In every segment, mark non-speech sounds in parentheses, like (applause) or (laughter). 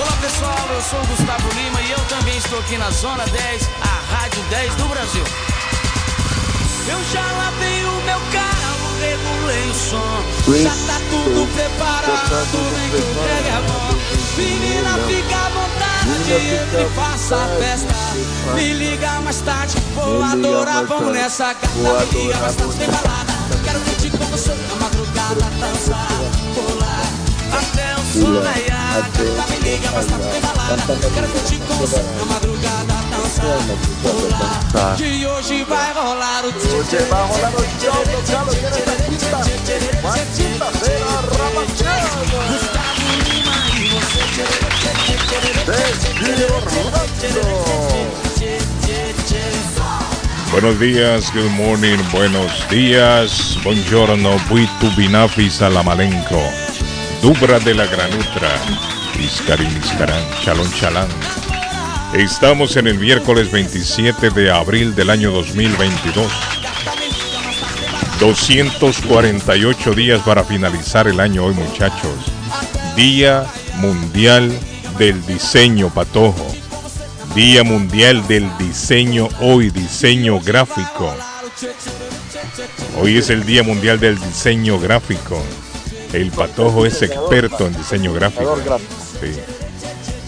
Olá pessoal, eu sou o Gustavo Lima e eu também estou aqui na Zona 10, a Rádio 10 do Brasil. Eu já lavei o meu carro, regulei o som, já tá tudo preparado, vem que o trem é bom. Menina, fica à vontade, entre e faça a festa. Me liga mais tarde, vou adorar, vamos nessa gata, me liga mais tarde, tem balada. Quero curtir com você na madrugada, dançar, pular, até dançar, pular. Que hoje vai rolar o Hoje vai rolar o quinta-feira. Buenos días, good morning, buenos días, buongiorno, buitu binafi salamalenco, dubra de la granutra, iscarín iscarán, chalón chalán. Estamos en el miércoles 27 de abril del año 2022. 248 días para finalizar el año hoy, muchachos. Día Mundial del Diseño Patojo. Día Mundial del Diseño hoy, diseño gráfico. Hoy es el Día Mundial del Diseño Gráfico. El Patojo es experto en diseño gráfico.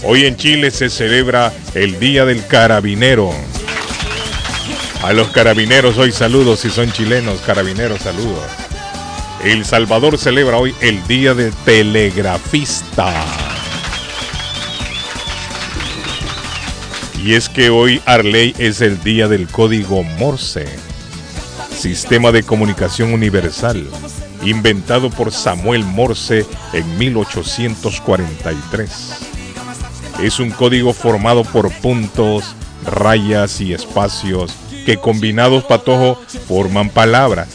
Hoy en Chile se celebra el Día del Carabinero. A los carabineros hoy saludos si son chilenos, carabineros saludos. El Salvador celebra hoy el Día del Telegrafista. Y es que hoy Arley es el día del código Morse, sistema de comunicación universal, inventado por Samuel Morse en 1843. Es un código formado por puntos, rayas y espacios que combinados patojo forman palabras.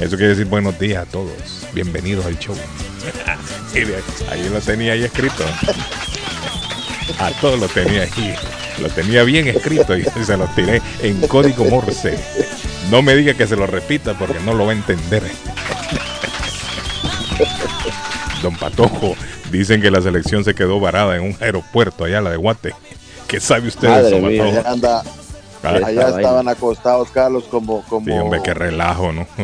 Eso quiere decir buenos días a todos. Bienvenidos al show. (laughs) Ahí lo tenía ahí escrito. A todos lo tenía ahí. Lo tenía bien escrito y (laughs) se lo tiré en código Morse. No me diga que se lo repita porque no lo va a entender. Don Patojo, dicen que la selección se quedó varada en un aeropuerto allá, la de Guate. ¿Qué sabe usted de eso, mía, Patojo? allá, anda, Ah, allá estaban acostados, Carlos, como... como Sí, hombre, qué relajo, ¿no? (laughs)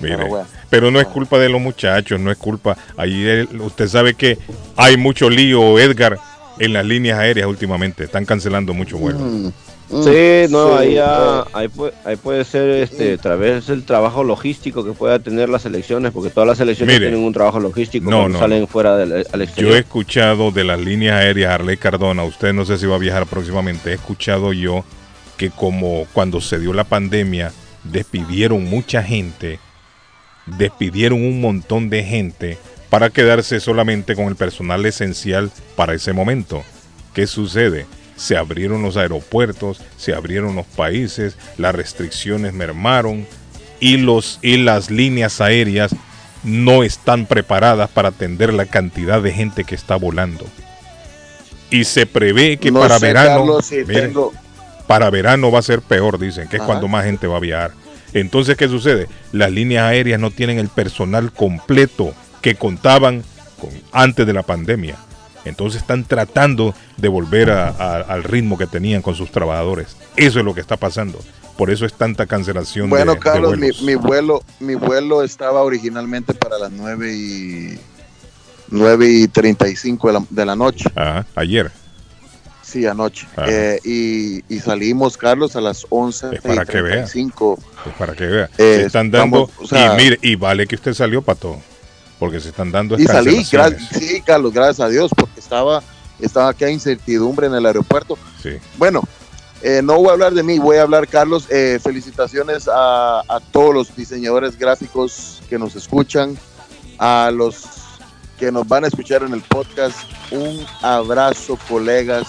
Mire, Pero bueno. pero no es culpa de los muchachos, no es culpa. Ahí él- usted sabe que hay mucho lío, Edgar, en las líneas aéreas últimamente. Están cancelando muchos vuelos. Mm, Sí, no, sí, ahí, ya- eh, ahí, puede, ahí puede ser este, a través del trabajo logístico que pueda tener las selecciones, porque todas las selecciones Mire. tienen un trabajo logístico No, cuando no. salen fuera del al Yo exterior. he escuchado de las líneas aéreas Arley Cardona, usted no sé si va a viajar próximamente, he escuchado yo que como cuando se dio la pandemia, despidieron mucha gente, despidieron un montón de gente para quedarse solamente con el personal esencial para ese momento. ¿Qué sucede? Se abrieron los aeropuertos, se abrieron los países, las restricciones mermaron y, los, y las líneas aéreas no están preparadas para atender la cantidad de gente que está volando. Y se prevé que no para sé, verano, Carlos, si mire, tengo- para verano va a ser peor, dicen, que es Ajá. cuando más gente va a viajar. Entonces, ¿qué sucede? Las líneas aéreas no tienen el personal completo que contaban con, antes de la pandemia. Entonces están tratando de volver a- a- al ritmo que tenían con sus trabajadores. Eso es lo que está pasando. Por eso es tanta cancelación de- Bueno, de, Carlos, mi, vuelos. mi vuelo mi vuelo estaba originalmente para las 9 y 9 y 35 de la, de la noche. Ajá, ayer. Sí, anoche. Ajá. Eh, y, y salimos, Carlos, a las 11 Es para y que vea. 35. Pues para que vea. Eh, se están dando. vamos, o sea- y mire, y vale que usted salió para todo. Porque se están dando Y salí, sí, Carlos, gracias a Dios, porque estaba, estaba aquí a incertidumbre en el aeropuerto. Sí. Bueno, eh, no voy a hablar de mí, voy a hablar, Carlos. eh, felicitaciones a, a todos los diseñadores gráficos que nos escuchan, a los que nos van a escuchar en el podcast, un abrazo, colegas.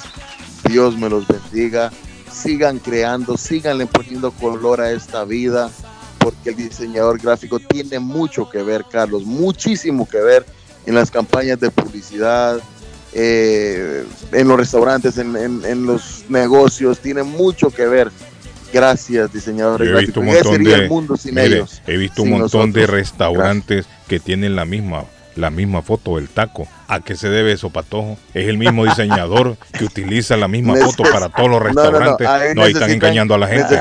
Dios me los bendiga. Sigan creando, síganle poniendo color a esta vida, porque el diseñador gráfico tiene mucho que ver, Carlos, muchísimo que ver en las campañas de publicidad, eh, en los restaurantes, en, en- en los negocios, tiene mucho que ver. Gracias, diseñadores Yo he visto gráficos. un ¿Qué montón de, el mundo sin mire, ellos? he visto un montón de restaurantes que tienen la misma la misma foto del taco. ¿A qué se debe eso, Patojo? Es el mismo (laughs) diseñador que utiliza la misma foto para todos los No, no, no, restaurantes. No, ahí están engañando a la gente.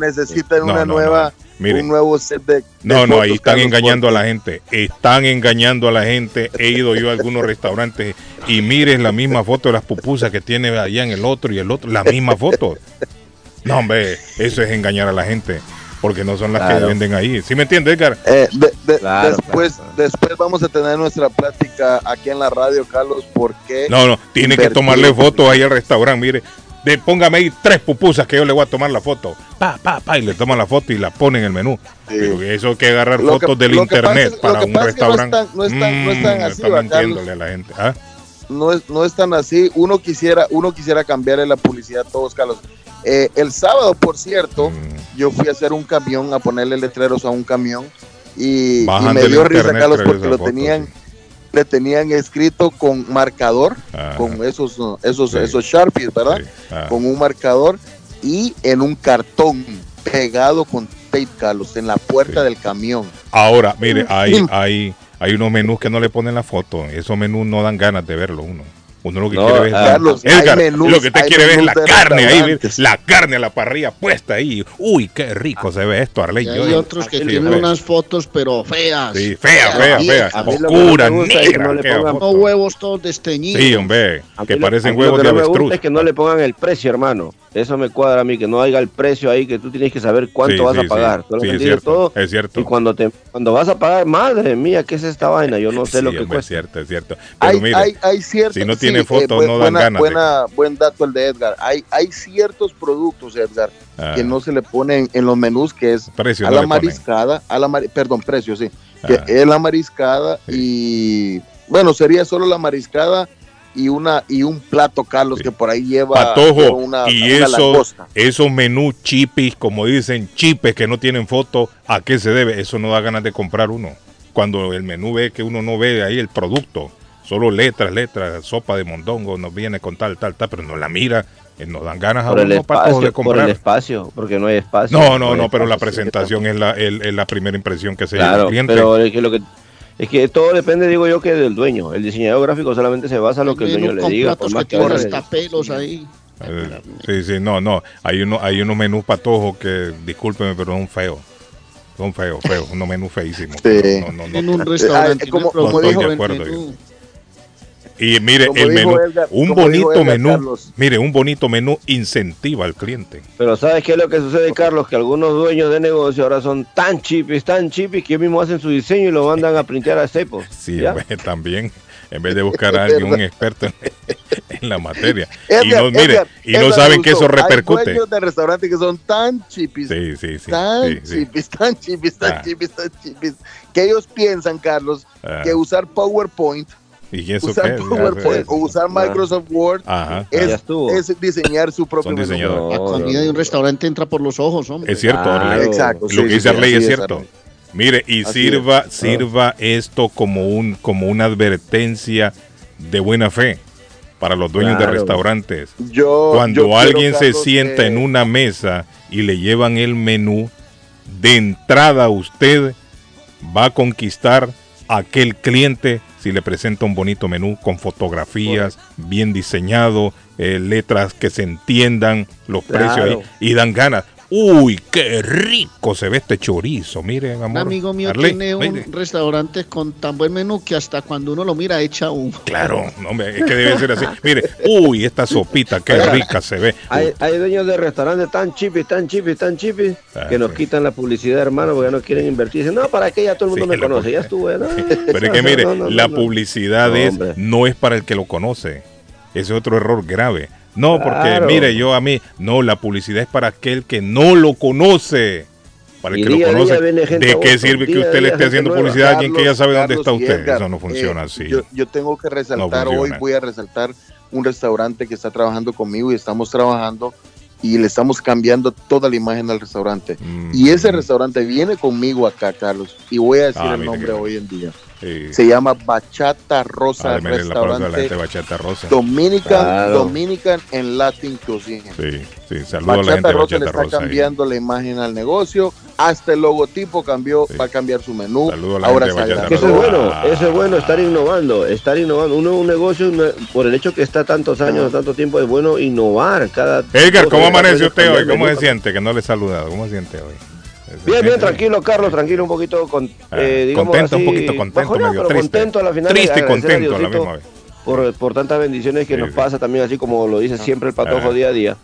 Necesitan, una nueva, Mire. un nuevo set de. de No, no, ahí están Carlos, engañando a la gente. Están engañando a la gente. He ido yo a algunos restaurantes y mires la misma foto de las pupusas que tiene allá en el otro y el otro. La misma foto. No, hombre, eso es engañar a la gente. Porque no son las que venden ahí. ¿Sí me entiendes, Edgar? Eh, de- de- Claro, después, claro, después vamos a tener nuestra plática aquí en la radio, Carlos, porque No, no, tiene que tomarle fotos ahí al restaurante. Mire, de, póngame ahí tres pupusas que yo le voy a tomar la foto. Pa, pa, pa, y le toman la foto y la pone en el menú. Sí. Pero eso hay que agarrar Lo fotos del que internet para un que no restaurante. están- no están- no están Mm, así, está ¿va, mintiéndole a la gente. ¿Ah? no es, no es tan así. Uno quisiera, uno quisiera cambiarle la publicidad a todos, Carlos. Eh, el sábado, por cierto, Mm. yo fui a hacer un camión, a ponerle letreros a un camión y, y me dio risa, Carlos, porque lo foto, tenían, sí. Le tenían escrito con marcador, Ajá. con esos, uh, esos, Sí. esos Sharpies, ¿verdad? Sí. Con un marcador y en un cartón pegado con tape, Carlos, en la puerta Sí. del camión. Ahora, mire, hay, Mm. hay, hay unos menús que no le ponen la foto. Esos menús no dan ganas de verlo uno. Uno lo que No, quiere ver es ah, Edgar, menús- lo que te quiere ver es la carne ahí, la carne a la parrilla puesta ahí. Uy, qué rico se ve esto, Arley. Y Yo- hay otros que Sí, tienen unas fotos, pero feas. Sí, fea, fea, Feas, fea. a mí lo que Oscura, no fea huevos todos desteñidos. Sí, hombre, que lo- parecen mí huevos lo de que no me gusta avestruz. es que no le pongan el precio, hermano. Eso me cuadra a mí, que no haya el precio ahí, que tú tienes que saber cuánto Sí, vas sí, a pagar. sí. Tú lo Sí, es cierto, todo. es cierto. Y cuando te cuando vas a pagar, madre mía, ¿qué es esta vaina? Yo no sé Sí, lo que hombre, es cuesta. cierto, es cierto. Pero hay, mire, hay, hay ciertos, si no tiene fotos, bu- no dan buena, ganas buena- Buen dato el de Edgar. Hay, hay ciertos productos, Edgar, ah, que no se le ponen en los menús, que es precio a no la mariscada, a la mari- perdón, precio, sí, que Ah. es la mariscada y bueno, sería solo la mariscada y una y un plato, Carlos, Sí. que por ahí lleva, Patojo, una, y una eso, langosta. esos menús chipis, como dicen, chipes que no tienen foto, ¿a qué se debe? Eso no da ganas de comprar uno. Cuando el menú ve que uno no ve ahí el producto, solo letras, letras, sopa de mondongo, nos viene con tal, tal, tal, pero no la mira, eh, nos dan ganas a Por el uno Patojo, de espacio, por el comprar. espacio, porque no hay espacio. No, no, no, pero la espacio, sí, presentación es la, el- es la primera impresión que se lleva Claro, el cliente. pero es que lo que es que todo depende, digo yo, que del dueño. El diseñador gráfico solamente se basa en lo que el dueño le diga. Por más que que ahí. Eh, sí, sí, no, no. Hay, uno, hay unos menús patojos que, discúlpeme, pero son feos. Son feos, feos. Unos menús feísimos. Sí. No, no, no. En un restaurante. Ah, como- como dijo- de acuerdo menú. Y mire, Como el menú, Edgar- un bonito Edgar menú, Carlos. mire, un bonito menú incentiva al cliente. Pero ¿sabes qué es lo que sucede, Carlos? Que algunos dueños de negocio ahora son tan chipis, tan chipis, que ellos mismos hacen su diseño y lo mandan a printear a Staples. Sí, (laughs) también, en vez de buscar a alguien, un experto en, (laughs) en la materia. y no, mire, Edgar, y no saben que eso repercute. Hay dueños de restaurantes que son tan chipis, Sí, sí, sí. tan sí, sí. chipis, tan chipis, tan Ah. chipis, tan chipis, que ellos piensan, Carlos, Ah. que usar PowerPoint, ¿Y eso usar qué? PowerPoint o usar Microsoft Word Ajá. Es, diseñar su propio menú. diseñadores. La No, comida no, de un no. restaurante entra por los ojos, hombre. Es cierto, Claro. Arley. Exacto. Lo sí, que dice Arley es cierto. Arley. Mire, y Así sirva, sirva esto como un, como una advertencia de buena fe para los dueños Claro. de restaurantes. Yo, Cuando yo quiero, alguien se Carlos, sienta que- en una mesa y le llevan el menú, de entrada usted va a conquistar a aquel cliente si le presenta un bonito menú con fotografías, bien diseñado, eh, letras que se entiendan, los Claro. precios ahí, y dan ganas. Uy, qué rico se ve este chorizo. Mire, amor. Un amigo mío Arley, tiene un mire. restaurante con tan buen menú que hasta cuando uno lo mira echa un. Claro, no, hombre, es que debe ser así. Mire, uy, esta sopita, qué rica se ve. Hay, hay dueños de restaurantes tan chipis, tan chipis, tan chipis, Ah, que nos sí. quitan la publicidad, hermano, porque ya no quieren invertir. Dicen, no, ¿para qué? Ya todo el mundo Sí, me conoce, ya estuvo. ¿no? (laughs) Pero es que (laughs) mire, No, no, la publicidad No, es, no es para el que lo conoce. Ese es otro error grave. No, porque Claro. mire, yo a mí, no, la publicidad es para aquel que no lo conoce. Para el Y que lo día conoce, ¿de qué sirve que día usted le esté haciendo nueva. publicidad a alguien que ya sabe dónde está usted? Edgar, Eso no funciona eh, así. Yo, yo tengo que resaltar, No hoy voy a resaltar un restaurante que está trabajando conmigo y estamos trabajando y le estamos cambiando toda la imagen al restaurante. Mm. Y ese restaurante viene conmigo acá, Carlos, y voy a decir Ah, el nombre hoy en día. Sí. Se llama Bachata Rosa Ah, la Restaurante Bachata Rosa. Dominican, Claro. Dominican en Latin Cuisine. Sí, sí, saludo a la gente Bachata de Rosa le está Rosa. ahí. cambiando la imagen al negocio, hasta el logotipo cambió, Sí. va a cambiar su menú. Saludo a la Ahora gente eso es Rosa. bueno, Ah. eso es bueno, estar innovando, estar innovando. Uno un negocio, una- por el hecho que está tantos años, tanto tiempo, es bueno innovar cada... Edgar, ¿cómo amanece usted hoy? ¿Cómo se siente? Que no le he saludado. ¿Cómo se siente hoy? ¿Se Bien, bien, tranquilo, Carlos, tranquilo, un poquito, con, Ah, eh, digamos contento, un así, poquito contento, medio pero triste. contento a la final. Triste y a contento a la misma vez. Por, por tantas bendiciones que Sí, nos sí. pasa también, así como lo dice siempre el patojo Ah. día a día.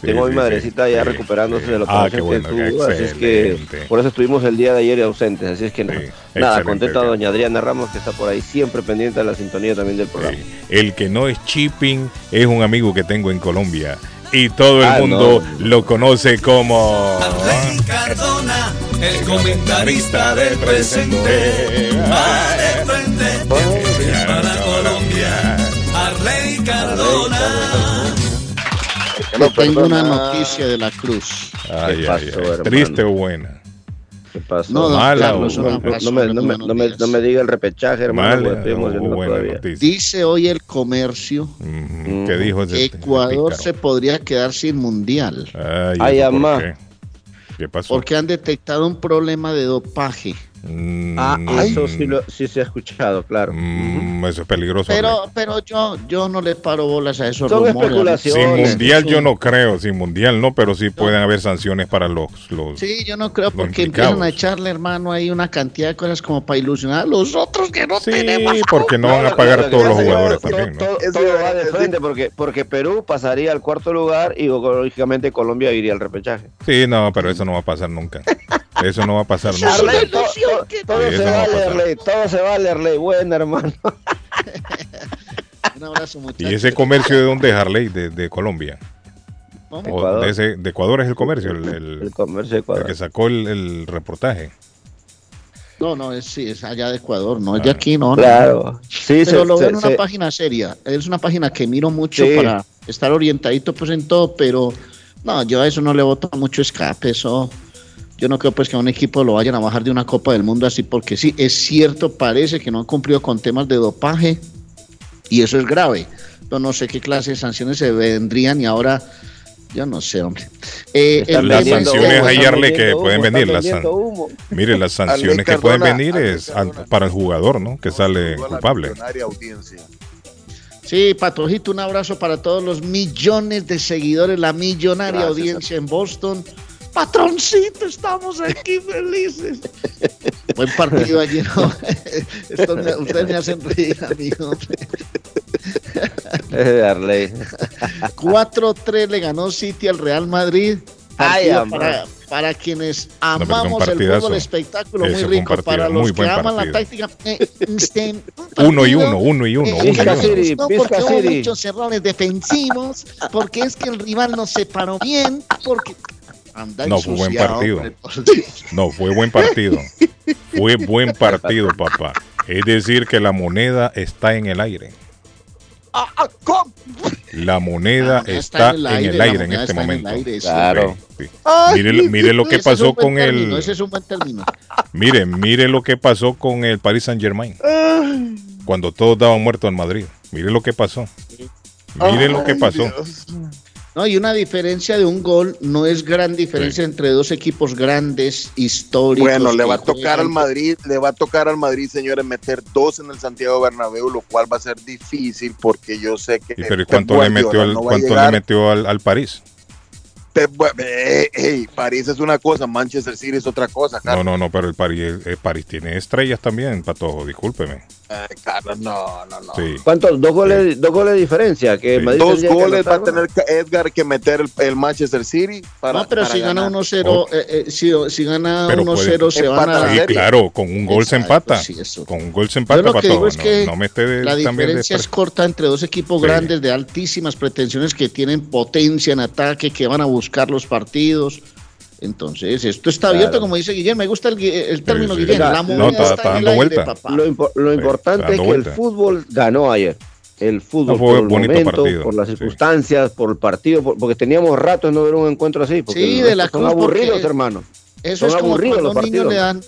Sí, Tengo a mi madrecita sí, ya sí, recuperándose sí. de la Ah, operación qué bueno, que qué tuvo, así es que por eso estuvimos el día de ayer ausentes, así es que no. Nada, contento a doña Adriana Ramos que está por ahí siempre pendiente de la sintonía también del programa. Sí. El que no es chipping es un amigo que tengo en Colombia. Y todo el Ah, mundo no. lo conoce como. Arley Cardona, el comentarista del presente. Va de frente para Colombia. Arley Cardona. Tengo una noticia de la Cruz. Ay, ¿Qué ay, pasó, ay. Triste o buena. No, Mala Carlos, no, no me, no, me, no, me, días. no me diga el repechaje, hermano, Mala buena. Dice hoy el comercio, Ujú, ¿Qué dijo ese Ecuador se podría quedar sin mundial Ay, Ay, ¿eso por amá. qué? ¿Qué pasó? porque han detectado un problema de dopaje. Mm, Ah, eso sí, lo, sí se ha escuchado, claro. mm, eso es peligroso. Pero, pero yo, yo no le paro bolas a esos Son rumores. especulaciones. Sin mundial yo no creo, sin mundial no, pero sí pueden haber sanciones para los, los Sí, yo no creo porque implicados. empiezan a echarle, hermano, ahí una cantidad de cosas como para ilusionar a los otros que no Sí, tenemos. porque no van a pagar todos los jugadores todo- también, ¿no? Todo, va de frente porque, porque Perú pasaría al cuarto lugar y lógicamente Colombia iría al repechaje. Sí, no, pero eso no va a pasar nunca. (laughs) Eso no va a pasar nunca. es una Arley, todo, ilusión todo- que- todo Sí, se eso no va vale. Arley, todo se vale, Arley. Bueno, hermano. Un abrazo, muchachos. ¿Y ese comercio de dónde es Harley? De, de Colombia. Ecuador. de, ese, de Ecuador es el comercio, el, El el- comercio de el Ecuador. que sacó el, el reportaje. No, no, es, sí, es allá de Ecuador, no es de aquí, no. no. Claro. Sí, Pero se- lo veo en una se- página seria. Es una página que miro mucho Sí. para estar orientadito pues en todo, pero no, yo a eso no le voto mucho escape. Eso, yo no creo pues que a un equipo lo vayan a bajar de una Copa del Mundo así, porque sí, es cierto, parece que no han cumplido con temas de dopaje y eso es grave. Yo no sé qué clase de sanciones se vendrían y ahora, yo no sé, hombre. Eh, Las sanciones ahí, Arley, que pueden venir, las. Mire, las (laughs) sanciones que pueden venir es para el jugador, ¿no? Que sale culpable. Sí, Patojito, un abrazo para todos los millones de seguidores, la millonaria Gracias, audiencia en Boston. Patroncito, estamos aquí felices. (laughs) Buen partido ayer. ¿no? (laughs) Esto me- ustedes me hacen reír, amigo. (laughs) Eh, Arley. 4-3 le ganó City al Real Madrid. Ay, Partido para, para quienes amamos el fútbol espectáculo muy rico. partido, Para muy los que buen aman la partido. táctica. eh, este, un Uno y partido uno, uno y uno, eh, uno y uno. City, Pizca porque hubo muchos errores defensivos, porque es que el rival no se paró bien, porque anda No, fue buen partido. No, fue buen partido. Fue buen (laughs) partido, papá. Es decir, que la moneda está en el aire. Ah, ah. La moneda está en el aire, en este en momento. aire, sí. Claro. Sí, sí. Mire, lo- mire lo que es pasó con término, el. Ese es un buen término. Mire, mire lo que pasó con el Paris Saint Germain. Cuando todos daban muertos en Madrid. Mire lo que pasó. Mire lo que pasó. No, y una diferencia de un gol no es gran diferencia entre dos equipos grandes, históricos. Bueno, le va a tocar al Madrid, le va a tocar al Madrid, señores, meter dos en el Santiago Bernabéu, lo cual va a ser difícil porque yo sé que Sí, pero ¿y Pep cuánto le metió, al, no cuánto le metió al, al París? Pep eh, hey, París es una cosa, Manchester City es otra cosa, No, no, no, pero el París, el París tiene estrellas también, Patojo, discúlpeme. Eh, Carlos, no, no, no. Sí. ¿Cuántos? Dos goles, dos goles de diferencia. Que Sí. Madrid Dos tendría que goles va a tener Edgar que meter el, el Manchester City para No, pero para si gana ganar. 1-0, eh, eh, si, si gana Pero 1-0 se van a... Sí, claro, con un gol se Exacto, empata. sí, eso. Con un gol se Yo empata, lo que digo Patojo. es No, que no me esté de- La también de diferencia es corta entre dos equipos Sí. grandes de altísimas pretensiones que tienen potencia en ataque, que van a buscar los partidos. Entonces, esto está abierto, Claro. como dice Guillermo. Me gusta el, el término, sí. Guillermo. La No, moneda está- está, en dando aire, vuelta. papá. Lo, impo- lo importante dando es que vuelta. el fútbol ganó ayer. El fútbol No, fue por el bonito momento, partido, por las sí. circunstancias, por el partido, por- porque teníamos rato de no ver un encuentro así. Porque Sí, de la son Cruz, aburridos, hermano. Eso Son es como aburridos cuando a los un niño partidos. le dan.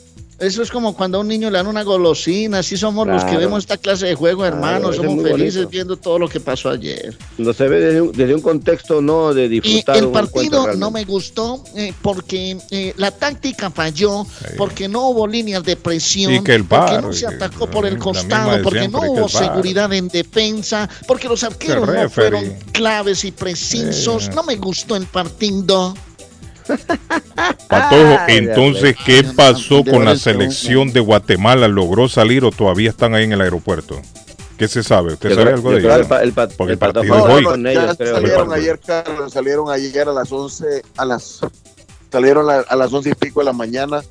Eso es como cuando a un niño le dan una golosina. Así somos los que Claro. vemos esta clase de juego, hermano. es somos felices bonito. viendo todo lo que pasó ayer. No se ve desde un, desde un contexto no de Y disfrutar el un encuentro partido no me gustó eh, porque eh, la táctica falló, Sí. porque no hubo líneas de presión, Y que el porque VAR, no se eh, atacó por el costado, porque siempre, no hubo el seguridad en defensa, porque los arqueros no fueron claves y precisos. Eh. No me gustó el partido. (laughs) Patojo, Ay, (laughs) entonces, ¿qué pasó con la selección de Guatemala? ¿Logró salir o todavía están ahí en el aeropuerto? ¿Qué se sabe? ¿Usted Yo sabe creo- algo de ello? el pa- el pa- Porque el partido Patafogo es hoy. con ya ellos, creo. salieron ayer, Carlos, salieron ayer a las 11, a las, salieron a, a las 11 y pico de la mañana.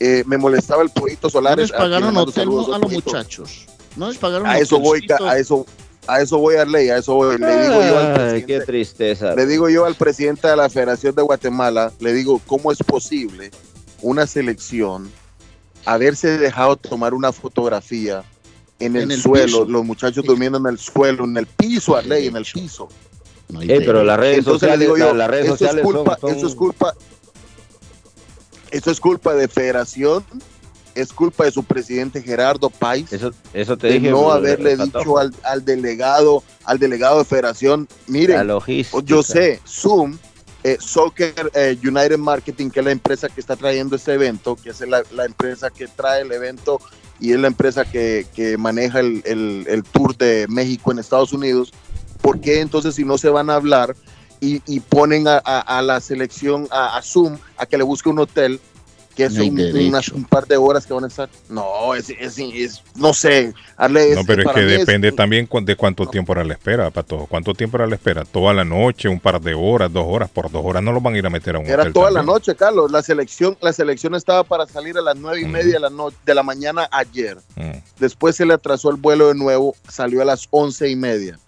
Eh, me molestaba el pollito No Solares. les pagaron hotel a los muchachos. No les pagaron A eso voy, a eso, a eso voy, Arley, a eso voy. Le digo yo al presidente, qué tristeza. le digo yo al presidente de la Federación de Guatemala, le digo, ¿cómo es posible una selección haberse dejado tomar una fotografía en el, En el suelo, piso. los muchachos durmiendo en el suelo, en el piso, Arley, en el piso? No Eh, pero las redes Entonces sociales, le digo yo, la- las redes eso es sociales son- culpa, son- eso es culpa, eso es culpa de Federación, es culpa de su presidente Gerardo País Eso, eso te de dije. no haberle dicho al, al delegado, al delegado de Federación, miren, logística. yo sé, Zoom, eh, Soccer eh, United Marketing, que es la empresa que está trayendo este evento, que es la, la empresa que trae el evento y es la empresa que, que maneja el, el- el tour de México en Estados Unidos, ¿por qué entonces si no se van a hablar y, y ponen a, a- a la selección, a, a Zoom, a que le busque un hotel? Que es un, unas- un par de horas que van a estar. No, es, es, es- no sé. Arle, No, pero es que depende también cu- de cuánto tiempo era la espera, Patojo. ¿Cuánto tiempo era la espera? ¿Toda la noche? ¿Un par de horas? ¿Dos horas? Por dos horas no lo van a ir a meter a un Era hotel toda la noche, Carlos. La selección, la selección estaba para salir a las nueve y media de la, no- de la mañana ayer. Mm. Después se le atrasó el vuelo de nuevo, salió a las once y media.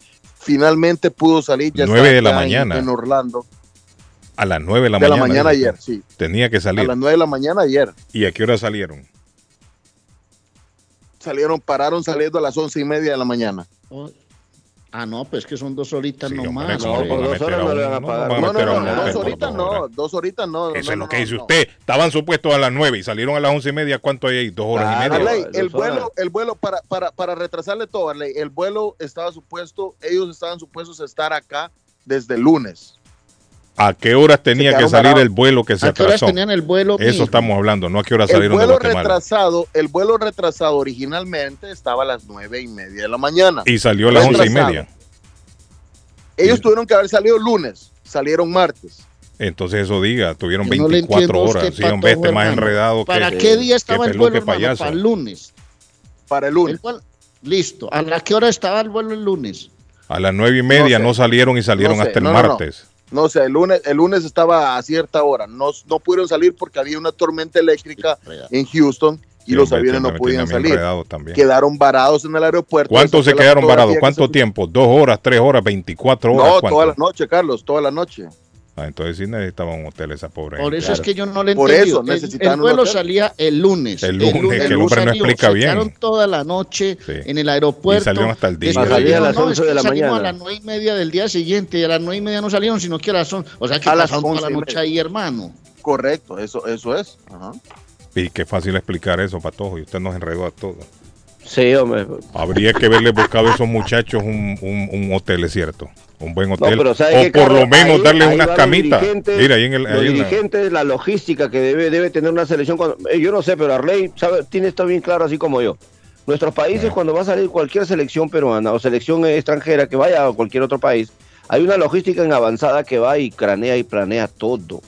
Finalmente pudo salir ya Nueve está de la en- mañana. En, Orlando. A las nueve de la de la mañana. mañana dice ayer, sí. Tenía que A salir. las nueve de la mañana ayer. ¿Y a qué hora salieron? Salieron, pararon saliendo a las once y media de la mañana. Oh, Ah, no, pues que son dos horitas Sí, nomás. ¿cómo no, por a dos horas a no le un- van a no pagar. van a No, no, meter a no, un no, hotel dos horitas no, dos horitas no. Eso no, es no, lo que dice no. usted. Estaban supuestos a las nueve y salieron a las once y media. ¿Cuánto hay ahí? ¿Dos horas Claro. y media? Arley, dos el vuelo, el vuelo para, para, para retrasarle todo, Arley, el vuelo estaba supuesto, ellos estaban supuestos a estar acá desde el lunes. ¿A qué horas tenía que salir el vuelo que se ¿A qué horas atrasó? tenían el vuelo? Eso estamos hablando, no a qué horas El salieron de vuelo Guatemala. retrasado, el vuelo retrasado originalmente estaba a las nueve y media de la mañana. Y salió a las once y media. Ellos tuvieron que haber salido lunes, salieron martes. Entonces eso diga, tuvieron no le 24 entiendo a horas. Sí, hombre, este más enredado ¿Para que... qué día estaba el vuelo, hermano? Para el lunes. Para el El lunes. cual- listo. ¿A la qué hora estaba el vuelo el lunes? A las nueve y media no, salieron y salieron No sé. hasta el No, no. No sé, el lunes, el lunes estaba a cierta hora. No, no pudieron salir porque había una tormenta eléctrica en Houston y los aviones no podían salir. Quedaron varados en el aeropuerto. ¿Cuánto se quedaron varados? que ¿Cuánto se- tiempo? ¿Dos horas, tres horas, 24 horas? No, ¿Cuánto? toda la noche, Carlos, toda la noche. Ah, entonces sí necesitaba un hotel esa pobre Por gente. eso es que yo no le Por entendí. eso El- necesitaban el, vuelo hotel. salía el lunes. El lunes, que el hombre no explica se bien. quedaron toda la noche Sí. en el aeropuerto. Y salieron hasta el día. Salía a las no, 11 es que de la salimos mañana. a las nueve y media del día siguiente y a las nueve y media no salieron, sino que a las son, O sea que A las pasaron toda 11 la noche ahí, hermano. Correcto, eso, eso es. Ajá. Y qué fácil explicar eso, Patojo, y usted nos enredó a todos. Sí, hombre. Habría que verle buscado a esos muchachos un, un, un hotel, es cierto. Un buen hotel. pero ¿sabe o por Carlos? lo menos Ahí- darle ahí unas camitas. Mira, ahí en el. Los ahí en la- dirigentes, la logística que debe, debe tener una selección. Cuando, eh, yo no sé, pero Arley sabe, tiene esto bien claro, así como yo. Nuestros países, cuando va a salir cualquier selección peruana o selección eh, extranjera que vaya a cualquier otro país, hay una logística en avanzada que va y cranea y planea todo.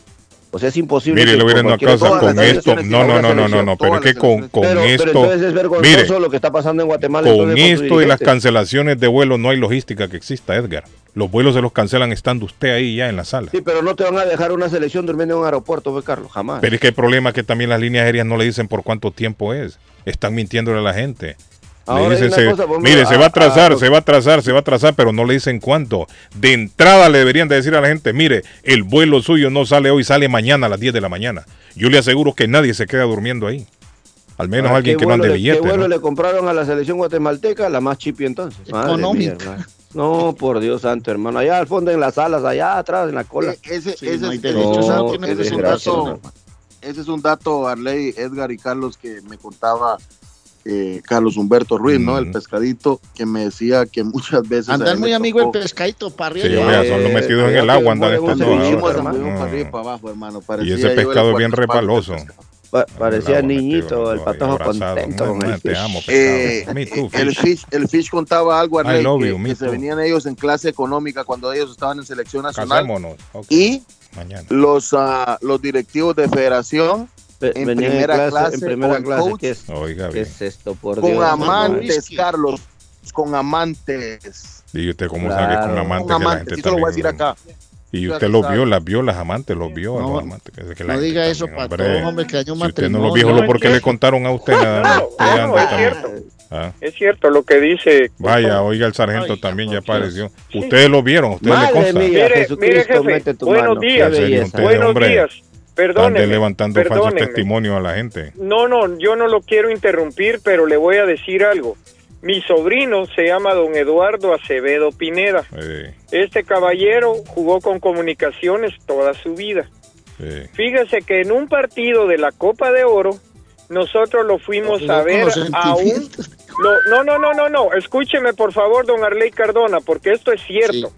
O sea, es imposible. Mire, que le voy por dando a cualquier causa cosa- todas con esto. No, no, no, no, no, no, pero es que con, con pero, pero esto. entonces es vergonzoso Mire, lo que está pasando en Guatemala. con esto y las cancelaciones de vuelos no hay logística que exista, Edgar. Los vuelos se los cancelan estando usted ahí ya en la sala. Sí, pero no te van a dejar una selección durmiendo en un aeropuerto, pues, Carlos, jamás. Pero es que el problema es que también las líneas aéreas no le dicen por cuánto tiempo es. Están mintiéndole a la gente. Ahora dicen, se- cosa, mire, se va a a- atrasar, a- se va a atrasar, se va a atrasar, pero no le dicen cuánto. De entrada le deberían de decir a la gente, mire, el vuelo suyo no sale hoy, sale mañana a las 10 de la mañana. Yo le aseguro que nadie se queda durmiendo ahí. Al menos ¿A alguien que no ande le- billete. ¿Qué vuelo ¿no? le compraron a la selección guatemalteca? La más chipi entonces. Económica. No, por Dios santo, hermano. Allá al fondo en las salas, allá atrás en la cola. Eh, ese, Sí, ese no es. No, ese es un dato, Arley, Edgar y Carlos, que me contaba eh, Carlos Humberto Ruiz, ¿no? El Mm. pescadito, que me decía que muchas veces. a Andan muy amigo el pescadito para Sí, arriba. vea, son los metidos en el agua, andan Mm. para arriba para abajo, hermano. Y ese pescado es bien repaloso. Pa- parecía El metido, niñito, el patojo contento el Te fish. amo, Eh, pescado. Me too, el, fish. fish, el Fish contaba algo, Arley, love que, you, que se venían ellos en clase económica cuando ellos estaban en selección nacional Casémonos. Ok, y Mañana. los, ah, los directivos de federación en venía primera clase, clase en primera con clase. coach, ¿Qué es, Oiga qué bien. es esto, por con Dios? amantes. Carlos, con amantes. Y usted cómo sabe que con amantes Con que la amantes, eso lo voy a decir acá. Y usted los sabe. vio, las vio, las amantes, los vio, No, los amantes. que- que la No gente diga eso, también, pato, hombre. hombre, que haya un Si usted no lo No, porque es le contaron a usted nada más. Usted no, anda es también. cierto. Ah, Es cierto lo que dice. Vaya, oiga, el sargento Ay, también ya apareció. Ustedes lo vieron, ustedes le Madre consta. mía, Mire, Jesucristo, mire, jefe, mete tu buenos días. Buenos días. Están Perdóneme. levantando falsos perdónenme. testimonios a la gente. No, no, yo no lo quiero interrumpir, pero le voy a decir algo. Mi sobrino se llama don Eduardo Acevedo Pineda. Este caballero jugó con comunicaciones toda su vida. Fíjese que en un partido de la Copa de Oro, nosotros lo fuimos a ver a un... lo- no, no, no, no, no, escúcheme por favor, don Arley Cardona, porque esto es cierto.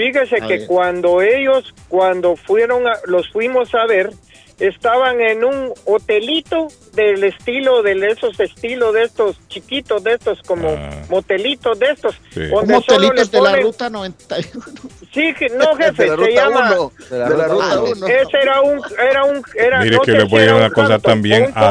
Fíjese A que ver. cuando ellos, cuando fueron, a- los fuimos a ver, estaban en un hotelito del estilo, de esos estilos de estos chiquitos, de estos como Ah. motelitos de estos. Sí. donde Como solo le hotelitos de la ponen- ruta 91. Sí, que- no jefe, (laughs) de la se ruta llama... 1. De la De la ruta ruta uno. 1. Ese era un, era un, era, Mire no que sé le si voy a era decir una un cosa Hampton también o un a-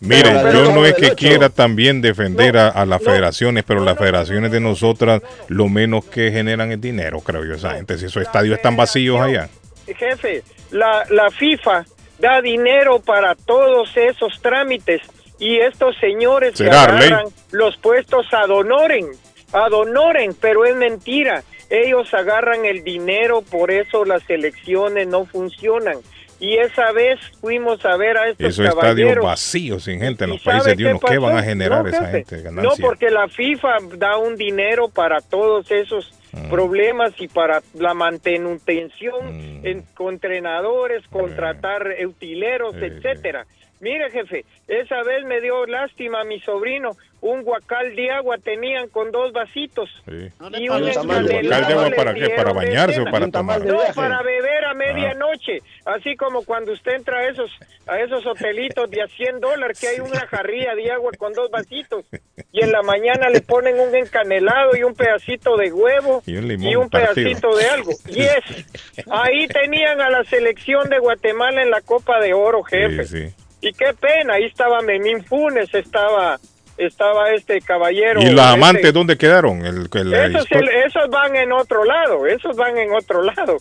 Courtyard. Mire, Pero- yo no es que quiera también defender a, a las no. federaciones, pero las federaciones de nosotras lo menos que generan es dinero, creo yo, esa gente. Si esos estadios están vacíos allá. Jefe, la, la FIFA da dinero para todos esos trámites y estos señores que agarran los puestos ad honorem, ad honorem, pero es mentira. Ellos agarran el dinero, por eso las elecciones no funcionan. Y esa vez fuimos a ver a estos Esos estadios vacíos sin gente en ¿Y los países de uno, ¿qué van a generar No, esa gente? No, porque la FIFA da un dinero para todos esos Mm. problemas y para la manutención Mm. en, con entrenadores, contratar utileros, Sí, etcétera. Mire, jefe, esa vez me dio lástima a mi sobrino. Un guacal de agua tenían con dos vasitos. Sí. Y Un ¿Guacal de agua para qué? ¿Para bañarse o para tomar? de no, para beber a medianoche, así como cuando usted entra a esos a esos hotelitos de a 100 dólares que hay una jarrilla de agua con dos vasitos y en la mañana le ponen un encanelado y un pedacito de huevo Y un limón y un partido. pedacito de algo. (laughs) Y es, ahí tenían a la selección de Guatemala en la Copa de Oro, jefe. Sí, sí. Y qué pena, ahí estaba Memín Funes, estaba estaba este caballero. ¿Y los este- amantes dónde quedaron? El, el- esos, van en otro lado, esos van en otro lado.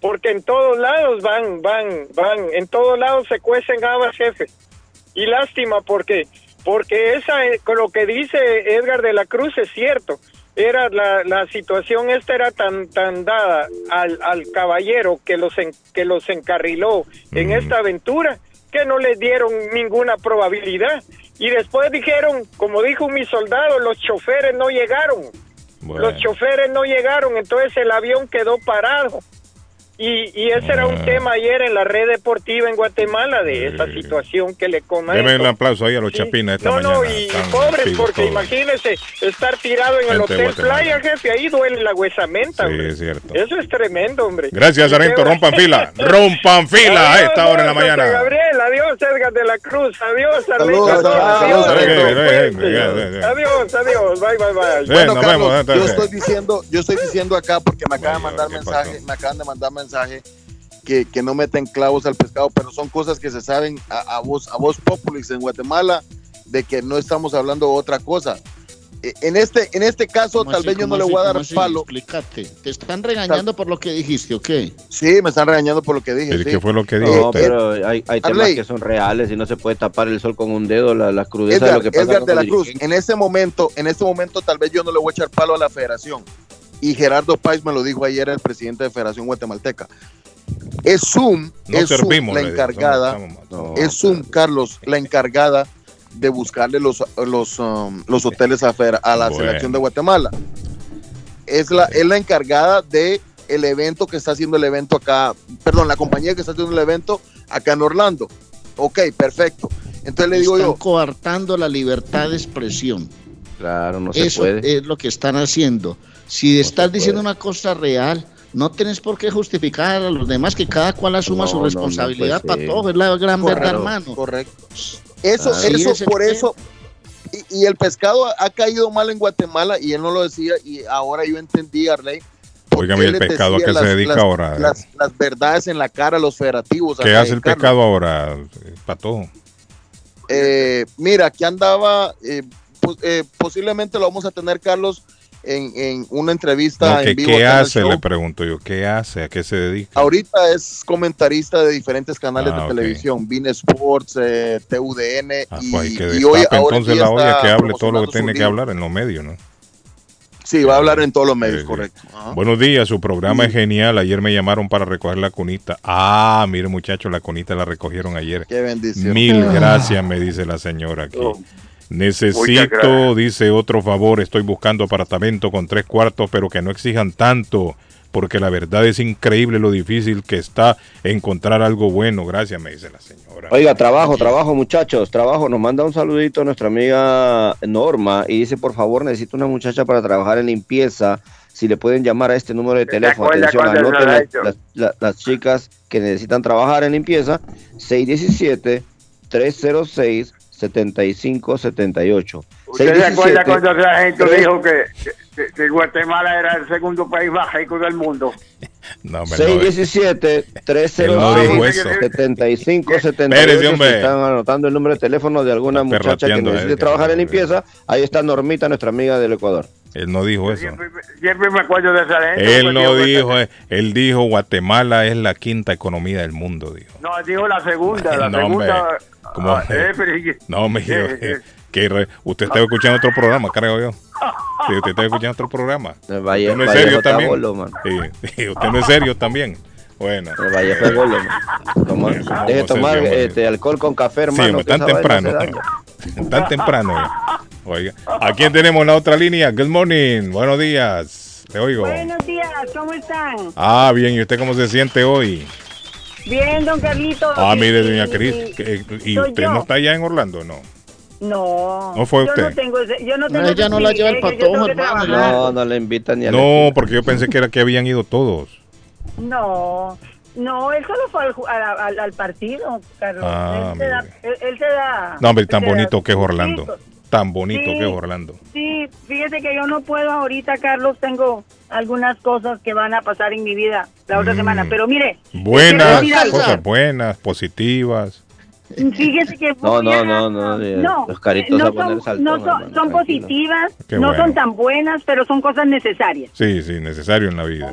Porque en todos lados van, van, van, en todos lados se cuecen habas, jefe. Y lástima porque, porque esa, con lo que dice Edgar de la Cruz es cierto. Era la, la situación esta era tan, tan dada al, al caballero que los, en- que los encarriló en Mm. esta aventura que no les dieron ninguna probabilidad. Y después dijeron, como dijo mi soldado, los choferes no llegaron. Bueno. Los choferes no llegaron, entonces el avión quedó parado. Y, y ese era un Ah. tema ayer en la red deportiva en Guatemala de esa Sí. situación que le Denle comentan. un aplauso ahí a los Sí. esta no, mañana. no, y, pobres, porque todos. imagínese estar tirado en el Gente de hotel Guatemala. playa, jefe, ahí duele la huesamenta, Sí, hombre. es cierto. Eso es tremendo, hombre. Gracias, sargento. Rompan fila. Rompan fila a Adiós, esta hora en la mañana. Gabriel, adiós, Edgar de la Cruz, adiós, saludos, adiós, eh. Adiós, adiós, bye, bye, bye. Bueno, Carlos, yo estoy diciendo, yo estoy diciendo acá porque me acaban de mandar ¿qué mensaje, me acaban de mandar mensaje que, que no meten clavos al pescado, pero son cosas que se saben a, a voz a voz populis en Guatemala de que no estamos hablando de otra cosa. eh, en este, en este caso, ¿Cómo tal así? vez yo no ¿Cómo le voy a ¿Cómo dar así? palo. Explícate. Te están regañando por lo que dijiste, ¿o qué? Sí, me están regañando por lo que dije. ¿El sí. ¿Qué fue lo que No, dijo usted? pero hay, hay temas que son reales y no se puede tapar el sol con un dedo, la, la crudeza de lo que pasa Edgar de la Cruz, en este momento, en este momento tal vez yo no le voy a echar palo a la federación. Y Gerardo Páez me lo dijo ayer el presidente de Federación Guatemalteca. Es Zoom, No es Zoom la digo, encargada, No, es Zoom, Carlos, la encargada de buscarle los, los, um, los hoteles a, la Bueno. selección de Guatemala. Es la, es la encargada de el evento que está haciendo el evento acá, perdón, la compañía que está haciendo el evento acá en Orlando. Ok, perfecto. Entonces le digo están yo, coartando la libertad de expresión. Claro, no se Eso puede. es lo que están haciendo. Si estás diciendo una cosa real, no tienes por qué justificar a los demás que cada cual asuma No, su no, no, responsabilidad pues, para sí. todo, es la gran verdad, Correcto, hermano. Correcto. Eso, Ah, eso, ese por eso. Y, y el pescado ha caído mal en Guatemala y él no lo decía y ahora yo entendí, Arley. qué el pescado, ¿a qué se dedica las, ahora? Las, las verdades en la cara a los federativos. ¿Qué hace el pescado ahora, eh, Patojo? Eh, mira, aquí andaba, eh, pos- eh, posiblemente lo vamos a tener, Carlos, en, en una entrevista No, que, en vivo. ¿Qué hace? Le pregunto yo. ¿Qué hace? ¿A qué se dedica? Ahorita es comentarista de diferentes canales Ah, de televisión, Vine Sports, eh, TUDN Ah, y, pues hay que y hoy entonces la olla que hable todo lo que tiene que libro. hablar en los medios, ¿no? Sí, va a hablar en todos los medios, Sí, sí. correcto. Ajá. Buenos días, su programa es genial. Ayer me llamaron para recoger la cunita. Ah, mire muchachos, la cunita la recogieron ayer. Qué bendición. Mil (laughs) gracias, me dice la señora aquí. Oh, Necesito, dice otro favor, estoy buscando apartamento con tres cuartos, pero que no exijan tanto, porque la verdad es increíble lo difícil que está encontrar algo bueno. Gracias, me dice la señora. Oiga, trabajo, trabajo, muchachos, trabajo. Nos manda un saludito nuestra amiga Norma y dice, por favor, necesito una muchacha para trabajar en limpieza. Si le pueden llamar a este número de ¿Se teléfono, atención, anoten las, las- la- las chicas que necesitan trabajar en limpieza, 617-306-7578. ¿Usted se acuerda 617 cuando la gente dijo que, que- que Guatemala era el segundo país más rico del mundo? (laughs) No, hombre, no, 617 Él no dijo eso. 75 Espérese, 78 hombre. si están anotando el número de teléfono de alguna Está muchacha que necesite eh, que trabajar en no- limpieza, ahí está Normita, nuestra amiga del Ecuador. él no dijo eso. Siempre, siempre me acuerdo de esa gente. Él porque no dijo, eh, él dijo Guatemala es la quinta economía del mundo, dijo. No, dijo la segunda, la No, hombre. segunda. ¿Cómo? ah, eh, No, me dijo eh, eh, que usted estaba escuchando otro programa, creo yo. Sí, usted estaba escuchando otro programa. Valle, Usted no es Valle serio también. Bolo. Sí, sí, usted no es serio también. Bueno. El Valle fue Bolo. Toma- Eh, ¿cómo deje tomar este, alcohol con café, Sí, hermano. que (laughs) tan temprano. Tan temprano. eh. Oiga, ¿a quién tenemos en la otra línea? Good morning, buenos días. Le oigo. Buenos días, ¿cómo están? Ah, bien, ¿y usted cómo se siente hoy? Bien, don Carlito. Ah, Y- mire, doña Cris, y- que- ¿y soy usted yo. no está allá en Orlando? No. No. ¿No fue Yo usted? no tengo yo no tengo ella ese no la lleva el yo patojo, hermano. No, no le invitan ni a la No, porque yo pensé que era que habían ido todos. No, no, él solo fue al, la- al, al partido, Carlos. Ah, él, se da, él, él se da. No, hombre, tan se da bonito que es Orlando. gustos. Tan bonito Sí. que es Orlando. Sí, fíjese que yo no puedo ahorita, Carlos, tengo algunas cosas que van a pasar en mi vida la otra Mm. semana, pero mire, Buenas, cosas buenas, positivas. (laughs) Fíjese que No, no, no, no, eh, los caritos no a poner son, saltón, no son, hermano, son positivas, Qué no bueno. son tan buenas, pero son cosas necesarias. Sí, sí, necesario en la vida.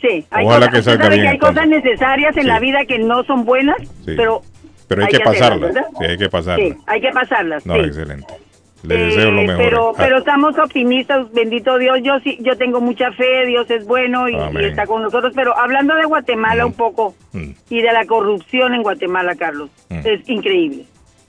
Sí, hay Ojalá cosas, que salga bien, que hay entonces. cosas necesarias en Sí. la vida que no son buenas, Sí. pero Pero hay, Hay que, que pasarlas. Sí, hay que pasarlas. sí, hay que pasarlas. No, sí. excelente. Le Eh, deseo lo mejor. Pero, Ah, pero estamos optimistas, bendito Dios. Yo sí, yo tengo mucha fe, Dios es bueno y, está con nosotros. Pero hablando de Guatemala Mm. un poco mm. y de la corrupción en Guatemala, Carlos, Mm. es increíble.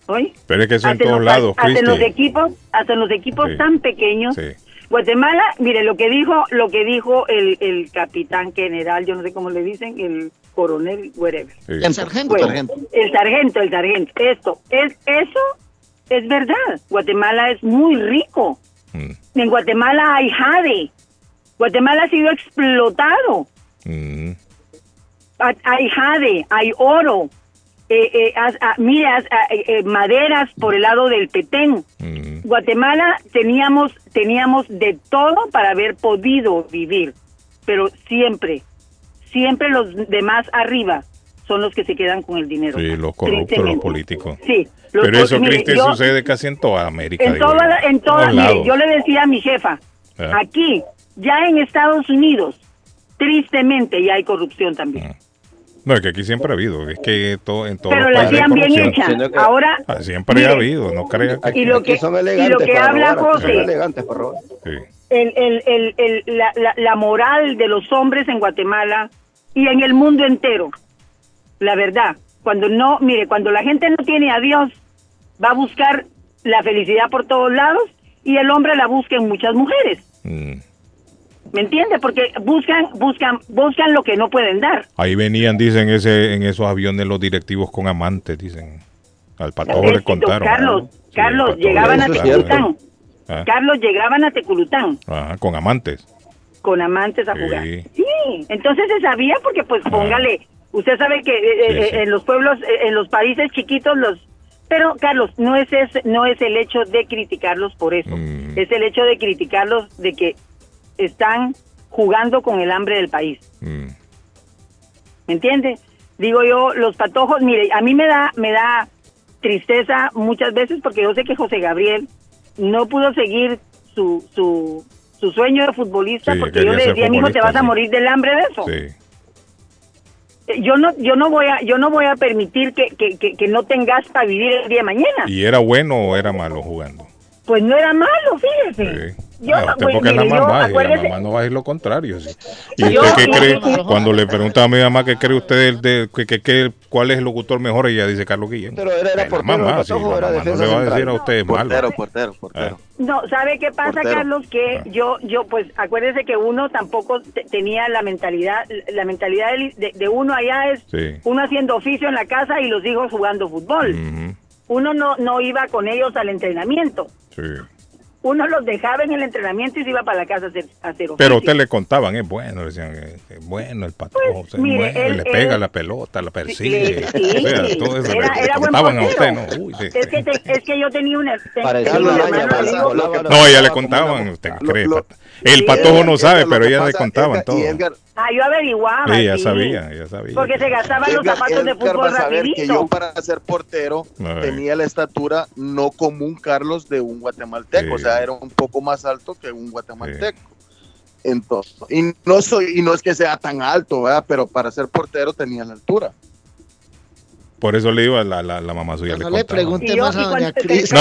¿Oye? Pero es que eso en Hasta todos los- lados, hasta en los equipos, hasta en los equipos Sí. tan pequeños. Sí. Guatemala, mire lo que dijo, lo que dijo el, el capitán general, yo no sé cómo le dicen, el coronel, whatever. sí. El sargento, Bueno, sargento. el sargento, el sargento. Esto, es eso es verdad. Guatemala es muy rico. Mm, En Guatemala hay jade. Guatemala ha sido explotado. mm. Ha- Hay jade, hay oro. Eh, eh, ah, mire, haz- ah, eh, eh, maderas por el lado del Petén. Mm, Guatemala teníamos teníamos de todo para haber podido vivir, pero siempre, siempre los demás arriba son los que se quedan con el dinero. Sí, los corruptos, los políticos. Sí. Los Pero eso, Cristi, sucede casi en toda América. En toda, yo. la- en toda, mire, yo le decía a mi jefa, Ah. aquí, ya en Estados Unidos, tristemente ya hay corrupción también. No, es que aquí siempre ha habido. Es que todo, en todos Pero los la países hay hacían bien hecha. Que- Ahora, Ah, siempre mire, ha habido, no creas que... Aquí, Y lo que- son y lo elegantes que para habla robar, aquí son José. elegantes para robar. Sí. el, el, el, el- la, la- la moral de los hombres en Guatemala y en el mundo entero. La verdad, cuando no, mire, cuando la gente no tiene a Dios, va a buscar la felicidad por todos lados y el hombre la busca en muchas mujeres. Mm. ¿Me entiende? Porque buscan, buscan, buscan lo que no pueden dar. Ahí venían, dicen, ese, en esos aviones los directivos con amantes, dicen. Al patojo le contaron. Carlos, Sí, Carlos, llegaban le a. Teculután. Ah, Carlos, llegaban a Teculután ajá, con amantes. con amantes a Sí. jugar. Sí, entonces se sabía porque pues póngale, usted sabe que eh, Sí, eh, sí. en los pueblos, eh, en los países chiquitos los pero Carlos, no es ese, no es el hecho de criticarlos por eso. Mm. Es el hecho de criticarlos de que están jugando con el hambre del país. Mm. ¿Me entiende? Digo yo, los patojos, mire, a mí me da me da tristeza muchas veces porque yo sé que José Gabriel no pudo seguir su su, su sueño de futbolista Sí, porque yo le decía, mijo, te futbolista, vas a morir del hambre de eso. Sí. Eh, Yo no yo no voy a yo no voy a permitir que, que, que, que no tengas para vivir el día de mañana. ¿Y era bueno o era malo jugando? Pues no era malo, fíjese. Sí. Yo, Ah, usted pues, porque es la más yo, la mamá no va a decir lo contrario. sí. ¿Y Yo- usted qué cree? Cuando le preguntaba a mi mamá qué cree usted de, que, que- que- cuál es el locutor mejor, ella dice Carlos Guillén. Pero era- era la portero, mamá, el sí, Patojo la era mamá no defensa le va a decir a usted malo. Portero, portero, portero. No, ¿sabe qué pasa, Portero. Carlos? Que Ah. yo, yo, pues, acuérdese que uno tampoco te- tenía la mentalidad, la mentalidad de, de uno allá es Sí. uno haciendo oficio en la casa y los hijos jugando fútbol. Uno no, no iba con ellos al entrenamiento. sí. Uno los dejaba en el entrenamiento y se iba para la casa a hacer, a hacer oficio. Pero usted le contaban, es bueno, le decían, eh, es bueno el patojo, Pues, es mire, bueno, él- le pega él- la pelota, la Sí, persigue. sí, (laughs) o sea, todo eso era, le, le era buen contaban a usted. ¿no? Uy, sí. es, que te- es que yo tenía una... te- Parecía tengo un Carlos, una pasa- amigo, No, ella le contaban, usted cree. lo- El patojo no sabe, pero que ella le contaban todo. Ah, yo averiguaba. Sí. sabía, ella sabía. Porque se gastaban los Edgar- zapatos de fútbol va a saber que rapidito. yo para ser portero tenía la estatura no como un Carlos de un guatemalteco, Sí. o sea, era un poco más alto que un guatemalteco. Entonces, y no soy y no es que sea tan alto, ¿verdad? pero para ser portero tenía la altura. Por eso le iba la, la, la mamá suya. No le pregunte más a doña Cris. No,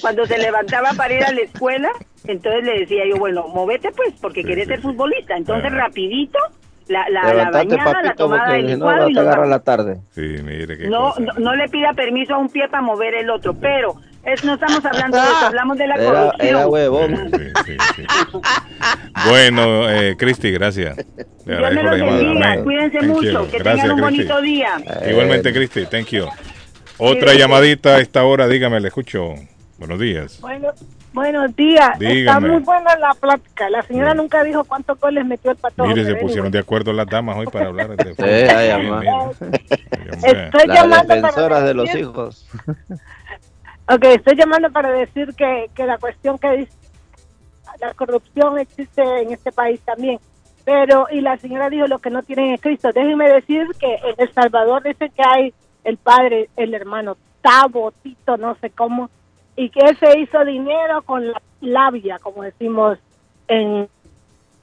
cuando se levantaba para ir a la escuela, entonces le decía yo, bueno, movete pues, porque sí, ser futbolista. Entonces, Ah. rapidito, la, la, la bañada, la tomada del no licuado y vamos. la tarde. Sí, mire qué No, cosa. no, no le pida permiso a un pie para mover el otro, pero es, no estamos hablando de eso, (laughs) hablamos de la Era, corrupción. era Sí, huevón. sí, sí, sí. Bueno, eh, Cristi, gracias. Le Dios me los bendiga, cuídense Thank mucho, you. que Gracias, tengan un Cristi. bonito día. Igualmente, Cristi, thank you. Otra llamadita a esta hora, dígame, le escucho. Buenos días. Bueno, buenos días. Está Dígame. muy buena la plática. La señora Sí. nunca dijo cuántos goles metió el patojo. Mire, se pusieron de acuerdo las damas hoy para hablar de (laughs) ay, Sí. Hombre. Estoy Las llamando para de los hijos. (laughs) Ok, estoy llamando para decir que, que la cuestión que dice, la corrupción existe en este país también. Pero, y la señora dijo lo que no tienen es Cristo. Déjenme decir que en El Salvador dicen que hay el padre, el hermano Tavo, Tito, no sé cómo, y que él se hizo dinero con la labia, como decimos en...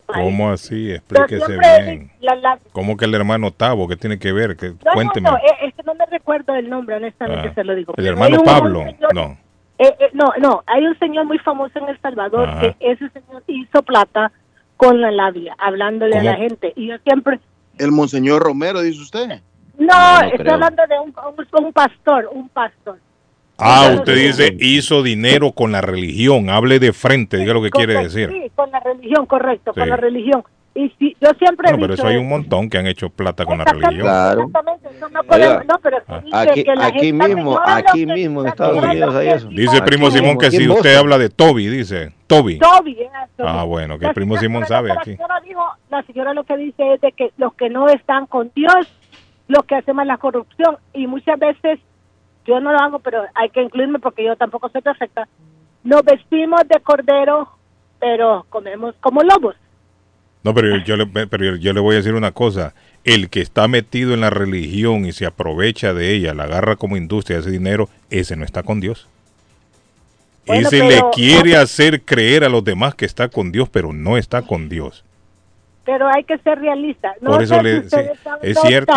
¿Cómo así? Explíquese bien. la- la- ¿Cómo que el hermano Tavo? ¿Qué tiene que ver? Que, No, cuénteme. no, no, eh, es que no me recuerdo el nombre, honestamente Ah, se lo digo. ¿El hermano Pablo? señor- No. eh, eh, no, no, hay un señor muy famoso en El Salvador Ajá. que ese señor hizo plata con la labia, hablándole a la gente. Y yo siempre, El Monseñor Romero, dice usted. no, no estoy creo. hablando de un, un, un pastor, un pastor. Ah, usted dice hizo dinero con la religión. Hable de frente, diga lo que quiere decir. Sí, con la religión, correcto, Sí. con la religión. Y si, yo siempre he Bueno, pero dicho eso hay un montón que han hecho plata con la Exactamente, religión. Claro. Exactamente, eso no podemos, no, pero ah, dice aquí- que la aquí gente- mismo, aquí que- mismo en Estados Unidos hay eso. Dice primo Aquí Simón mismo, que si usted habla de Toby, dice. Toby. Toby, eso. Ah, bueno, que La primo Simón pero sabe la aquí. señora dijo, la señora lo que dice es de que los que no están con Dios, los que hacemos la corrupción, y muchas veces, yo no lo hago, pero hay que incluirme porque yo tampoco soy perfecta, nos vestimos de cordero, pero comemos como lobos. No, pero yo, le, pero yo le voy a decir una cosa. El que está metido en la religión y se aprovecha de ella, la agarra como industria ese dinero, ese no está con Dios. Bueno, ese pero- le quiere hacer creer a los demás que está con Dios, pero no está con Dios. Pero hay que ser realista. No Por eso le- sí, es cierto.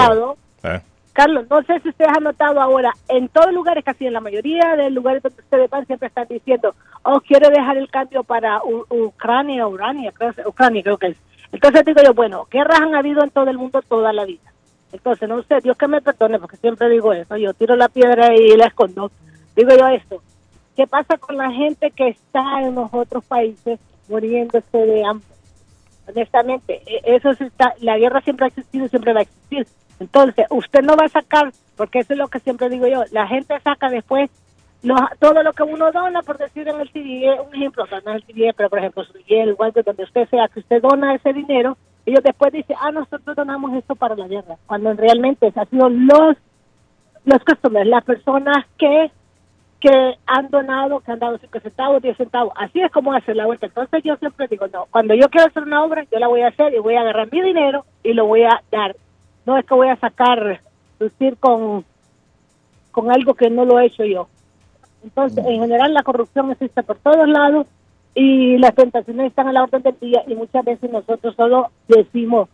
Carlos, no sé si ustedes han notado ahora, en todos lugares, casi en la mayoría de lugares donde ustedes van, siempre están diciendo, oh, quiero dejar el cambio para U- Ucrania, Urania, Ucrania creo que es. Entonces digo yo, bueno, guerras han habido en todo el mundo toda la vida. Entonces, no sé, Dios que me perdone, porque siempre digo eso, yo tiro la piedra y la escondo. Digo yo esto, ¿qué pasa con la gente que está en los otros países muriéndose de hambre? honestamente, e- eso está, la guerra siempre ha existido y siempre va a existir. Entonces, usted no va a sacar, porque eso es lo que siempre digo yo, la gente saca después lo- todo lo que uno dona, por decir en el TDE, un ejemplo, o no es el TDE, pero por ejemplo, su el Walter, donde usted sea, que usted dona ese dinero, ellos después dicen, ah, nosotros donamos esto para la guerra, cuando realmente han sido los, los customers, las personas que que han donado, que han dado 5 centavos, 10 centavos. Así es como hacer la vuelta. Entonces yo siempre digo, no, cuando yo quiero hacer una obra, yo la voy a hacer y voy a agarrar mi dinero y lo voy a dar. No es que voy a sacar, lucir con, con algo que no lo he hecho yo. Entonces, en general, la corrupción existe por todos lados y las tentaciones están a la orden del día y muchas veces nosotros solo decimos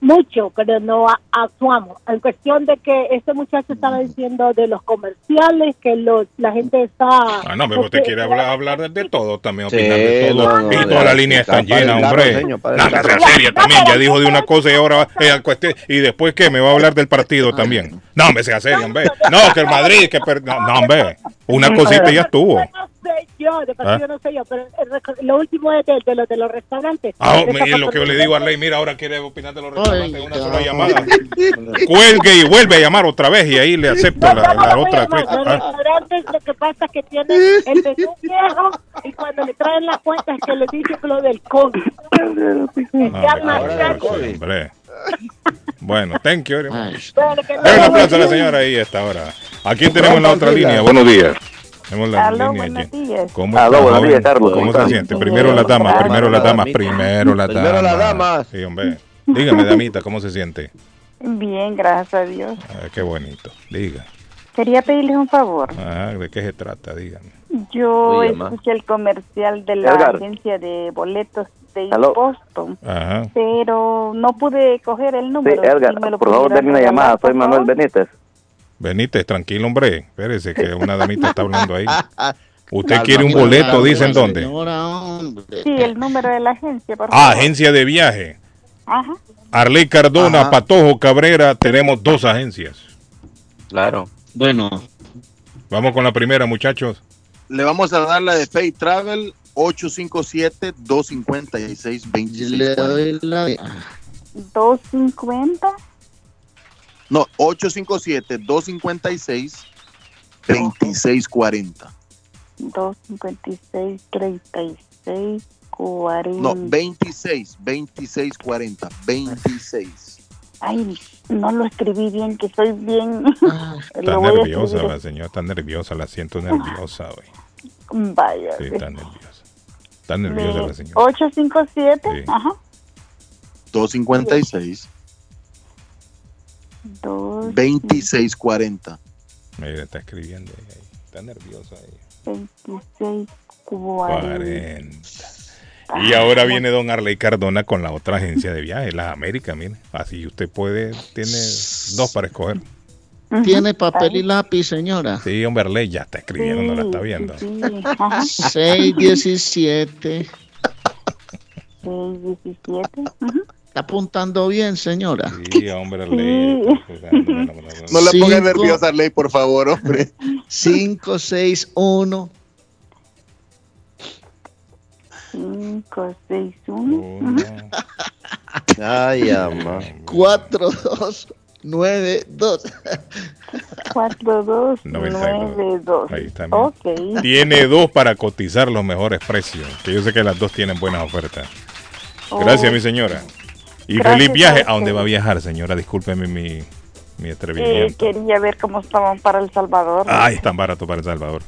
mucho, pero no a- actuamos. En cuestión de que este muchacho estaba diciendo de los comerciales, que los, la gente está... Ah, no, pero usted quiere hablar, hablar de, de todo también, Sí, opinar de todo. no, no, y toda la línea está llena, hombre. señor, No, sea seria también, ya dijo de una cosa y ahora eh, cuestión- y después qué, me va a hablar del partido también. No, hombre, sea serio, hombre. No, que el Madrid, que per- no, no, hombre. Una cosita ya estuvo. No sé yo, de ¿Ah? partido no sé yo, pero el lo último es de, de los de los restaurantes. Ah, Esa y lo que yo le digo a Arley, mira, ahora quiere opinar de los restaurantes en una Ay, sola llamada. (laughs) Cuelgue y vuelve a llamar otra vez y ahí le acepto No, la, no, la otra. no, Los Ah. restaurantes lo que pasa es que tienen el menú viejo y cuando le traen la cuenta es que le dicen lo del COVID. Hombre. Bueno, thank you. very much. Ay, Bueno, que no Dale un aplauso a la señora ahí a esta hora. ¿A quién tenemos en la otra línea? Buenos días. Tenemos la Aló, línea días. ¿Cómo Aló, está, buenos días, Carlos, ¿Cómo ¿cómo se siente? Primero las damas, primero las damas, primero las damas. Primero las damas. Sí, hombre. Dígame, damita, ¿cómo se siente? Bien, gracias a Dios. Ah, qué bonito. Diga. Quería pedirles un favor. Ajá, ¿De qué se trata? Dígame. Yo escuché el comercial de la Edgar. agencia de boletos de. Boston, Ajá. pero no pude coger el Sí, número. Edgar, Si me lo por favor, denme una llamada. Soy Manuel. Benítez. Benítez, tranquilo, hombre. Espérese que una damita está hablando ahí. (laughs) ¿Usted Calma, quiere un boleto? ¿Dicen dónde? Sí, el número de la agencia, por Ah, favor. agencia de viaje. Ajá. Arley Cardona, Ajá. Patojo, Cabrera, tenemos dos agencias. Claro. Bueno, Vamos con la primera, muchachos. Le vamos a dar la de Fay Travel 857-256-2640. yo le doy la... 250. No, 857-256-2640. 256, 36, 40. No, 26, 2640, 26. Ay, no lo escribí bien, que soy bien. (laughs) Está Lo voy a nerviosa la señora, está nerviosa, la siento nerviosa hoy. Vaya. Sí, está nerviosa. Está nerviosa la señora. 857, Sí. ajá. 256, 2, 2640. Mira, está escribiendo ahí. Está nerviosa ella. 26, 40. 40. Y ahora viene don Arley Cardona con la otra agencia de viajes, las Américas, mire. Así usted puede, tiene dos para escoger. ¿Tiene papel y lápiz, señora? Sí, hombre, Arley ya está escribiendo, no la está viendo. Sí, sí, ajá. 617. 6, 17. ujú. ¿Está apuntando bien, señora? Sí, hombre, Arley. No le ponga nerviosa a Ley, por favor, hombre. 561 5, 6, 1. Uno, Ay, ama. 4292. 4, 2, 92. 9, 2. Ahí está, mira. Ok. Tiene dos para cotizar los mejores precios, que yo sé que las dos tienen buenas ofertas. Gracias, Oh, mi señora. Y Gracias feliz viaje. ¿A dónde va a viajar, señora? Discúlpeme mi, mi eh, atrevimiento. quería ver cómo estaban para El Salvador. Ay, es tan barato para El Salvador.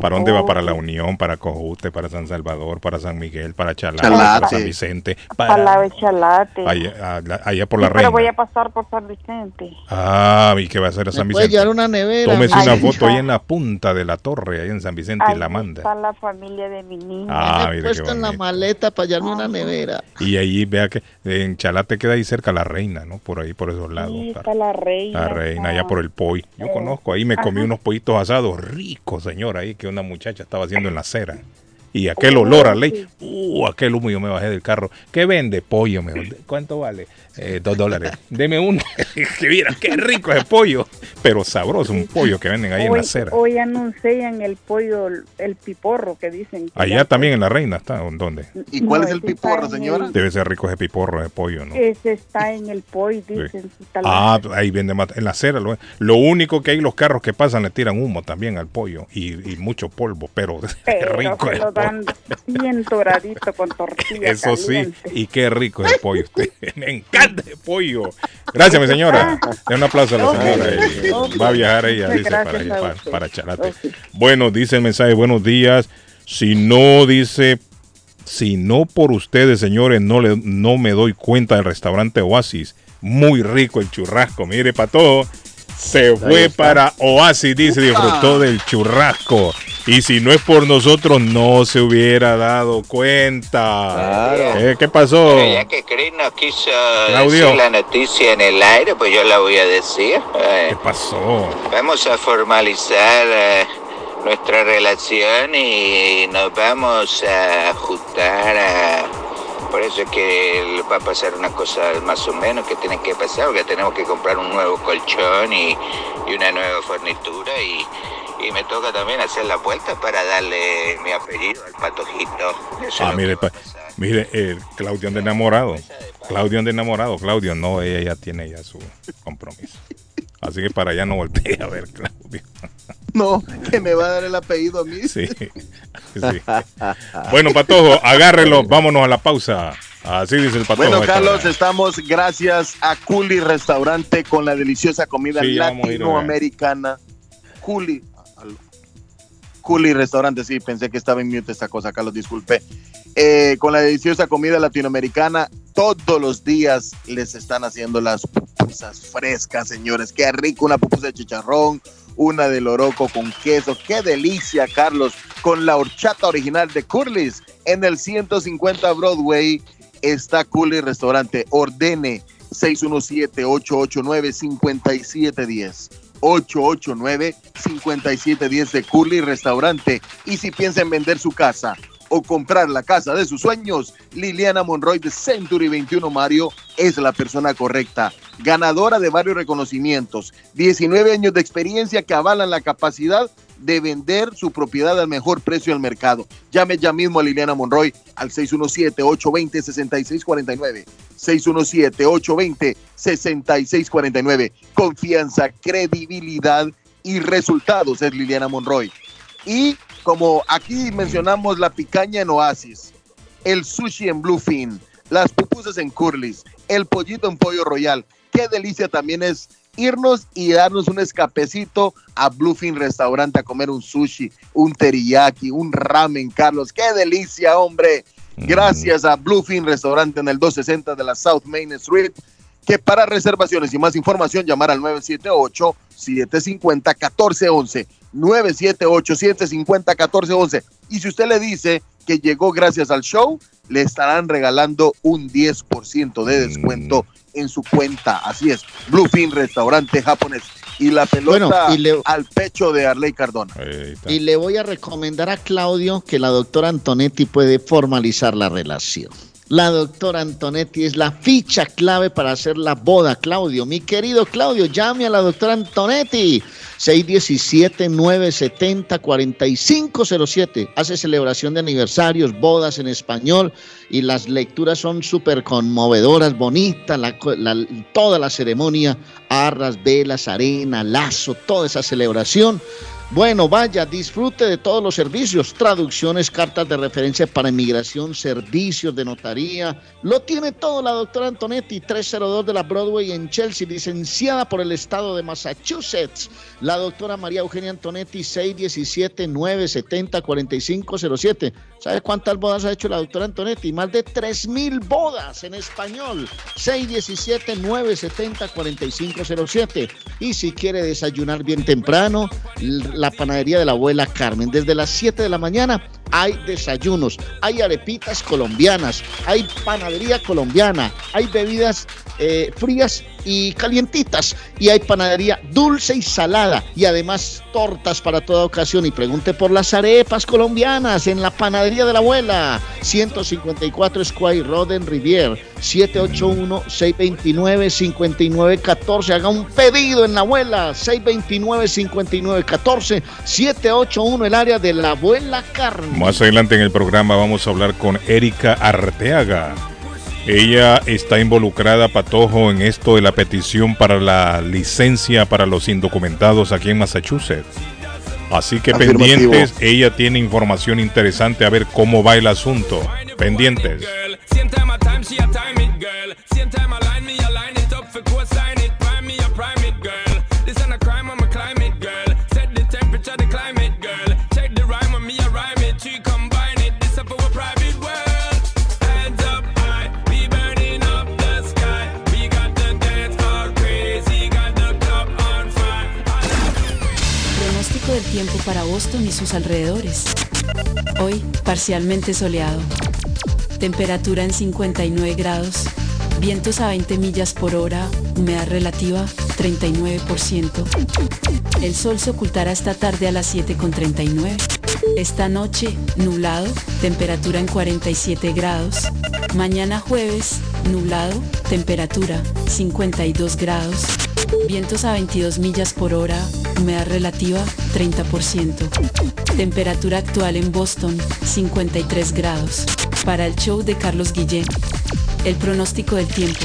¿Para dónde va? Para la. Unión, para Cojute, para San Salvador, para San Miguel, para Chalate, Chalate. para San Vicente, Para la para de Chalate. allá, a- allá por Sí, la pero voy Reina. a pasar por San Vicente. Ah, ¿y qué va a hacer a San ¿Me puede Vicente? llevar una nevera? Tómese una foto ahí en la punta de la torre, ahí en San Vicente, y Ahí la manda. está la familia de mi niña. Ah, Me qué puesto en la maleta para hallarme una nevera. Y ahí vea que en Chalate queda ahí cerca la reina, ¿no? Por ahí, por esos lados. Sí, para- está la reina. La reina, allá por el Poi. Yo Eh, conozco, ahí me comí ajá. unos pollitos asados ricos, señora, ahí que una muchacha estaba haciendo en la acera. Y aquel olor a ley, uh, aquel humo, yo me bajé del carro. ¿Qué vende? Pollo, me dijo. ¿Cuánto vale? "Eh, dos dólares. (laughs) Deme uno. (laughs) que mira, qué rico ese pollo. Pero sabroso, un pollo que venden ahí en la Hoy, acera. hoy anuncian el pollo, el, el piporro que dicen. que Allá también en la reina está, ¿o ¿dónde? ¿Y cuál No, es el piporro, señora? el- Debe ser rico ese piporro, ese pollo, ¿no? Ese está en el POI, dicen. sí, Ah, ahí vende más. En la acera. Lo, lo único que hay, los carros que pasan le tiran humo también al pollo y, y mucho polvo, pero, (laughs) pero rico se el lo pollo. dan bien doradito con tortilla Eso sí, y qué rico es el pollo usted. Me encanta (laughs) el pollo. Gracias, mi señora. Den (laughs) un aplauso a la señora. Va a viajar ella, dice, para, gracias para, para Charate. Bueno, dice el mensaje, buenos días. Si no, dice, si no por ustedes, señores, no, le, no me doy cuenta del restaurante Oasis. Muy rico el churrasco. Mire, para todo. Se fue para Oasis, dice, disfrutó del churrasco. Y si no es por nosotros, no se hubiera dado cuenta. Claro. Eh, ¿Qué pasó? Pero ya que Chris no quiso Claudio. decir la noticia en el aire, pues yo la voy a decir. Eh, ¿Qué pasó? vamos a formalizar eh, nuestra relación y nos vamos a ajustar a... Por eso es que va a pasar una cosa más o menos que tiene que pasar, porque tenemos que comprar un nuevo colchón y, y una nueva fornitura y, y me toca también hacer la vuelta para darle mi apellido al patojito. Eso Ah, mire, pa- mire, eh, Claudio anda enamorado. Claudio anda enamorado. Claudio, no, ella ya tiene ya su compromiso. Así que para allá no voltee a ver, Claudio. (laughs) No, que me va a dar el apellido a mí. Sí, (laughs) sí. Bueno, Patojo, agárrelo. Vámonos a la pausa. Así dice el Patojo. Bueno, Carlos, estamos gracias a Culi Restaurante con la deliciosa comida Sí, latinoamericana. Culi. Culi Restaurante, sí, pensé que estaba en mute esta cosa, Carlos, disculpe. Eh, con la deliciosa comida latinoamericana, todos los días les están haciendo las pupusas frescas, señores. Qué rico, una pupusa de chicharrón, una de loroco con queso. Qué delicia, Carlos, con la horchata original de Curly's en el 150 Broadway está Curly Restaurante. Ordene 617-889-5710. 889-5710 de Curly Restaurante. Y si piensa en vender su casa o comprar la casa de sus sueños, Liliana Monroy de Century 21 Mario es la persona correcta. Ganadora de varios reconocimientos, 19 años de experiencia que avalan la capacidad de vender su propiedad al mejor precio del mercado. Llame ya mismo a Liliana Monroy al 617-820-6649. 617-820-6649. Confianza, credibilidad y resultados es Liliana Monroy. Y como aquí mencionamos la picaña en Oasis, el sushi en Bluefin, las pupusas en Curly's, el pollito en Pollo Royal, qué delicia también es irnos y darnos un escapecito a Bluefin Restaurante a comer un sushi, un teriyaki, un ramen, Carlos. Qué delicia, hombre. Gracias a Bluefin Restaurante en el 260 de la South Main Street. Que para reservaciones y más información llamar al 978-750-1411. 978-750-1411. Y si usted le dice que llegó gracias al show, le estarán regalando un 10% de descuento en su cuenta. Así es, Bluefin Restaurante Japonés. Y la pelota Bueno, y le- al pecho de Arley Cardona. Y le voy a recomendar a Claudio que la doctora Antonetti puede formalizar la relación. La doctora Antonetti es la ficha clave para hacer la boda, Claudio. Mi querido Claudio, llame a la doctora Antonetti. 617-970-4507. Hace celebración de aniversarios, bodas en español y las lecturas son súper conmovedoras, bonitas, toda la ceremonia, arras, velas, arena, lazo, toda esa celebración Bueno, vaya, disfrute de todos los servicios, traducciones, cartas de referencia para inmigración, servicios de notaría. Lo tiene todo la doctora Antonetti, 302 de la Broadway en Chelsea, licenciada por el estado de Massachusetts. La doctora María Eugenia Antonetti, 617-970-4507. ¿Sabe cuántas bodas ha hecho la doctora Antonetti? Más de 3.000 bodas en español. 617-970-4507. Y si quiere desayunar bien temprano, la panadería de la abuela Carmen. Desde las 7 de la mañana hay desayunos, hay arepitas colombianas, hay panadería colombiana, hay bebidas eh, frías y calientitas. Y hay panadería dulce y salada y además tortas para toda ocasión. Y pregunte por las arepas colombianas en la panadería de la abuela. 154 Square Road en Rivier. 781-629-5914 haga un pedido en la abuela. 629-5914 781 el área de la abuela Carmen. Más adelante en el programa vamos a hablar con Erika Arteaga ella está involucrada, Patojo, en esto de la petición para la licencia para los indocumentados aquí en Massachusetts. Así que pendientes, ella tiene información interesante a ver cómo va el asunto. Pendientes. Tiempo para Boston y sus alrededores. Hoy, parcialmente soleado. Temperatura en 59 grados. Vientos a 20 millas por hora. Humedad relativa 39%. El sol se ocultará esta tarde a las 7.39. Esta noche, nublado. Temperatura en 47 grados. Mañana jueves, nublado. Temperatura 52 grados. Vientos a 22 millas por hora, humedad relativa 30%. Temperatura actual en Boston 53 grados. Para el show de Carlos Guillén, el pronóstico del tiempo.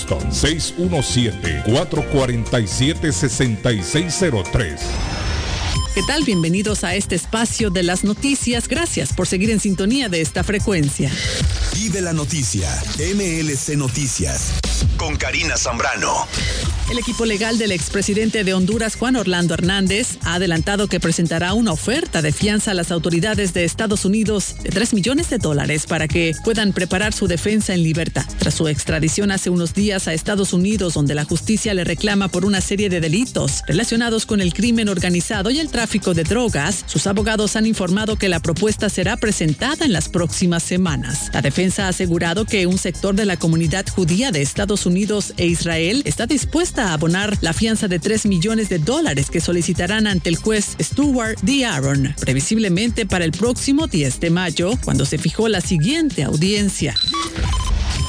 617-447-6603. ¿Qué tal? Bienvenidos a este espacio de las noticias. Gracias por seguir en sintonía de esta frecuencia. Y de la noticia, MLC Noticias, con Karina Zambrano. El equipo legal del expresidente de Honduras, Juan Orlando Hernández, ha adelantado que presentará una oferta de fianza a las autoridades de Estados Unidos de 3 millones de dólares para que puedan preparar su defensa en libertad. Tras su extradición hace unos días a Estados Unidos, donde la justicia le reclama por una serie de delitos relacionados con el crimen organizado y el tráfico de drogas, sus abogados han informado que la propuesta será presentada en las próximas semanas. La defensa ha asegurado que un sector de la comunidad judía de Estados Unidos e Israel está dispuesta a abonar la fianza de 3 millones de dólares que solicitarán ante el juez Stuart D. Aaron, previsiblemente para el próximo 10 de mayo, cuando se fijó la siguiente audiencia.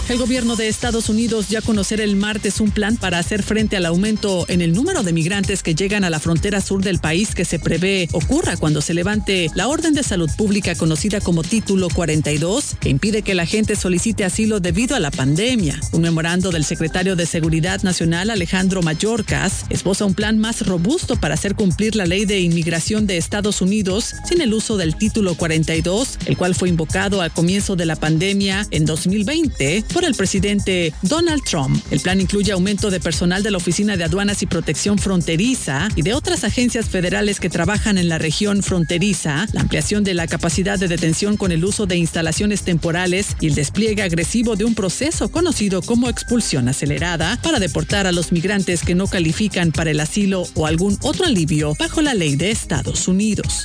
El gobierno de Estados Unidos ya conocerá el martes un plan para hacer frente al aumento en el número de migrantes que llegan a la frontera sur del país que se prevé ocurra cuando se levante la orden de salud pública conocida como Título 42, que impide que la gente solicite asilo debido a la pandemia. Un memorando del secretario de Seguridad Nacional Alejandro Mayorkas esboza un plan más robusto para hacer cumplir la ley de inmigración de Estados Unidos sin el uso del Título 42, el cual fue invocado al comienzo de la pandemia en 2020 por el presidente Donald Trump. El plan incluye aumento de personal de la Oficina de Aduanas y Protección Fronteriza y de otras agencias federales que trabajan en la región fronteriza, la ampliación de la capacidad de detención con el uso de instalaciones temporales y el despliegue agresivo de un proceso conocido como expulsión acelerada para deportar a los migrantes que no califican para el asilo o algún otro alivio bajo la ley de Estados Unidos.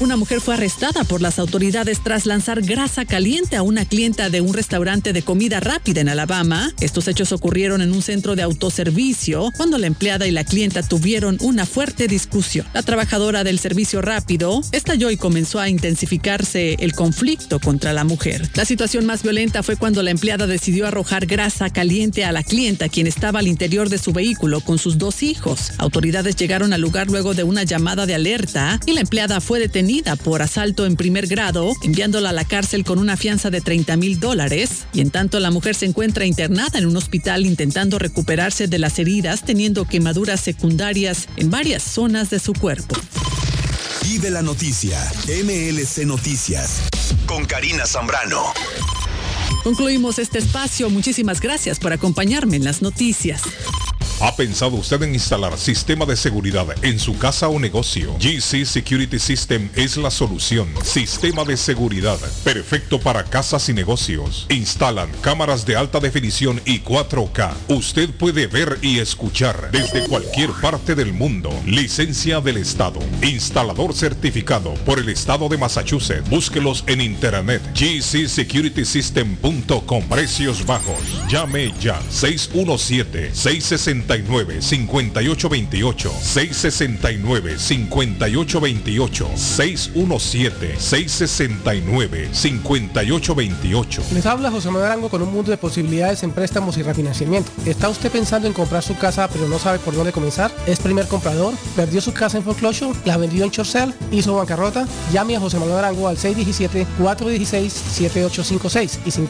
Una mujer fue arrestada por las autoridades tras lanzar grasa caliente a una clienta de un restaurante de comida rápida en Alabama. Estos hechos ocurrieron en un centro de autoservicio cuando la empleada y la clienta tuvieron una fuerte discusión. La trabajadora del servicio rápido estalló y comenzó a intensificarse el conflicto contra la mujer. La situación más violenta fue cuando la empleada decidió arrojar grasa caliente a la clienta, quien estaba al interior de su vehículo con sus dos hijos. Autoridades llegaron al lugar luego de una llamada de alerta y la empleada fue detenida por asalto en primer grado, enviándola a la cárcel con una fianza de 30 mil dólares. Y en tanto la mujer se encuentra internada en un hospital intentando recuperarse de las heridas, teniendo quemaduras secundarias en varias zonas de su cuerpo. Vive la noticia, MLC Noticias, con Karina Zambrano. Concluimos este espacio. Muchísimas gracias por acompañarme en las noticias. ¿Ha pensado usted en instalar sistema de seguridad en su casa o negocio? GC Security System es la solución. Sistema de seguridad perfecto para casas y negocios. Instalan cámaras de alta definición y 4K. Usted puede ver y escuchar desde cualquier parte del mundo. Licencia del Estado. Instalador certificado por el Estado de Massachusetts. Búsquelos en internet. gcsecuritysystem.com. Precios bajos. Llame ya. 617 660 669-5828, 669-5828, 617-669-5828. Les habla José Manuel Arango con un mundo de posibilidades en préstamos y refinanciamiento. ¿Está usted pensando en comprar su casa pero no sabe por dónde comenzar? ¿Es primer comprador? ¿Perdió su casa en foreclosure? ¿La vendió en Chorcel? ¿Hizo bancarrota? Llame a José Manuel Arango al 617-416-7856 y sin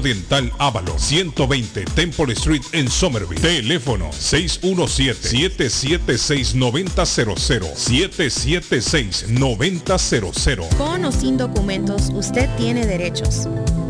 Dental Avalon 120 Temple Street en Somerville. Teléfono 617-776-9000. 776-9000. Con o sin documentos, usted tiene derechos.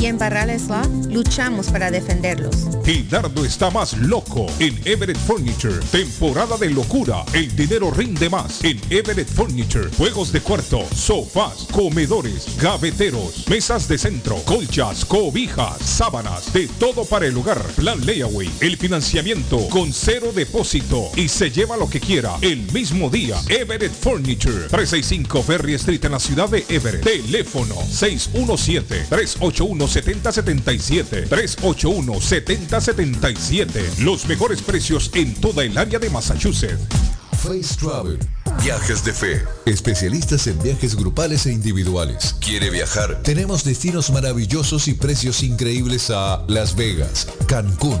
y en Barrales Law luchamos para defenderlos. Gildardo está más loco en Everett Furniture. Temporada de locura. El dinero rinde más en Everett Furniture. Juegos de cuarto, sofás, comedores, gaveteros, mesas de centro, colchas, cobijas, sábanas, de todo para el hogar. Plan Layaway. El financiamiento con cero depósito y se lleva lo que quiera el mismo día. Everett Furniture. 365 Ferry Street en la ciudad de Everett. Teléfono 617 381 7077 381 7077 Los mejores precios en toda el área de Massachusetts. Face Travel. Viajes de fe. Especialistas en viajes grupales e individuales. ¿Quiere viajar? Tenemos destinos maravillosos y precios increíbles a Las Vegas, Cancún,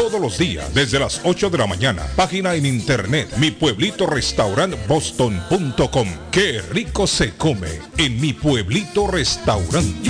todos los días desde las 8 de la mañana, página en internet, mi pueblito restaurant boston.com, qué rico se come en mi pueblito restaurante.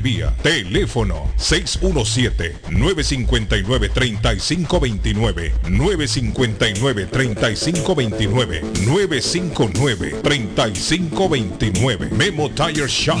Rivia. Teléfono 617-959-3529. 959-3529. 959-3529. Memo Tire Shop.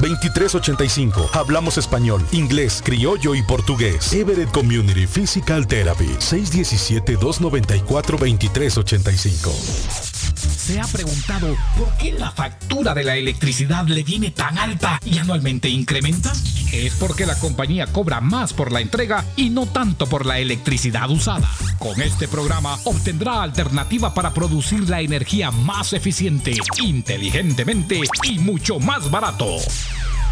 2385. Hablamos español, inglés, criollo y portugués. Everett Community Physical Therapy. 617-294-2385. ¿Se ha preguntado por qué la factura de la electricidad le viene tan alta y anualmente incrementa? Es porque la compañía cobra más por la entrega y no tanto por la electricidad usada. Con este programa obtendrá alternativa para producir la energía más eficiente, inteligentemente y mucho más barato.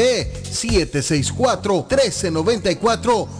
764-1394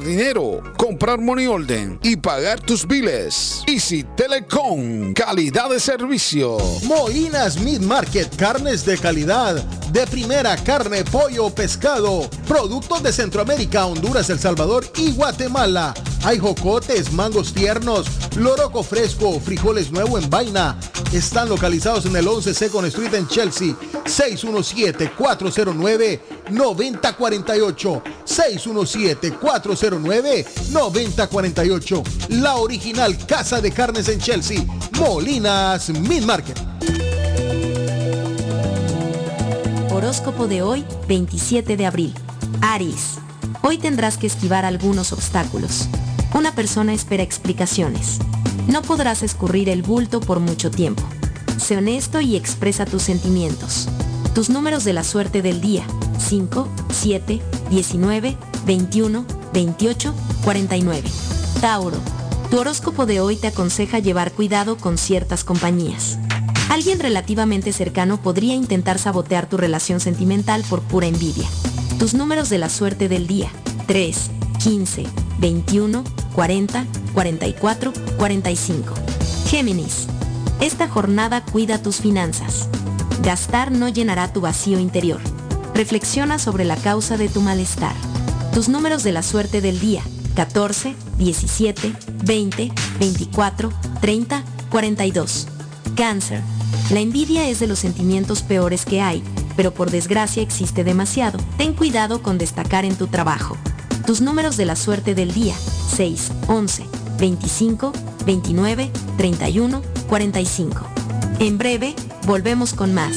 dinero, comprar money order y pagar tus biles. Easy Telecom, calidad de servicio. Moinas Meat Market, carnes de calidad, de primera carne, pollo, pescado, productos de Centroamérica, Honduras, El Salvador y Guatemala. Hay jocotes, mangos tiernos, loroco fresco, frijoles nuevo en vaina. Están localizados en el 11 Second Street en Chelsea. 617-409-9048. 617-409-9048. La original Casa de Carnes en Chelsea. Molinas Meat Market. Horóscopo de hoy, 27 de abril. Aries. Hoy tendrás que esquivar algunos obstáculos. Una persona espera explicaciones. No podrás escurrir el bulto por mucho tiempo. Sé honesto y expresa tus sentimientos. Tus números de la suerte del día. 5, 7, 19, 21, 28, 49. Tauro. Tu horóscopo de hoy te aconseja llevar cuidado con ciertas compañías. Alguien relativamente cercano podría intentar sabotear tu relación sentimental por pura envidia. Tus números de la suerte del día. 3, 15, 21, 40, 44, 45. Géminis. Esta jornada cuida tus finanzas. Gastar no llenará tu vacío interior. Reflexiona sobre la causa de tu malestar. Tus números de la suerte del día. 14, 17, 20, 24, 30, 42. Cáncer. La envidia es de los sentimientos peores que hay, pero por desgracia existe demasiado. Ten cuidado con destacar en tu trabajo. Tus números de la suerte del día. 6, 11, 25, 29, 31, 45. En breve, volvemos con más.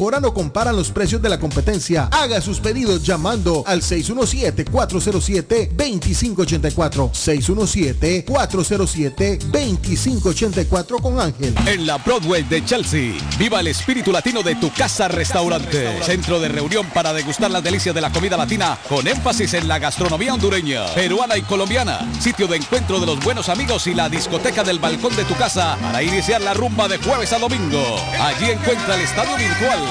mejoran o comparan los precios de la competencia. Haga sus pedidos llamando al 617-407-2584. 617-407-2584 con Ángel. En la Broadway de Chelsea, viva el espíritu latino de tu casa restaurante. Centro de reunión para degustar las delicias de la comida latina con énfasis en la gastronomía hondureña, peruana y colombiana. Sitio de encuentro de los buenos amigos y la discoteca del balcón de tu casa para iniciar la rumba de jueves a domingo. Allí encuentra el estadio virtual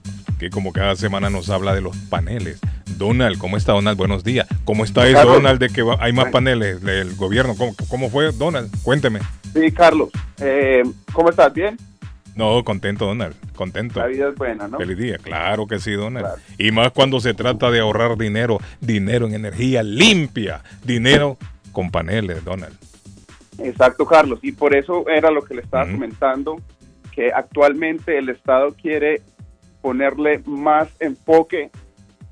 que como cada semana nos habla de los paneles. Donald, ¿cómo está Donald? Buenos días. ¿Cómo está eso, Carlos. Donald, de que hay más paneles del gobierno? ¿Cómo, cómo fue, Donald? Cuénteme. Sí, Carlos. Eh, ¿Cómo estás? ¿Bien? No, contento, Donald. Contento. La vida es buena, ¿no? Feliz día, claro que sí, Donald. Y más cuando se trata de ahorrar dinero, dinero en energía limpia, dinero con paneles, Donald. Exacto, Carlos. Y por eso era lo que le estaba comentando, que actualmente el Estado quiere ponerle más enfoque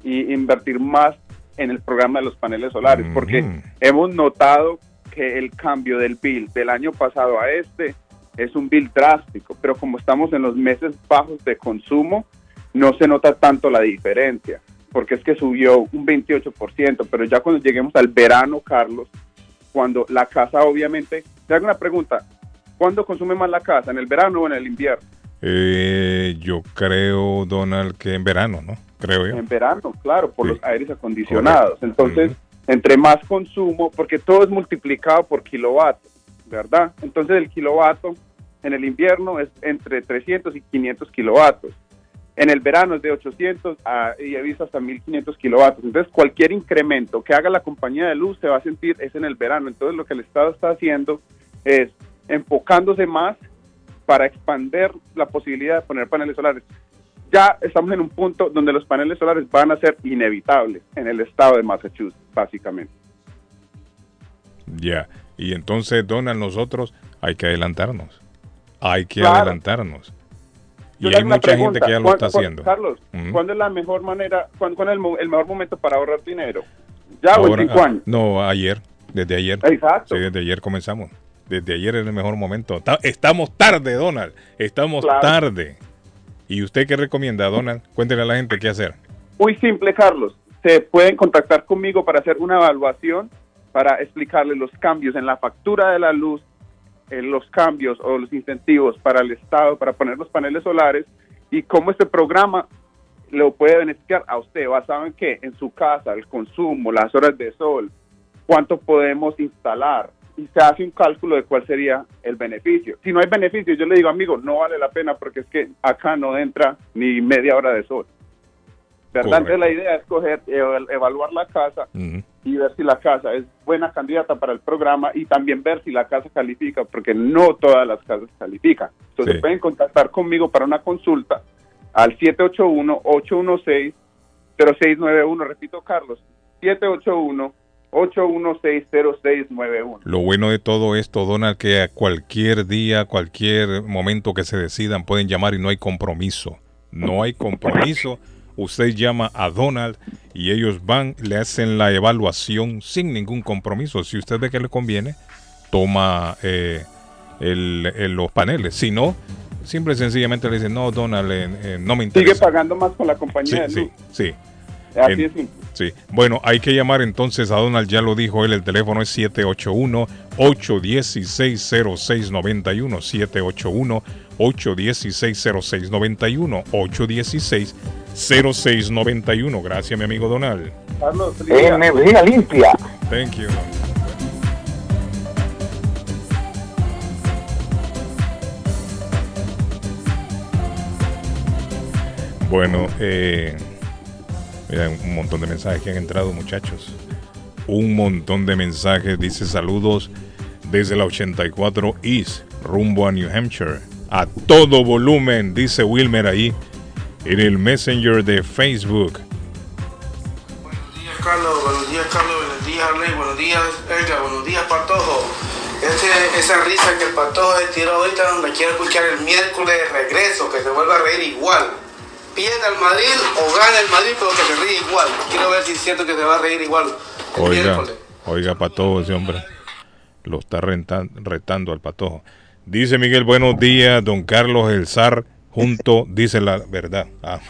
y invertir más en el programa de los paneles solares, porque hemos notado que el cambio del bill del año pasado a este es un bill drástico, pero como estamos en los meses bajos de consumo, no se nota tanto la diferencia, porque es que subió un 28%, pero ya cuando lleguemos al verano, Carlos, cuando la casa obviamente, te hago una pregunta, ¿cuándo consume más la casa, en el verano o en el invierno? Eh, yo creo, Donald, que en verano, ¿no? Creo yo. En verano, claro, por los aires acondicionados. Entonces, entre más consumo, porque todo es multiplicado por kilovatio, ¿verdad? Entonces, el kilovatio en el invierno es entre 300 y 500 kilovatios. En el verano es de 800 a, y he visto hasta 1500 kilovatios. Entonces, cualquier incremento que haga la compañía de luz se va a sentir es en el verano. Entonces, lo que el Estado está haciendo es enfocándose más para expander la posibilidad de poner paneles solares. Ya estamos en un punto donde los paneles solares van a ser inevitables en el estado de Massachusetts, básicamente. Ya. Y entonces, Donald, nosotros hay que adelantarnos. Hay que Claro. adelantarnos. Yo Y hay mucha gente pregunta. que ya lo ¿Cuán- está haciendo. Carlos. ¿cuándo es la mejor manera, cuándo, cuándo es el, el mejor momento para ahorrar dinero? ¿Ya o Ahora- en cinco años? No, ayer. Desde ayer. Exacto. Sí, desde ayer comenzamos. Desde ayer es el mejor momento. Ta- Estamos tarde, Donald. Estamos Claro. tarde. ¿Y usted qué recomienda, Donald? Cuéntele a la gente qué hacer. Muy simple, Carlos. Se pueden contactar conmigo para hacer una evaluación, para explicarles los cambios en la factura de la luz, eh, los cambios o los incentivos para el Estado, para poner los paneles solares y cómo este programa lo puede beneficiar a usted, basado en qué, en su casa, el consumo, las horas de sol, cuánto podemos instalar y se hace un cálculo de cuál sería el beneficio. Si no hay beneficio, yo le digo, amigo, no vale la pena porque es que acá no entra ni media hora de sol. ¿Verdad? Entonces la idea es coger, eval- evaluar la casa y ver si la casa es buena candidata para el programa y también ver si la casa califica, porque no todas las casas califican. Entonces Sí. pueden contactar conmigo para una consulta al 781-816-0691. Repito, Carlos, 781-816-0691. Lo bueno de todo esto, Donald, que a cualquier día, cualquier momento que se decidan, pueden llamar y no hay compromiso. No hay compromiso. Usted llama a Donald y ellos van, le hacen la evaluación sin ningún compromiso. Si usted ve que le conviene, toma eh, el- el- los paneles. Si no, simple y sencillamente le dicen, no, Donald, eh, eh, no me Sigue interesa. pagando más con la compañía Sí, de sí, sí. Así En- simple. Sí, bueno, hay que llamar entonces a Donald, ya lo dijo él, el teléfono es 781-816-0691, 781-816-0691, 816-0691. Gracias, mi amigo Donald. Carlos, Energía limpia. Thank you. Bueno, eh, mira, un montón de mensajes que han entrado, muchachos. Un montón de mensajes. Dice saludos desde la 84 East, rumbo a New Hampshire. A todo volumen, dice Wilmer ahí, en el Messenger de Facebook. días, Carlos. Buenos días, Carlos. Buenos días, Arley. Buenos días, Edgar, buenos días, Patojo. Ese- esa risa que el Patojo tiró ahorita, la quiero escuchar el miércoles de regreso, que se vuelva a reír igual. Pierda el Madrid o gana el Madrid, pero que se ríe igual. Quiero ver si es cierto que se va a reír igual el Oiga, miércoles. oiga, Patojo, ese hombre lo está retando al Patojo. Dice Miguel, buenos días, don Carlos El Zar, junto, (laughs) dice la verdad. Ah. (laughs)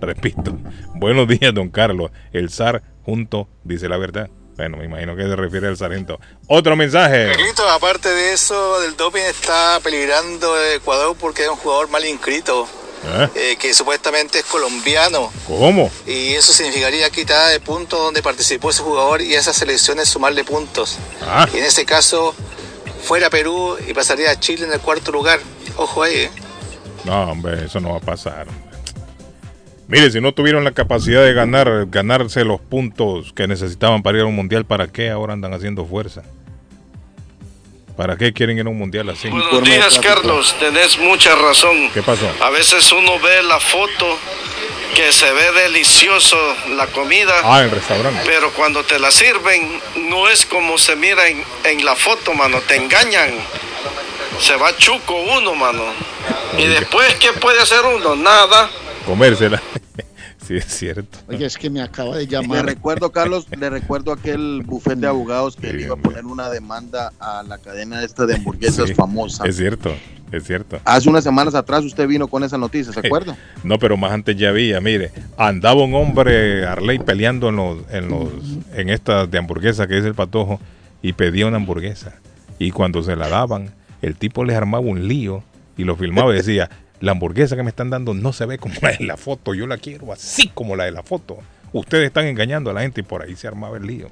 Repito, buenos días, don Carlos El Zar, junto, dice la verdad. Bueno, me imagino que se refiere al sargento. Otro mensaje. Carlito, aparte de eso, del doping está peligrando Ecuador porque es un jugador mal inscrito, ¿Eh? eh, que supuestamente es colombiano. ¿Cómo? Y eso significaría quitar de puntos donde participó ese jugador y a esas selecciones sumarle puntos. Ah. Y en ese caso, fuera Perú y pasaría a Chile en el cuarto lugar. Ojo ahí, ¿eh? No, hombre, eso no va a pasar. Mire, si no tuvieron la capacidad de ganar, ganarse los puntos que necesitaban para ir a un mundial, ¿para qué ahora andan haciendo fuerza? ¿Para qué quieren ir a un mundial así? Buenos días, Carlos. Tenés mucha razón. ¿Qué pasó? A veces uno ve la foto que se ve delicioso la comida, Ah, en restaurante. pero cuando te la sirven no es como se mira en, en la foto, mano. Te engañan. Se va chuco uno, mano. Y después, ¿qué puede hacer uno? Nada. Comérsela. (laughs) sí, es cierto. Oye, es que me acaba de Le llamar. recuerdo, Carlos, le recuerdo aquel bufete de abogados que le iba a poner una demanda a la cadena esta de hamburguesas Sí, famosa. Es cierto, es cierto. Hace unas semanas atrás usted vino con esa noticia, ¿se acuerda? No, pero más antes ya había, mire, andaba un hombre, Arley, peleando en los, en los, en estas de hamburguesa que es el patojo, y pedía una hamburguesa. Y cuando se la daban, el tipo les armaba un lío y lo filmaba y decía, la hamburguesa que me están dando no se ve como la de la foto, yo la quiero así como la de la foto. Ustedes están engañando a la gente y por ahí se armaba el lío.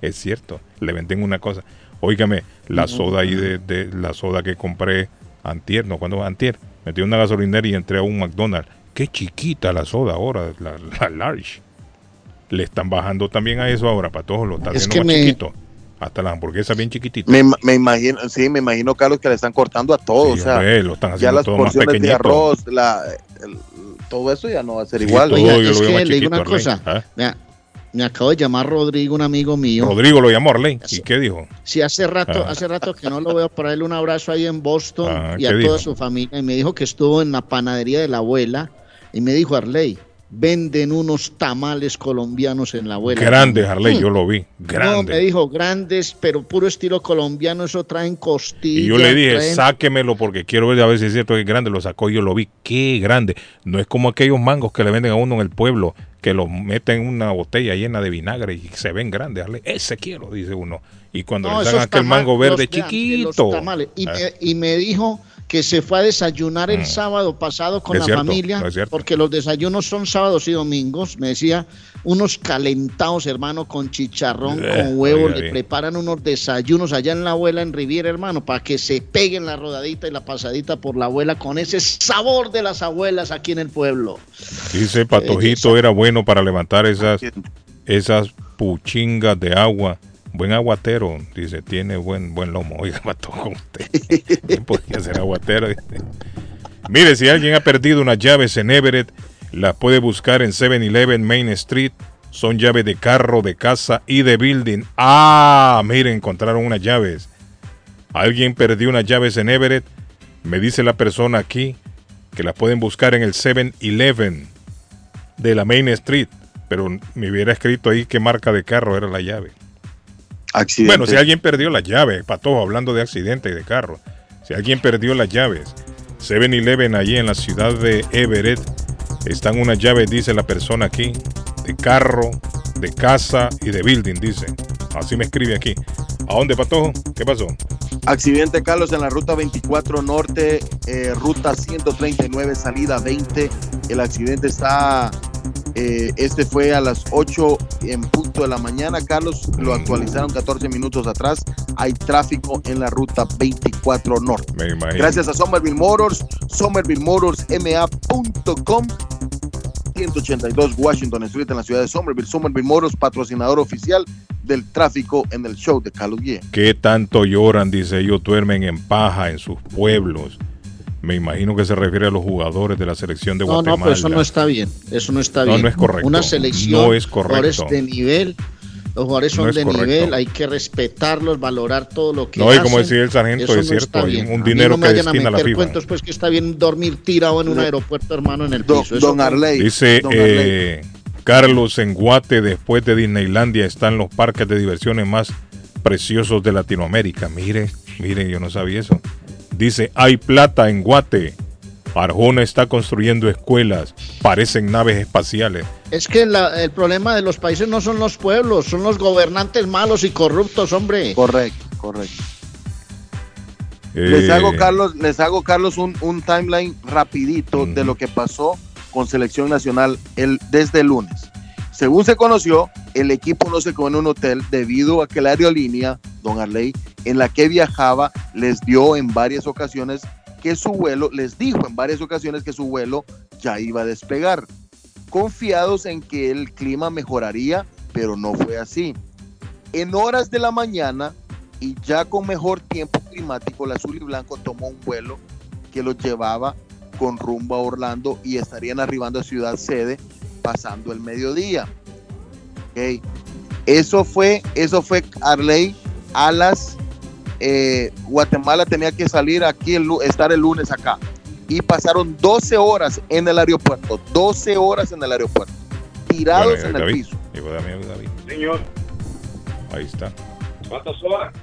Es cierto, le venden una cosa. Óigame, la soda ahí de, de- la soda que compré antier, no, cuando antier, metí una gasolinera y entré a un McDonald's. Qué chiquita la soda ahora, la, la large. Le están bajando también a eso ahora, para todos lo están Es haciendo que más me- chiquito. Hasta las hamburguesas bien chiquititas. Me, ima- me imagino, sí, me imagino, Carlos, que le están cortando a todo. Sí, o sea, hombre, lo están ya haciendo las todo más porciones de pequeñito. arroz, la, el- todo eso ya no va a ser Sí, igual. todo Oiga, es que más le digo una Arley. cosa. ¿Ah? Mira, me acabo de llamar Rodrigo, un amigo mío. Rodrigo lo llamó Arley. ¿Y qué dijo? Sí, hace rato, Ah. hace rato que no lo veo para él un abrazo ahí en Boston Ah, y a ¿qué toda dijo? su familia. Y me dijo que estuvo en la panadería de la abuela y me dijo, Arley, venden unos tamales colombianos en la abuela. Grande, Arley, Mm. yo lo vi. No, me dijo grandes, pero puro estilo colombiano, eso traen costillas. Y yo le dije, traen- sáquemelo porque quiero ver a ver si es cierto que es grande. Lo sacó y yo lo vi. Qué grande. No es como aquellos mangos que le venden a uno en el pueblo, que los meten en una botella llena de vinagre y se ven grandes. Arley. Ese quiero, dice uno. Y cuando No, le dan esos aquel mango verde los- vean, chiquito. los tamales. Y, Ah. me, y me dijo que se fue a desayunar el Mm. sábado pasado con Es la cierto, familia, es porque los desayunos son sábados y domingos. Me decía, unos calentados, hermano, con chicharrón, Eh, con huevo. Le bien. preparan unos desayunos allá en la abuela, en Riviera, hermano, para que se peguen la rodadita y la pasadita por la abuela con ese sabor de las abuelas aquí en el pueblo. Dice Patojito era bueno para levantar esas, esas puchingas de agua. Buen aguatero, dice, tiene buen buen lomo. Oiga, (laughs) Patojo, usted. ¿Quién podría ser aguatero? (laughs) Mire, si alguien ha perdido unas llaves en Everett, las puede buscar en 7-Eleven Main Street. Son llaves de carro, de casa y de building. Ah, mire, encontraron unas llaves. Alguien perdió unas llaves en Everett. Me dice la persona aquí que las pueden buscar en el 7-Eleven de la Main Street. Pero me hubiera escrito ahí qué marca de carro era la llave. Bueno, si alguien perdió la llave, Patojo, hablando de accidente y de carro. Si alguien perdió las llaves, 7-Eleven allí en la ciudad de Everett, están unas llaves, dice la persona aquí, de carro, de casa y de building, dice. Así me escribe aquí. ¿A dónde, Patojo? ¿Qué pasó? Accidente, Carlos, en la ruta 24 Norte, eh, ruta 139, salida 20. El accidente está, eh, este fue a las 8 en punto de la mañana, Carlos. Lo actualizaron 14 minutos atrás. Hay tráfico en la ruta 24 Norte. Gracias a Somerville Motors, somervillemotorsma.com. 182 Washington Street en la ciudad de Somerville. Somerville Motors, patrocinador oficial del tráfico en el show de Carlos Guía. ¿Qué tanto lloran? Dice ellos duermen en paja en sus pueblos. Me imagino que se refiere a los jugadores de la selección de No, no, Guatemala. pero eso no está bien. Eso no está No, bien. no es correcto. Una selección No es jugadores correcto. de nivel Los jugadores son No de correcto. nivel, hay que respetarlos, valorar todo lo que No, y hacen. como decía el sargento, Eso es cierto, está hay bien. un A mí dinero no me que vayan a destina la FIFA. cuentos, pues que está bien dormir tirado en un aeropuerto, hermano, en el piso. Eso no- Dice eh, Carlos en Guate, después de Disneylandia están los parques de diversiones más preciosos de Latinoamérica. Mire, mire, yo no sabía eso. Dice, hay plata en Guate. Arjona está construyendo escuelas, parecen naves espaciales. Es que la- el problema de los países no son los pueblos, son los gobernantes malos y corruptos, hombre. Correcto, correcto. Eh, Les hago, Carlos, les hago, Carlos, un, un timeline rapidito de lo que pasó con selección nacional el, desde el lunes. Según se conoció, el equipo no se quedó en un hotel debido a que la aerolínea, Don Arley, en la que viajaba, les dio en varias ocasiones que su vuelo, les dijo en varias ocasiones que su vuelo ya iba a despegar, confiados en que el clima mejoraría, pero no fue así. En horas de la mañana y ya con mejor tiempo climático, el azul y blanco tomó un vuelo que los llevaba con rumbo a Orlando y estarían arribando a Ciudad Sede pasando el mediodía. Ok. Eso fue, eso fue Arley a eh, Guatemala tenía que salir aquí, el estar el lunes acá. Y pasaron 12 horas en el aeropuerto, 12 horas en el aeropuerto, tirados Bueno, en el piso. llegó David, David. Señor, Ahí está. ¿cuántas horas?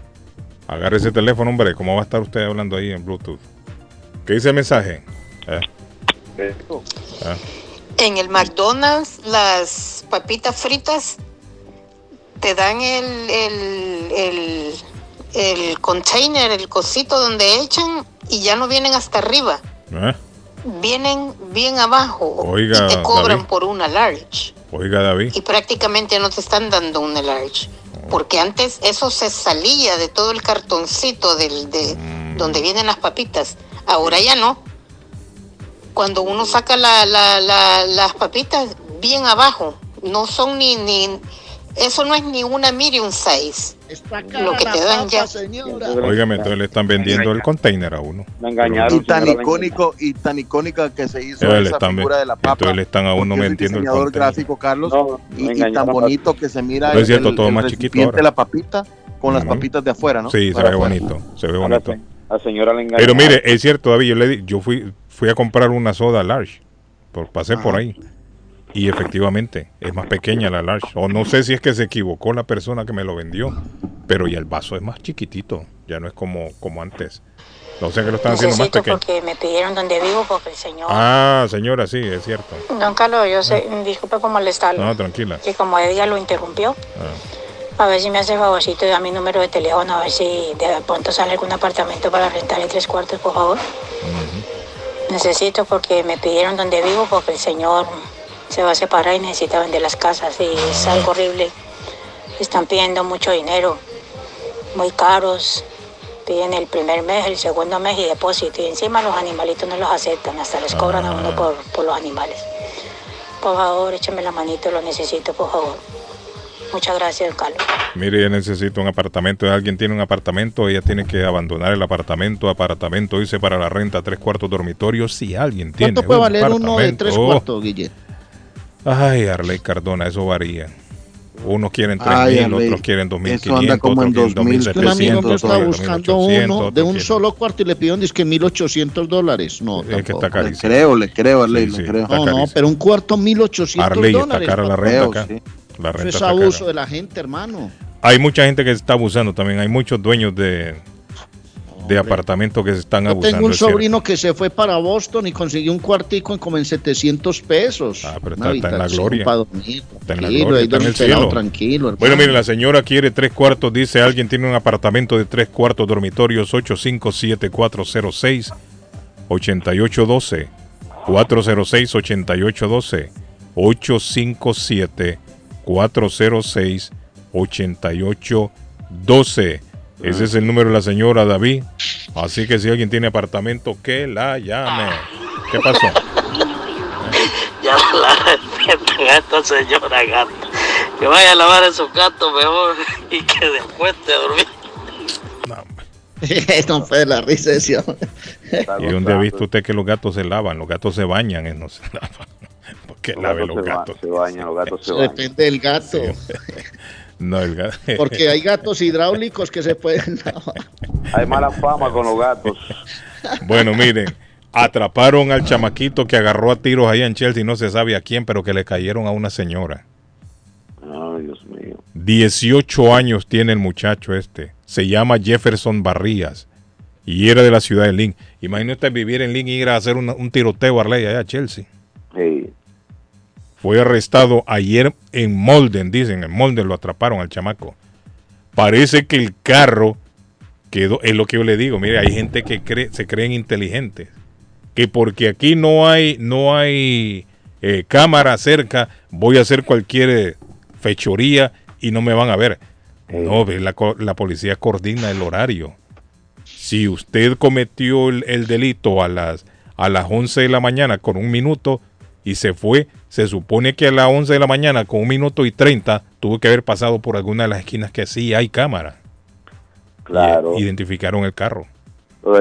Agarre ese teléfono, hombre. ¿Cómo va a estar usted hablando ahí en Bluetooth? ¿Qué dice el mensaje? Eh, eh. En el McDonald's las papitas fritas te dan el, el, el, el container, el cosito donde echan y ya no vienen hasta arriba. ¿Eh? Vienen bien abajo Oiga, y te cobran David. por una large. Oiga, David. Y prácticamente no te están dando una large. Porque antes eso se salía de todo el cartoncito del, de donde vienen las papitas. Ahora ya no. Cuando uno saca la, la- la- las papitas bien abajo, no son ni, ni eso no es ni una medium size. Lo que te dan ya. Óigame, entonces le están vendiendo el container a uno. Me Y tan icónico y tan icónica que se hizo Entonces esa están, figura de la papa. entonces le están a uno el metiendo el diseñador container. gráfico Carlos y- y, me tan engañaron. bonito que se mira No es cierto, el, todo el más chiquito recipiente ahora. la papita con las papitas de afuera, ¿no? Sí, se Para ve afuera. bonito, se ve bonito. La señora le. Pero mire, es cierto, David, yo, le di- yo fui, fui a comprar una soda large, por, pasé por ahí, y efectivamente es más pequeña la large. O no sé si es que se equivocó la persona que me lo vendió, pero ya el vaso es más chiquitito, ya no es como, como antes. O sea que lo están haciendo más pequeño. porque me pidieron donde vivo porque el señor... Ah, señora, sí, es cierto. Don Carlos, yo sé, disculpe por molestarlo. No, tranquila. Que como ella lo interrumpió, Ah. a ver si me hace favorcito y da mi número de teléfono, a ver si de pronto sale algún apartamento para rentar en tres cuartos, por favor. Necesito porque me pidieron donde vivo porque el señor se va a separar y necesita vender las casas y es algo horrible. Están pidiendo mucho dinero, muy caros. Piden el primer mes, el segundo mes y depósito. Y encima los animalitos no los aceptan, hasta les cobran a uno por, por los animales. Por favor, échame la manito, lo necesito, por favor. Muchas gracias, Carlos. Mire, ella necesita un apartamento. Alguien tiene un apartamento, ella tiene que abandonar el apartamento. Apartamento dice para la renta tres cuartos dormitorios. Si alguien tiene ¿Cuánto puede un valer uno de tres apartamento- cuartos, Guille? Ay, Arley Cardona, eso varía. Unos quieren Ay, 3.000, Arley, otros quieren eso 2.500, anda como en otros quieren 2000. Un amigo 2.700, estaba buscando 1.800, uno de un solo cuarto y le pidieron disque 1.800 dólares. No, Es que está carísimo. creo, le creo, Arley, Sí, le sí, creo. está No, no, pero un cuarto 1.800 Arley, está dólares. cara la renta acá. Sí. La Eso renta es está abuso cara. de la gente, hermano. Hay mucha gente que se está abusando también. Hay muchos dueños de, de apartamentos que se están Yo abusando. tengo un cierto. sobrino que se fue para Boston y consiguió un cuartico en como en 700 pesos. Ah, pero está- está en la gloria. Dormir, Está en la tranquilo, gloria, ahí está en el cielo. tranquilo. Bueno, mire, la señora quiere tres cuartos. Dice, alguien tiene un apartamento de tres cuartos dormitorios 857-406 8812 406 8812 857 406 8812 Ese es el número de la señora David. Así que si alguien tiene apartamento, que la llame. ¿Qué pasó? (laughs) Ya la respetan a esta señora gata. Que vaya a lavar esos gatos mejor y que después te dormir. no fue (laughs) la risa ese hombre. ¿Y dónde ha visto usted que los gatos se lavan? Los gatos se bañan, eh, no se (laughs) lavan. Porque lave los gatos. Se bañan, los gatos se Depende del gato. No, el gato. (laughs) Porque hay gatos hidráulicos que se pueden lavar. Hay mala fama con los gatos. Bueno, miren, atraparon al chamaquito que agarró a tiros ahí en Chelsea, no se sabe a quién, pero que le cayeron a una señora. Ay, Dios mío. 18 años tiene el muchacho este. Se llama Jefferson Barrías. Y era de la ciudad de Lynn. Imagínate vivir en Lynn y ir a hacer un tiroteo a Arley allá a Chelsea. Sí. Fue arrestado ayer en Molden, dicen, en Molden lo atraparon al chamaco. Parece que el carro quedó, es lo que yo le digo, mire, hay gente que cree, se creen inteligentes, que porque aquí no hay, no hay eh, cámara cerca, voy a hacer cualquier eh, fechoría y no me van a ver. No, la, la policía coordina el horario. Si usted cometió el, el delito a las, a las 11 de la mañana con un minuto y se fue, se supone que a las 11 de la mañana con un minuto y 30 tuvo que haber pasado por alguna de las esquinas que sí hay cámara. Claro. Y identificaron el carro.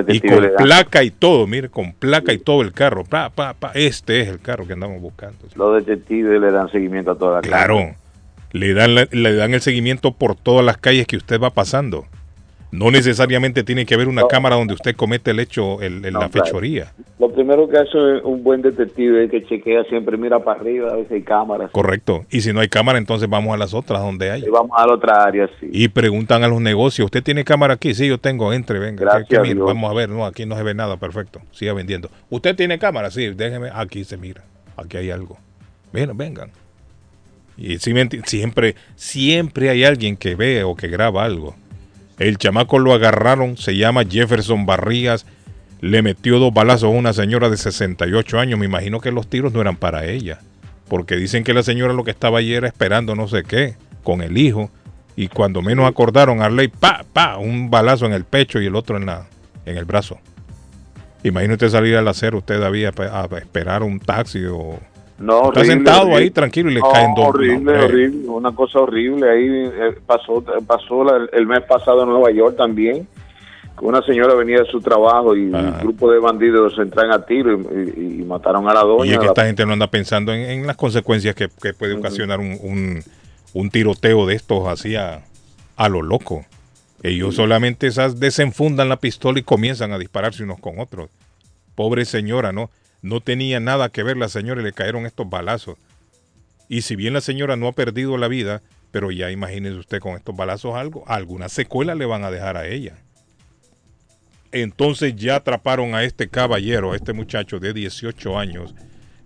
Y con placa y todo, mire, con placa y todo el carro. Pa, pa, pa, este es el carro que andamos buscando. Los detectives le dan seguimiento a toda la Claro, le dan, la- le dan el seguimiento por todas las calles que usted va pasando. No necesariamente tiene que haber una cámara donde usted comete el hecho, el, el- No, la claro. fechoría. Lo primero que hace un buen detective es que chequea siempre, mira para arriba, a veces hay cámaras. Correcto. Y si no hay cámara, entonces vamos a las otras donde hay. Y vamos a la otra área, sí. Y preguntan a los negocios, ¿usted tiene cámara aquí? Sí, yo tengo, entre, venga. Gracias que- que a mire, Dios. vamos a ver, no, aquí no se ve nada, perfecto. Siga vendiendo. ¿Usted tiene cámara? Sí, déjeme, aquí se mira, aquí hay algo. Vengan, vengan. Y siempre, siempre hay alguien que ve o que graba algo. El chamaco lo agarraron, se llama Jefferson Barrías, le metió dos balazos a una señora de 68 años. Me imagino que los tiros no eran para ella, porque dicen que la señora lo que estaba allí era esperando no sé qué, con el hijo. Y cuando menos acordaron, Arley, pa, pa, un balazo en el pecho y el otro en, la, en el brazo. Imagínate salir al acero usted había a esperar un taxi o... No, está horrible, sentado horrible. ahí tranquilo y le No, caen dos. Horrible, no, horrible, una cosa horrible. Ahí eh, pasó, pasó la- el mes pasado en Nueva York también. Una señora venía de su trabajo y un grupo de bandidos entran a tiro y, y- y mataron a la doña. Y es que La- esta gente no anda pensando en, en las consecuencias que, que puede ocasionar un, un- un tiroteo de estos así a, a lo loco. Ellos solamente esas desenfundan la pistola y comienzan a dispararse unos con otros. Pobre señora, ¿no? No tenía nada que ver la señora y le cayeron estos balazos. Y si bien la señora no ha perdido la vida, pero ya imagínese usted con estos balazos algo, alguna secuela le van a dejar a ella. Entonces ya atraparon a este caballero, a este muchacho de 18 años.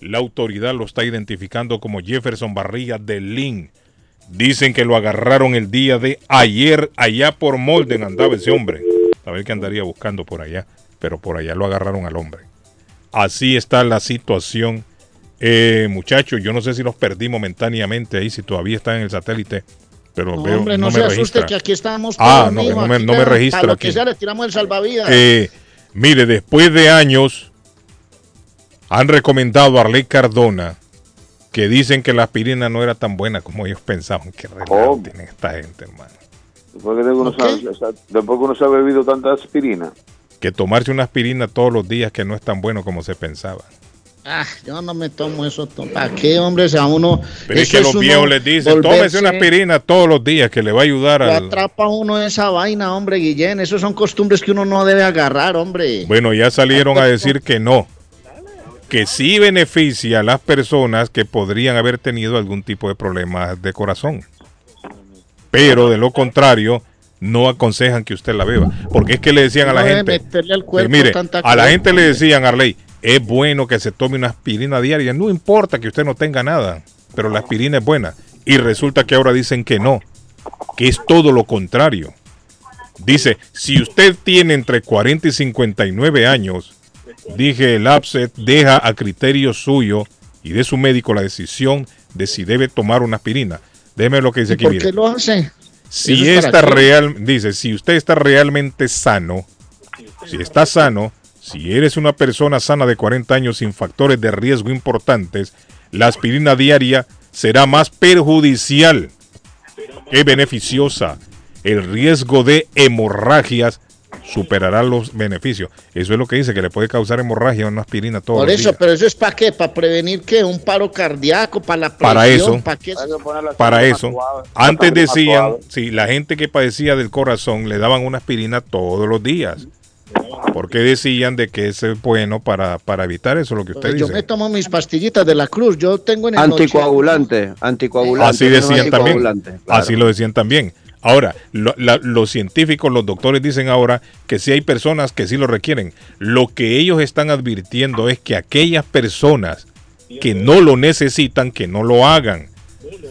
La autoridad lo está identificando como Jefferson Barriga de Lynn. Dicen que lo agarraron el día de ayer allá por Molden andaba ese hombre. A ver qué andaría buscando por allá. Pero por allá lo agarraron al hombre. Así está la situación. Eh, muchachos, yo no sé si los perdí momentáneamente ahí, si todavía están en el satélite. Pero No, veo, hombre, no, no se me asuste registra. que aquí estamos. Ah, no, que no me- aquí no me registra para lo aquí. que sea le tiramos el salvavidas. Eh, mire, después de años, han recomendado a Arley Cardona que dicen que la aspirina no era tan buena como ellos pensaban. Qué relajo tienen esta gente, hermano. Después que uno, se, después que uno se ha bebido tanta aspirina. Que tomarse una aspirina todos los días que no es tan bueno como se pensaba. Ah, yo no me tomo eso. ¿Para qué, hombre? O sea, uno. Pero es que los viejos les dicen, tómese una aspirina todos los días que le va a ayudar Lo al... atrapa uno esa vaina, hombre, Guillén. Esas son costumbres que uno no debe agarrar, hombre. Bueno, ya salieron a decir que no. Que sí beneficia a las personas que podrían haber tenido algún tipo de problemas de corazón. Pero de lo contrario, no aconsejan que usted la beba. Porque es que le decían a la No gente. al Eh, cuerpo mire, tanta a la gente le decían, Arley, es bueno que se tome una aspirina diaria. No importa que usted no tenga nada, pero la aspirina es buena. Y resulta que ahora dicen que no, que es todo lo contrario. Dice, si usted tiene entre 40 y 59 años, dije el APSET deja a criterio suyo y de su médico la decisión de si debe tomar una aspirina. Déjeme lo que dice ¿Y aquí. por mire. qué lo hace? Si ¿Eso es está real, dice, si usted está realmente sano, si está sano, si eres una persona sana de 40 años sin factores de riesgo importantes, la aspirina diaria será más perjudicial que beneficiosa. El riesgo de hemorragias superará los beneficios. Eso es lo que dice, que le puede causar hemorragia una aspirina todos Por los eso, días. pero eso es para qué, para prevenir qué, un paro cardíaco, para la presión, Para eso. ¿para qué? Para eso, antes decían, si la gente que padecía del corazón le daban una aspirina todos los días. Porque decían de que eso es bueno para, para evitar eso, lo que usted Pues yo dice. me tomo mis pastillitas de la cruz, yo tengo en el Anticoagulante, anticoagulante. Así decían también. claro. Así lo decían también. Ahora, lo- la- los científicos, los doctores dicen ahora que sí hay personas que sí lo requieren. Lo que ellos están advirtiendo es que aquellas personas que no lo necesitan, que no lo hagan.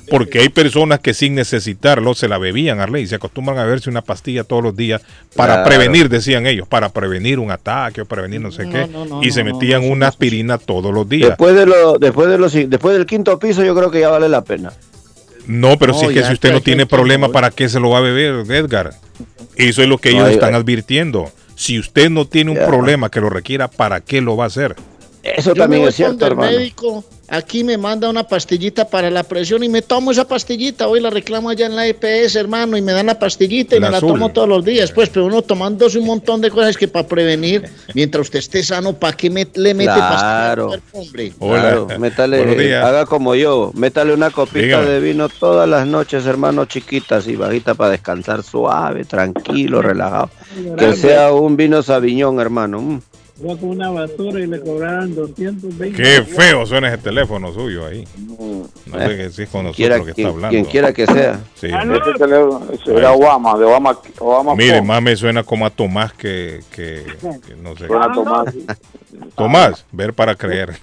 Porque hay personas que sin necesitarlo se la bebían, Arley, y se acostumbran a beberse una pastilla todos los días para Claro. prevenir, decían ellos, para prevenir un ataque o prevenir no sé qué. no, no, y se no, no, metían una aspirina todos los días. Después de lo, después de los, después del quinto piso, yo creo que ya vale la pena. No, pero No, si es que si usted no tiene problema, ¿para qué se lo va a beber, Edgar? Eso es lo que ellos están advirtiendo. Si usted no tiene un Ya. problema que lo requiera, ¿para qué lo va a hacer? Eso Yo me voy donde el médico, aquí me manda una pastillita para la presión y me tomo esa pastillita. Hoy la reclamo allá en la EPS, hermano, y me dan la pastillita y La me la azul. tomo todos los días. Pues, pero uno tomándose un montón de cosas que para prevenir, (laughs) mientras usted esté sano, ¿para qué me- le mete Claro. hombre? Claro, métale, haga como yo, métale una copita Dígame. de vino todas las noches, hermano, chiquitas y bajitas para descansar suave, tranquilo, relajado. Que sea un vino sabiñón, hermano. mm. Iba con una basura y le cobraron 220. Qué feo suena ese teléfono suyo ahí. No sé qué si es con nosotros Quiera que está quien- hablando. quien quiera que sea. Sí, Ah, teléfono era Obama, de Obama. Obama Mire, más me suena como a Tomás que, que, que no sé. Suena Tomás. Tomás, ver para creer.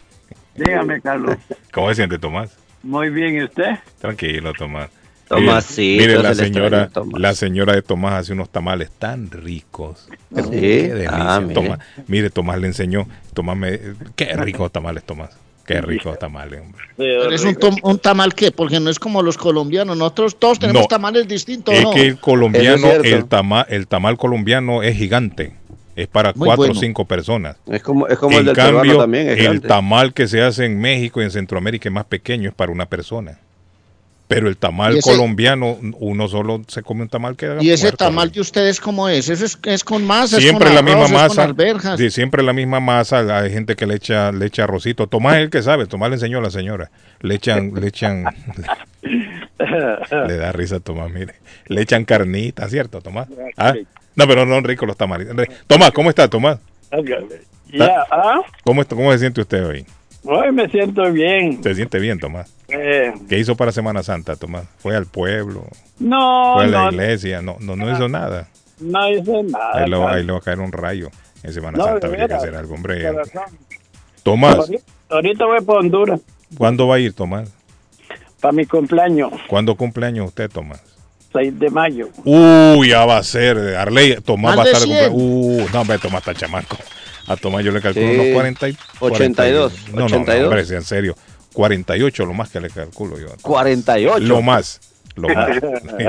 Dígame, Carlos. ¿Cómo se siente Tomás? Muy bien, ¿y usted? Tranquilo, Tomás. Tomasito, Mire, mire, la señora, la señora de Tomás hace unos tamales tan ricos. Sí. Qué delicia. Ah, mire. Tomás- mire, Tomás le enseñó. Tomás me, qué ricos tamales, Tomás. Qué ricos tamales, hombre. Pero es un, tom- un tamal qué, porque no es como los colombianos. Nosotros todos tenemos No. tamales distintos, Es ¿no? que el colombiano, el, tama, el tamal colombiano es gigante. Es para Muy cuatro bueno. o cinco personas. Es como, es como el del cambio, también. Es el grande. tamal que se hace en México y en Centroamérica es más pequeño, es para una persona. Pero el tamal ese- colombiano, uno solo se come un tamal que haga Y ese muerto, tamal de ustedes, ¿cómo es? ¿Eso es, es con masa? es siempre con la arroz, misma con masa, sí, siempre la misma masa, hay gente que le echa, le echa arrocito, Tomás es el que sabe, Tomás le enseñó a la señora, le echan, le echan, le da risa a Tomás, mire, le echan carnita, ¿cierto, Tomás? ¿Ah? No, pero no rico los tamales. Tomás, ¿cómo está, Tomás? ¿ah? ¿Cómo, está- ¿Cómo se siente usted hoy? Hoy me siento bien. ¿Se siente bien, Tomás? Eh, ¿Qué hizo para Semana Santa, Tomás? ¿Fue al pueblo? no, ¿Fue a la no, iglesia? No, no, no hizo nada. no hice nada. Ahí le, va- Carlos. ahí le va a caer un rayo. En Semana No, Santa de habría que hacer algo, hombre. Tomás, Ahorita, ahorita voy para Honduras ¿cuándo va a ir, Tomás? para mi cumpleaños, ¿Cuándo cumpleaños usted, Tomás? 6 de mayo. Uy, ya va a ser. Arley, Tomás Más va a estar de 100. cumpleaños. Uh, no, hombre, Tomás está chamaco. A Tomás yo le calculo Sí. unos 40 y, 82, 40 y- No, no, 82. no, hombre, en serio. 48 lo más que le calculo yo. 48. Lo más. Lo más.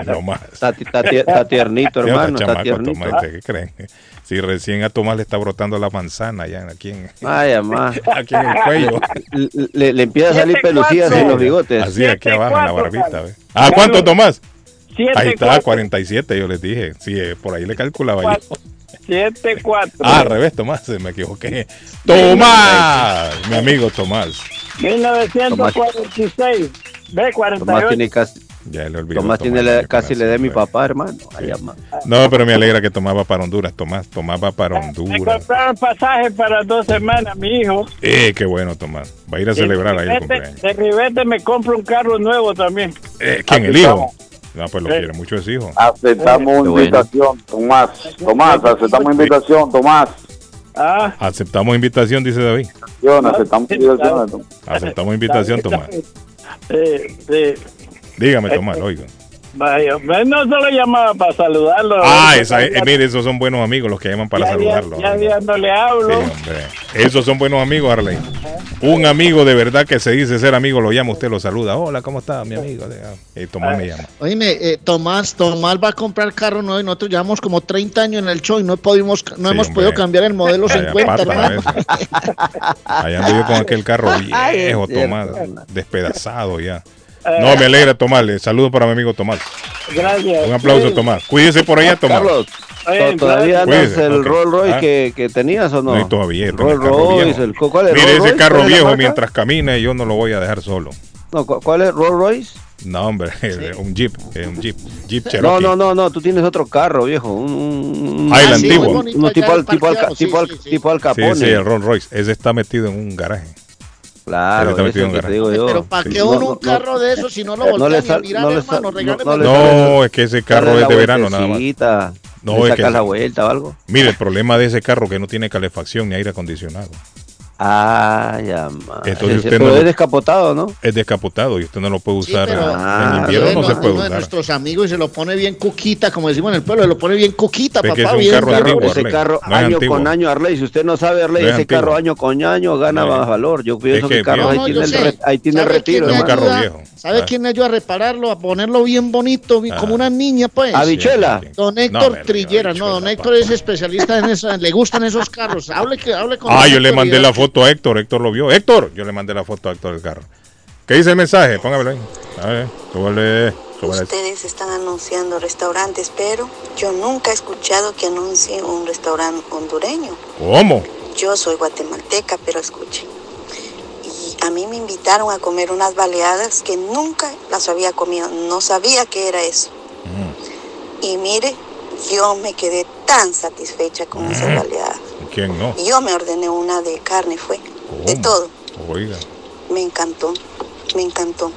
lo (laughs) más. Está, está está tiernito, hermano. está Está tiernito. Tomás, ¿qué creen? Si recién a Tomás le está brotando la manzana ya aquí en, Ay, amá. aquí en el cuello. Le, le- le empieza a salir pelucillas en los bigotes. Así aquí abajo en la barbita. ¿ve? ¿Ah, cuánto Tomás? Siete, Ahí está, cuatro. 47, yo les dije. Sí, eh, por ahí le calculaba yo. 7, 4. Ah, al revés, Tomás, se me equivoqué. Tomás, mi amigo Tomás. 1946. Ve, 48. Tomás tiene casi, Ya le olvidó. Tomás tiene la- casi edad de mi papá, hermano. No, pero me alegra que Tomás va para Honduras. Tomás, va para Me Honduras. compraron pasaje para dos semanas, mi hijo. Eh, qué bueno, Tomás. Va a ir a celebrar ahí el cumpleaños. De Rivete me compro un carro nuevo también. Eh, ¿Quién, el hijo? No, pues lo quiere mucho ese hijo. Aceptamos bueno. invitación, Tomás. Tomás, aceptamos invitación, Tomás. Ah, Aceptamos invitación, dice David. Yo, aceptamos invitación. Tomás. Aceptamos invitación, Tomás. sí, sí. Dígame, Tomás, oiga. Vaya, no solo llamaba para saludarlo. Ah, esa, eh, mire, esos son buenos amigos los que llaman para ya, saludarlo. Ya, ya no le hablo. Sí, hombre. Esos son buenos amigos, Arley. Un amigo de verdad que se dice ser amigo, lo llama, usted lo saluda. Hola, ¿cómo está, mi amigo? Y Tomás me llama. Oíme, eh, Tomás, Tomás va a comprar carro nuevo y nosotros llevamos como 30 años en el show y no, pudimos, no Sí, hemos hombre. podido cambiar el modelo Vaya 50, pata, hermano. Allá ando yo con aquel carro (laughs) viejo, cierto. Tomás, despedazado ya. No, me alegra, Tomás. Le saludo para mi amigo Tomás. Gracias. Un aplauso, Sí. Tomás. Cuídese por allá, Tomás. Carlos, To- ¿Todavía andas el ok. Rolls Royce Ah. que, que tenías o no? No, todavía. El Rolls Royce, el, ¿cuál es? Mire, ¿Rolls ese carro ¿Cuál es la viejo mientras camine yo no lo voy a dejar solo. No, ¿cu- ¿cuál es Rolls Royce? No, hombre, (laughs) un Jeep, es un Jeep, Jeep No, Cherokee. no, no, no, tú tienes otro carro, viejo. Un, Ah, el antiguo. un- tipo, al, tipo, al, tipo, al, sí, sí, Capone. sí, el Rolls Royce. Ese está metido en un garaje. Claro, te digo yo. Pero ¿para Sí. qué No, uno no, un no. carro de eso si no lo No voltean ni a mirar, no hermano? no No, es que ese carro es de verano nada más. No, es que- la vuelta o algo. Mire, el problema de ese carro es que no tiene calefacción ni aire acondicionado. Ah, ya. Entonces usted pero no es descapotado, ¿no? Es descapotado y usted no lo puede Sí, usar pero en invierno, no uno- se puede uno de nuestros amigos y se lo pone bien cuquita, como decimos en el pueblo, se lo pone bien cuquita, Es que papá, es un bien. carro bien. antiguo, ese Arley. carro No es año con año, Arley. Si usted no sabe, Arley, No es ese antiguo. carro año con año gana No, más valor. Yo pienso que que el carro ahí tiene el, ahí tiene el ¿Sabe retiro, Es un carro viejo. ¿Sabe Ah. quién me ayuda a repararlo, a ponerlo bien bonito, bien- Ah. como una niña, pues? Habichuela. Don No, Héctor me Trillera, no, don Héctor es especialista en eso, le gustan esos carros. Hable, que, hable con Ah, don yo le mandé la foto a Héctor, Héctor lo vio. Héctor, yo le mandé la foto a Héctor del carro. ¿Qué dice el mensaje? Póngamelo ahí. A ver, súbale, súbale. Ustedes están anunciando restaurantes, pero yo nunca he escuchado que anuncien un restaurante hondureño. ¿Cómo? Yo soy guatemalteca, pero escuchen. A mí me invitaron a comer unas baleadas que nunca las había comido. No sabía qué era eso. Y mire, yo me quedé tan satisfecha con esas baleadas. ¿Quién no? Yo me ordené una de carne, fue. De todo. Oiga. Me encantó, me encantó.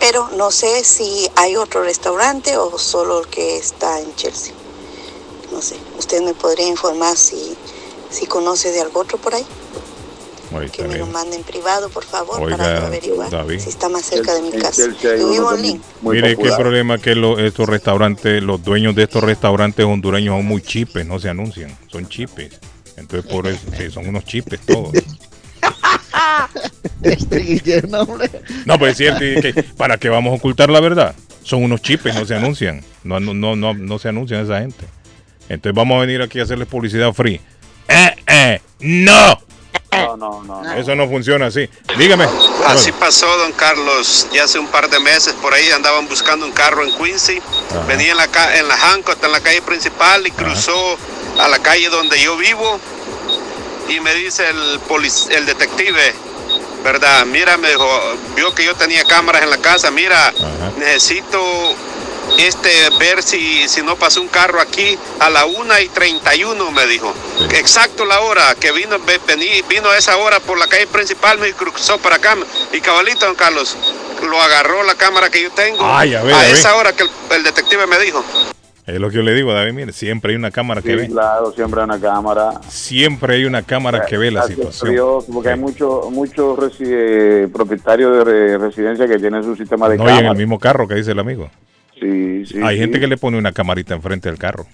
Pero no sé si hay otro restaurante o solo el que está en Chelsea. No sé, usted me podría informar si, si conoce de algo otro por ahí. Que me lo mande en privado, por favor, Oiga, para averiguar David. si está más cerca de mi casa. Mire, qué problema que lo- estos restaurantes, los dueños de estos restaurantes hondureños son muy chipes, no se anuncian, son chipes. Entonces por eso, sí, son unos chipes todos. (laughs) Este. No, pues es cierto, que, ¿para qué vamos a ocultar la verdad? Son unos chipes, no se anuncian. No, no, no, no, no se anuncian esa gente. Entonces vamos a venir aquí a hacerles publicidad free. ¡Eh, eh! ¡No! No, no, no. Eso no funciona así. Dígame. Así pasó, don Carlos. Ya hace un par de meses por ahí andaban buscando un carro en Quincy. Ajá. Venía en la, en la Hancock, en la calle principal, y cruzó a la calle donde yo vivo. Y me dice el, polic- el detective, ¿verdad? Mira, me dijo, vio que yo tenía cámaras en la casa. Mira, necesito este ver si, si no pasó un carro aquí a la 1 y 31, me dijo. Exacto la hora que vino, ve- vení- vino a esa hora por la calle principal, me cruzó para acá. Y cabalito, don Carlos, lo agarró la cámara que yo tengo. Ay, a ver, a a ver. esa hora que el, el detective me dijo. Es lo que yo le digo, David. Mire, siempre hay una cámara que ve. claro, siempre hay una cámara. Siempre hay una cámara que ve la situación. Dios, porque hay muchos muchos resi- eh, propietarios de re- residencia que tienen su sistema de No, y en cámara. el mismo carro que dice el amigo. Sí, sí. Hay sí. gente que le pone una camarita enfrente del carro.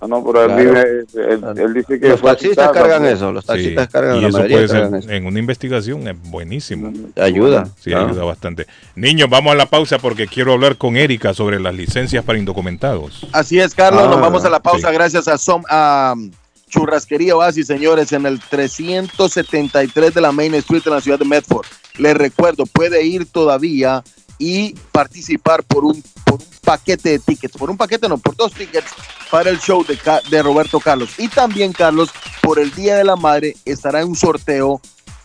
Ah, no, pero él, Claro. vive- él, él dice que Los taxistas cargan pues. eso, los Sí, taxistas cargan y eso puede ser, eso. en una investigación es buenísimo. Ayuda, Sí, claro. ayuda bastante. Niños, vamos a la pausa porque quiero hablar con Erika sobre las licencias para indocumentados. Así es, Carlos. Ah, Nos vamos a la pausa sí. gracias a, Som- a Churrasquería Oasis, señores, en el 373 de la Main Street en la ciudad de Medford. Les recuerdo, puede ir todavía y participar por un, paquete de tickets. Por un paquete, no, por dos tickets para el show de Roberto Carlos. Y también, Carlos, por el Día de la Madre estará en un sorteo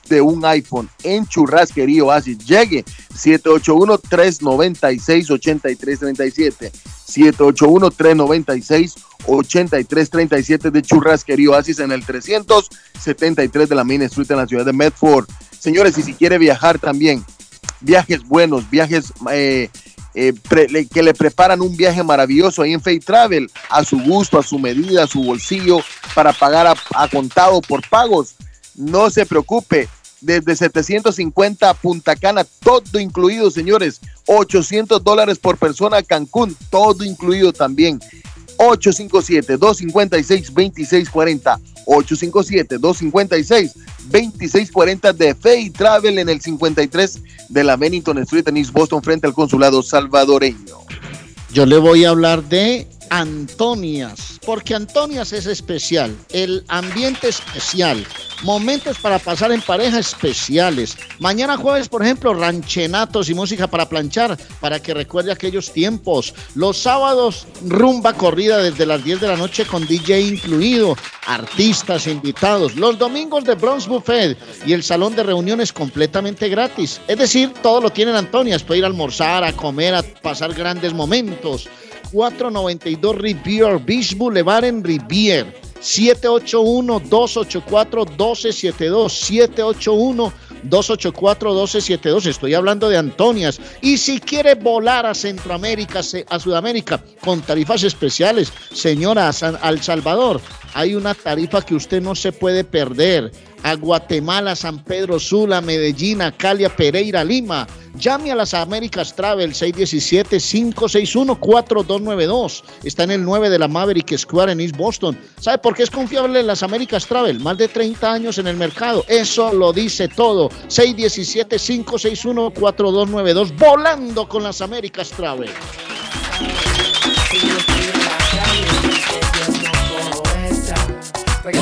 de un iPhone en Churrasquería Oasis. Llegue 781-396-8337. 781-396-8337 de Churrasquería Oasis en el 373 de la Main Street en la ciudad de Medford. Señores, y si quiere viajar también, viajes buenos, viajes eh, eh, que le preparan un viaje maravilloso ahí en Fay Travel, a su gusto, a su medida, a su bolsillo, para pagar a, contado por pagos. No se preocupe, desde 750 a Punta Cana, todo incluido, señores. 800 dólares por persona Cancún, todo incluido también. 857-256-2640. 857-256-2640 de Fay Travel en el 53 de la Bennington Street en East Boston frente al consulado salvadoreño. Yo le voy a hablar de Antonias, porque Antonias es especial, el ambiente especial, momentos para pasar en pareja especiales. Mañana jueves, por ejemplo, ranchenatos y música para planchar, para que recuerde aquellos tiempos. Los sábados, rumba corrida desde las 10 de la noche con DJ incluido, artistas invitados. Los domingos de Bronx Buffet y el salón de reuniones completamente gratis. Es decir, todo lo tienen Antonias, puede ir a almorzar, a comer, a pasar grandes momentos. 492 Rivier Beach Boulevard en Rivier. 781-284-1272. 781-284-1272. Estoy hablando de Antonias. Y si quiere volar a Centroamérica, a Sudamérica, con tarifas especiales, señora, al Salvador, hay una tarifa que usted no se puede perder. A Guatemala, San Pedro Sula, Medellín, a Cali, a Pereira, Lima. Llame a las Américas Travel 617-561-4292. Está en el 9 de la Maverick Square en East Boston. ¿Sabe por qué es confiable las Américas Travel? Más de 30 años en el mercado. Eso lo dice todo. 617-561-4292. Volando con las Américas Travel. por la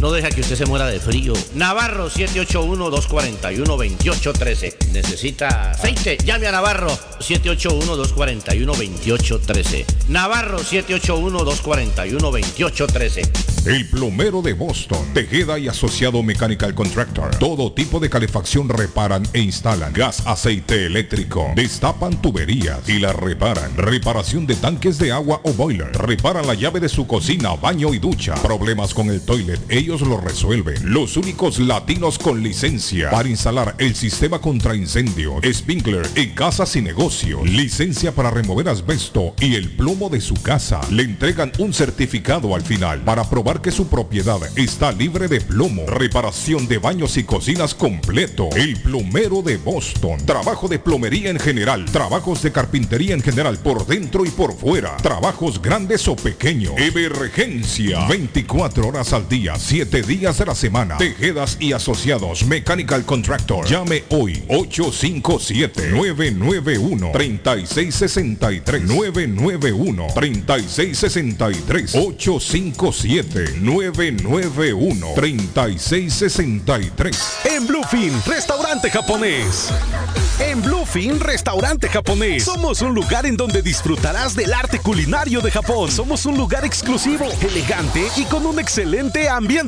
no deja que usted se muera de frío. Navarro 781-241-2813. Necesita aceite. Llame a Navarro 781-241-2813. Navarro 781-241-2813. El plomero de Boston, Tejeda y Asociado Mechanical Contractor. Todo tipo de calefacción reparan e instalan. Gas, aceite eléctrico. Destapan tuberías y las reparan. Reparación de tanques de agua o boiler. Reparan la llave de su cocina, baño y ducha. Problemas con el toilet. Lo resuelven. Los únicos latinos con licencia para instalar el sistema contra incendio, Spinkler en casas y negocios, licencia para remover asbesto y el plomo de su casa. Le entregan un certificado al final para probar que su propiedad está libre de plomo. Reparación de baños y cocinas completo. El plomero de Boston. Trabajo de plomería en general. Trabajos de carpintería en general por dentro y por fuera. Trabajos grandes o pequeños. Emergencia. 24 horas al día, 7 días de la semana. Tejedas y asociados. Mechanical Contractor. Llame hoy. 857-991-3663. 991-3663. 857-991-3663. En Bluefin, restaurante japonés. En Bluefin, restaurante japonés. Somos un lugar en donde disfrutarás del arte culinario de Japón. Somos un lugar exclusivo, elegante y con un excelente ambiente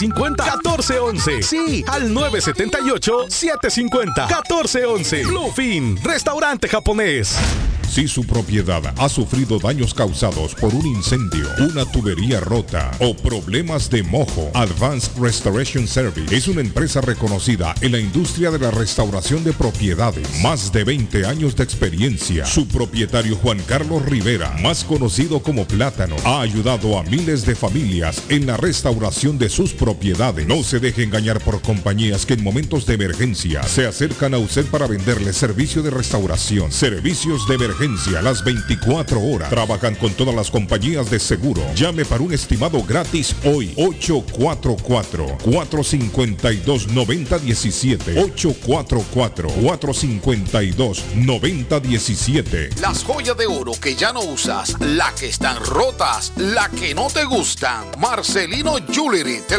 1411. Sí, al 978-750-1411. Bluefin, restaurante japonés. Si su propiedad ha sufrido daños causados por un incendio, una tubería rota o problemas de mojo, Advanced Restoration Service es una empresa reconocida en la industria de la restauración de propiedades. Más de 20 años de experiencia. Su propietario Juan Carlos Rivera, más conocido como Plátano, ha ayudado a miles de familias en la restauración de sus propiedades. No se deje engañar por compañías que en momentos de emergencia se acercan a usted para venderle servicio de restauración, servicios de emergencia las 24 horas. Trabajan con todas las compañías de seguro. Llame para un estimado gratis hoy. 844-452-9017. 844-452-9017. Las joyas de oro que ya no usas, la que están rotas, la que no te gustan. Marcelino Jewelry te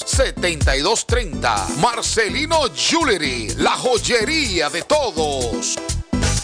781-592-7230. Marcelino Jewelry, la joyería de todos.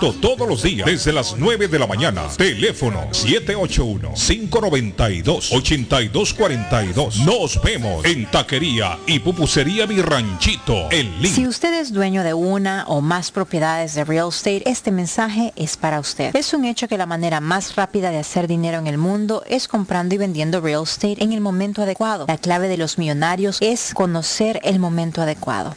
todos los días desde las 9 de la mañana. Teléfono 781-592-8242. Nos vemos en Taquería y Pupusería Mi Ranchito en Lima. Si usted es dueño de una o más propiedades de real estate, este mensaje es para usted. Es un hecho que la manera más rápida de hacer dinero en el mundo es comprando y vendiendo real estate en el momento adecuado. La clave de los millonarios es conocer el momento adecuado.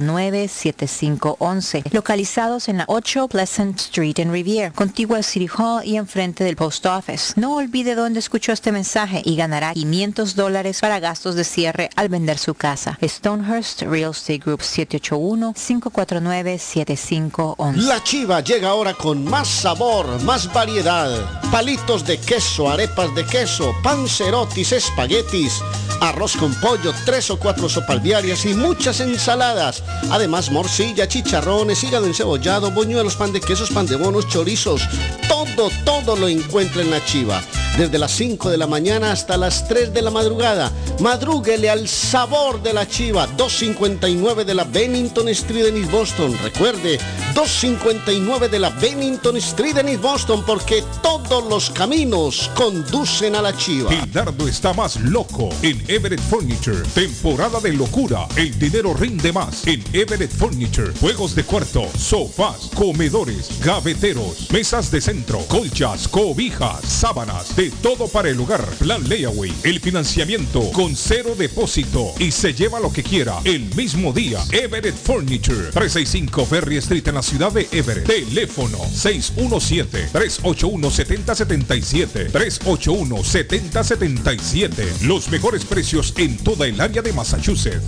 781-549-7511, localizados en la 8 Pleasant Street en Rivier, contigua al City Hall y enfrente del Post Office. No olvide dónde escuchó este mensaje y ganará 500 dólares para gastos de cierre al vender su casa. Stonehurst Real Estate Group 781-549-7511. La chiva llega ahora con más sabor, más variedad. Palitos de queso, arepas de queso, pancerotis, espaguetis, arroz con pollo, tres o cuatro sopas diarias y muchas ensaladas. Además, morcilla, chicharrones, hígado encebollado, boñuelos, pan de quesos, pan de bonos, chorizos. Todo, todo lo encuentra en la chiva. Desde las 5 de la mañana hasta las 3 de la madrugada. Madrúguele al sabor de la chiva. 259 de la Bennington Street en East Boston. Recuerde, 259 de la Bennington Street en East Boston porque todos los caminos conducen a la chiva. El dardo está más loco en Everett Furniture. Temporada de locura. El dinero rinde más Everett Furniture. Juegos de cuarto, sofás, comedores, gaveteros, mesas de centro, colchas, cobijas, sábanas, de todo para el hogar. Plan Layaway. El financiamiento con cero depósito y se lleva lo que quiera el mismo día. Everett Furniture. 365 Ferry Street en la ciudad de Everett. Teléfono 617-381-7077. 381-7077. Los mejores precios en toda el área de Massachusetts.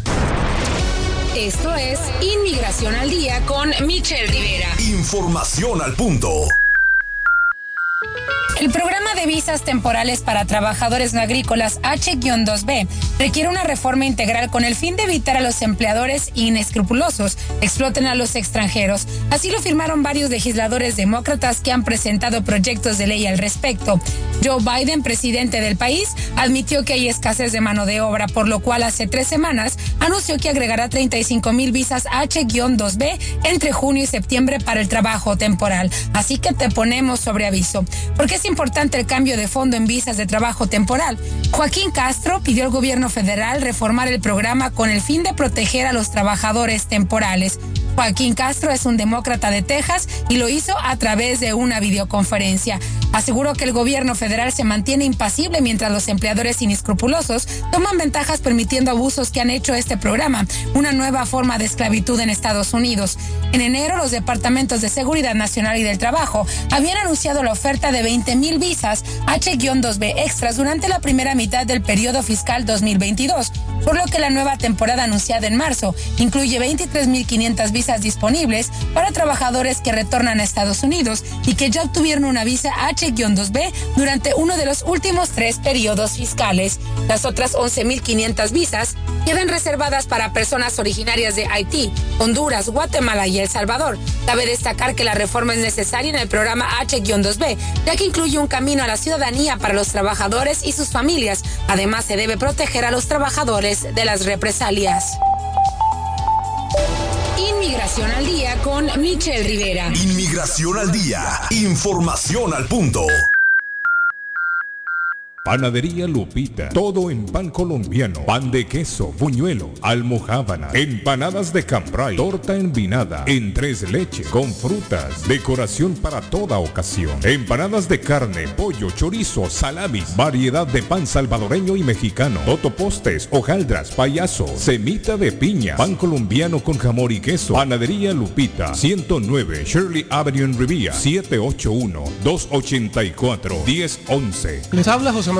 Esto es Inmigración al Día con Michelle Rivera. Información al punto. El programa de visas temporales para trabajadores no agrícolas H-2B requiere una reforma integral con el fin de evitar a los empleadores inescrupulosos exploten a los extranjeros. Así lo firmaron varios legisladores demócratas que han presentado proyectos de ley al respecto. Joe Biden, presidente del país, admitió que hay escasez de mano de obra, por lo cual hace tres semanas anunció que agregará 35 mil visas H-2B entre junio y septiembre para el trabajo temporal. Así que te ponemos sobre aviso. Porque es importante el cambio de fondo en visas de trabajo temporal. Joaquín Castro pidió al gobierno federal reformar el programa con el fin de proteger a los trabajadores temporales. Joaquín Castro es un demócrata de Texas y lo hizo a través de una videoconferencia. Aseguró que el gobierno federal se mantiene impasible mientras los empleadores inescrupulosos toman ventajas permitiendo abusos que han hecho este programa, una nueva forma de esclavitud en Estados Unidos. En enero, los departamentos de Seguridad Nacional y del Trabajo habían anunciado la oferta de 20 mil visas H-2B extras durante la primera mitad del periodo fiscal 2022, por lo que la nueva temporada anunciada en marzo incluye 23.500 visas disponibles para trabajadores que retornan a Estados Unidos y que ya obtuvieron una visa H-2B durante uno de los últimos tres periodos fiscales. Las otras 11.500 visas quedan reservadas para personas originarias de Haití, Honduras, Guatemala y El Salvador. Cabe destacar que la reforma es necesaria en el programa H-2B, ya que incluye un camino a la ciudadanía para los trabajadores y sus familias. Además, se debe proteger a los trabajadores de las represalias. Inmigración al día con Michelle Rivera. Inmigración al día. Información al punto. Panadería Lupita, todo en pan colombiano, pan de queso, buñuelo, almojábana, empanadas de cambray, torta envinada, en tres leches, con frutas, decoración para toda ocasión, empanadas de carne, pollo, chorizo, salamis, variedad de pan salvadoreño y mexicano, totopostes, hojaldras, payaso, semita de piña, pan colombiano con jamón y queso, Panadería Lupita, 109 Shirley Avenue en Rivia, 781-284-1011. Les habla José Manuel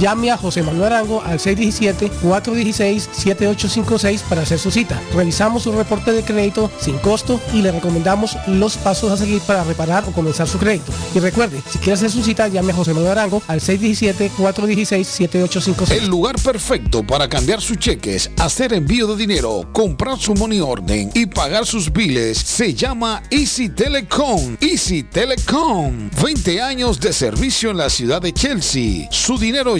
Llame a José Manuel Arango al 617-416-7856 para hacer su cita. Revisamos su reporte de crédito sin costo y le recomendamos los pasos a seguir para reparar o comenzar su crédito. Y recuerde, si quiere hacer su cita, llame a José Manuel Arango al 617-416-7856. El lugar perfecto para cambiar sus cheques, hacer envío de dinero, comprar su money orden y pagar sus biles se llama Easy Telecom. Easy Telecom. 20 años de servicio en la ciudad de Chelsea. Su dinero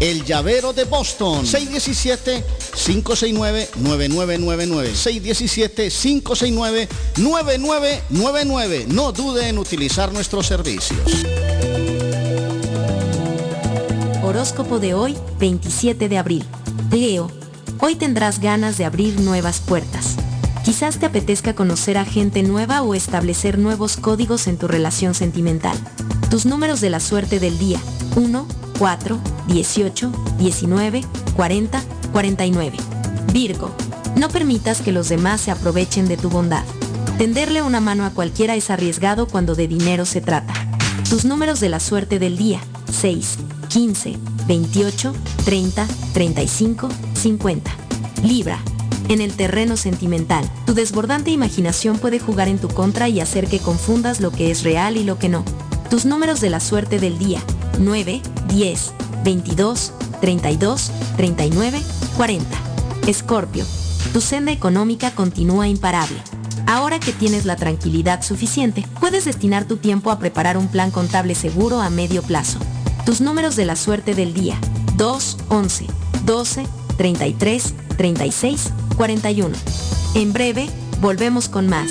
El llavero de Boston. 617-569-9999. 617-569-9999. No dude en utilizar nuestros servicios. Horóscopo de hoy, 27 de abril. Leo, hoy tendrás ganas de abrir nuevas puertas. Quizás te apetezca conocer a gente nueva o establecer nuevos códigos en tu relación sentimental. Tus números de la suerte del día, 1, 4, 18, 19, 40, 49. Virgo, no permitas que los demás se aprovechen de tu bondad. Tenderle una mano a cualquiera es arriesgado cuando de dinero se trata. Tus números de la suerte del día. 6, 15, 28, 30, 35, 50. Libra. En el terreno sentimental, tu desbordante imaginación puede jugar en tu contra y hacer que confundas lo que es real y lo que no. Tus números de la suerte del día. 9, 10, 22, 32, 39, 40. Escorpio. Tu senda económica continúa imparable. Ahora que tienes la tranquilidad suficiente, puedes destinar tu tiempo a preparar un plan contable seguro a medio plazo. Tus números de la suerte del día. 2, 11, 12, 33, 36, 41. En breve, volvemos con más.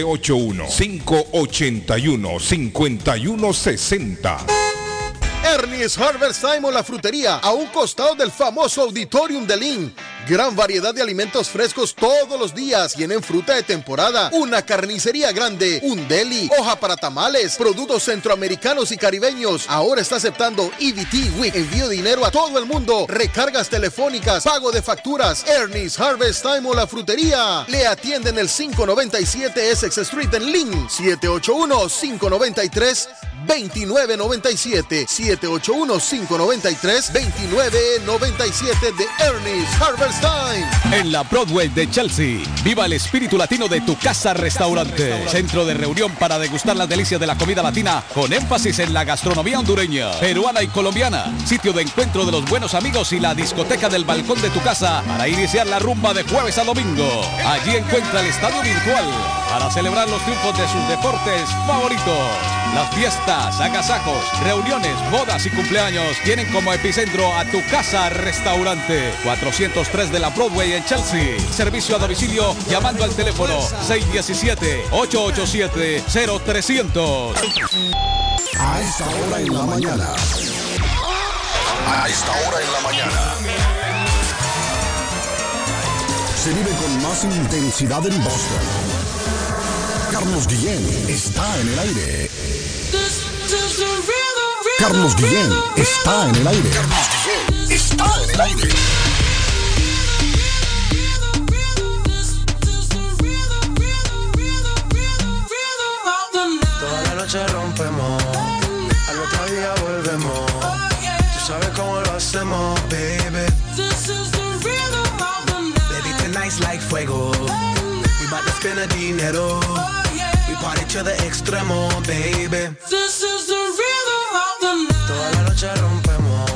781-581-5160. Ernie's Harvest Time o la frutería, a un costado del famoso Auditorium de Lynn. Gran variedad de alimentos frescos todos los días. Tienen fruta de temporada, una carnicería grande, un deli, hoja para tamales, productos centroamericanos y caribeños. Ahora está aceptando EBT Week. Envío dinero a todo el mundo. Recargas telefónicas, pago de facturas. Ernie's Harvest Time o la frutería. Le atienden el 597 Essex Street en Lynn. 781-593. 2997 781-593-2997 de Ernest Harvest Time. En la Broadway de Chelsea, viva el espíritu latino de tu casa restaurante. Centro de reunión para degustar las delicias de la comida latina con énfasis en la gastronomía hondureña, peruana y colombiana. Sitio de encuentro de los buenos amigos y la discoteca del balcón de tu casa para iniciar la rumba de jueves a domingo. Allí encuentra el estadio virtual para celebrar los triunfos de sus deportes favoritos. Las fiestas, agasajos, reuniones, bodas y cumpleaños tienen como epicentro a tu casa restaurante 403 de la Broadway en Chelsea. Servicio a domicilio llamando al teléfono 617-887-0300. A esta hora en la mañana. A esta hora en la mañana. Se vive con más intensidad en Boston. Carlos Guillén está en el aire. Carlos Guillén está en el aire. Carlos Guillén está en el aire. Toda la noche rompemos, al otro día volvemos. Tú sabes cómo lo hacemos, baby. Baby, tonight's like fuego. We bout to spend a dinero. We party to the extremo, baby. Toda la noche rompemos,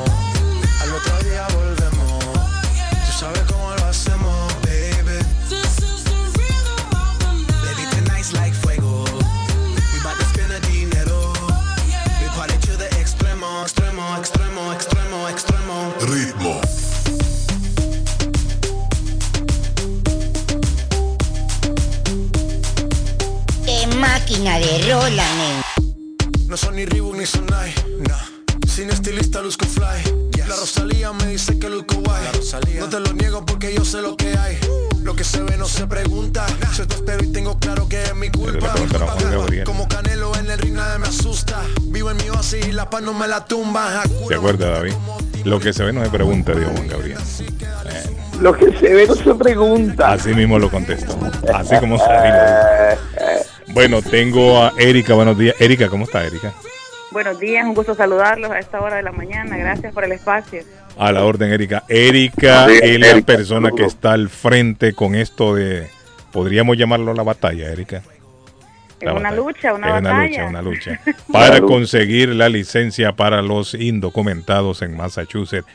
al otro día volvemos. Tú sabes cómo lo hacemos, baby. Baby, tonight's like fuego. We bout to spend a dinero. We party to the extremo, extremo, extremo, extremo, extremo. Ritmo. Qué máquina de rola. No son ni Reebok ni Sonai, estilista luzco fly. La Rosalía me dice que luzco guay. No te lo niego porque yo sé lo que hay. Lo que se ve no se pregunta. Yo te espero y tengo claro que es mi culpa. Como Canelo en el ring nadie me asusta. Vivo en mi oasis y la paz no me la tumba. ¿Se acuerda, David? Lo que se ve no se pregunta, dijo Juan Gabriel. Lo que se ve no se pregunta. Así mismo lo contesto. Así como se (laughs) Bueno, tengo a Erika. Buenos días. Erika, ¿cómo está, Erika? Buenos días, un gusto saludarlos a esta hora de la mañana. Gracias por el espacio. A la orden, Erika. Erika Sí, es la Erika, persona que está al frente con esto de, podríamos llamarlo la batalla, Erika. Es una lucha, una Es una batalla. lucha, una lucha. (laughs) Para conseguir la licencia para los indocumentados en Massachusetts.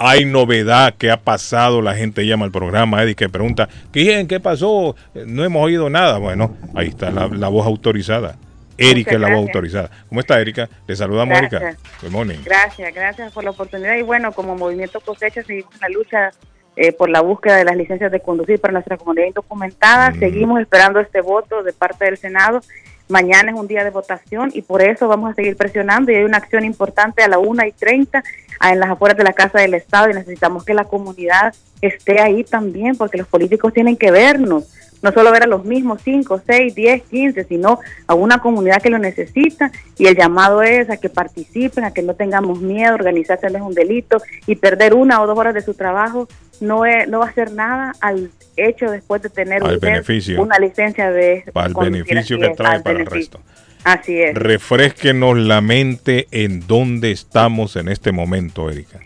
Hay novedad que ha pasado, la gente llama al programa, Eddie, que pregunta, ¿quién? ¿Qué pasó? Eh, No hemos oído nada. Bueno, ahí está la, la voz autorizada. Erika es la voz autorizada. ¿Cómo está, Erika? Le saludamos, Erika. Gracias. Good morning. Gracias, gracias por la oportunidad. Y bueno, como Movimiento Cosecha seguimos en la lucha eh, por la búsqueda de las licencias de conducir para nuestra comunidad indocumentada. Mm. Seguimos esperando este voto de parte del Senado. Mañana es un día de votación y por eso vamos a seguir presionando y hay una acción importante a la 1 y 30 en las afueras de la Casa del Estado y necesitamos que la comunidad esté ahí también porque los políticos tienen que vernos no solo ver a los mismos 5, 6, 10, 15, sino a una comunidad que lo necesita y el llamado es a que participen, a que no tengamos miedo, organizarse no es un delito y perder una o dos horas de su trabajo no, es, no va a hacer nada al hecho después de tener una licencia de... Para el beneficio que trae para el resto. Así es. Refresquenos la mente en dónde estamos en este momento, Erika.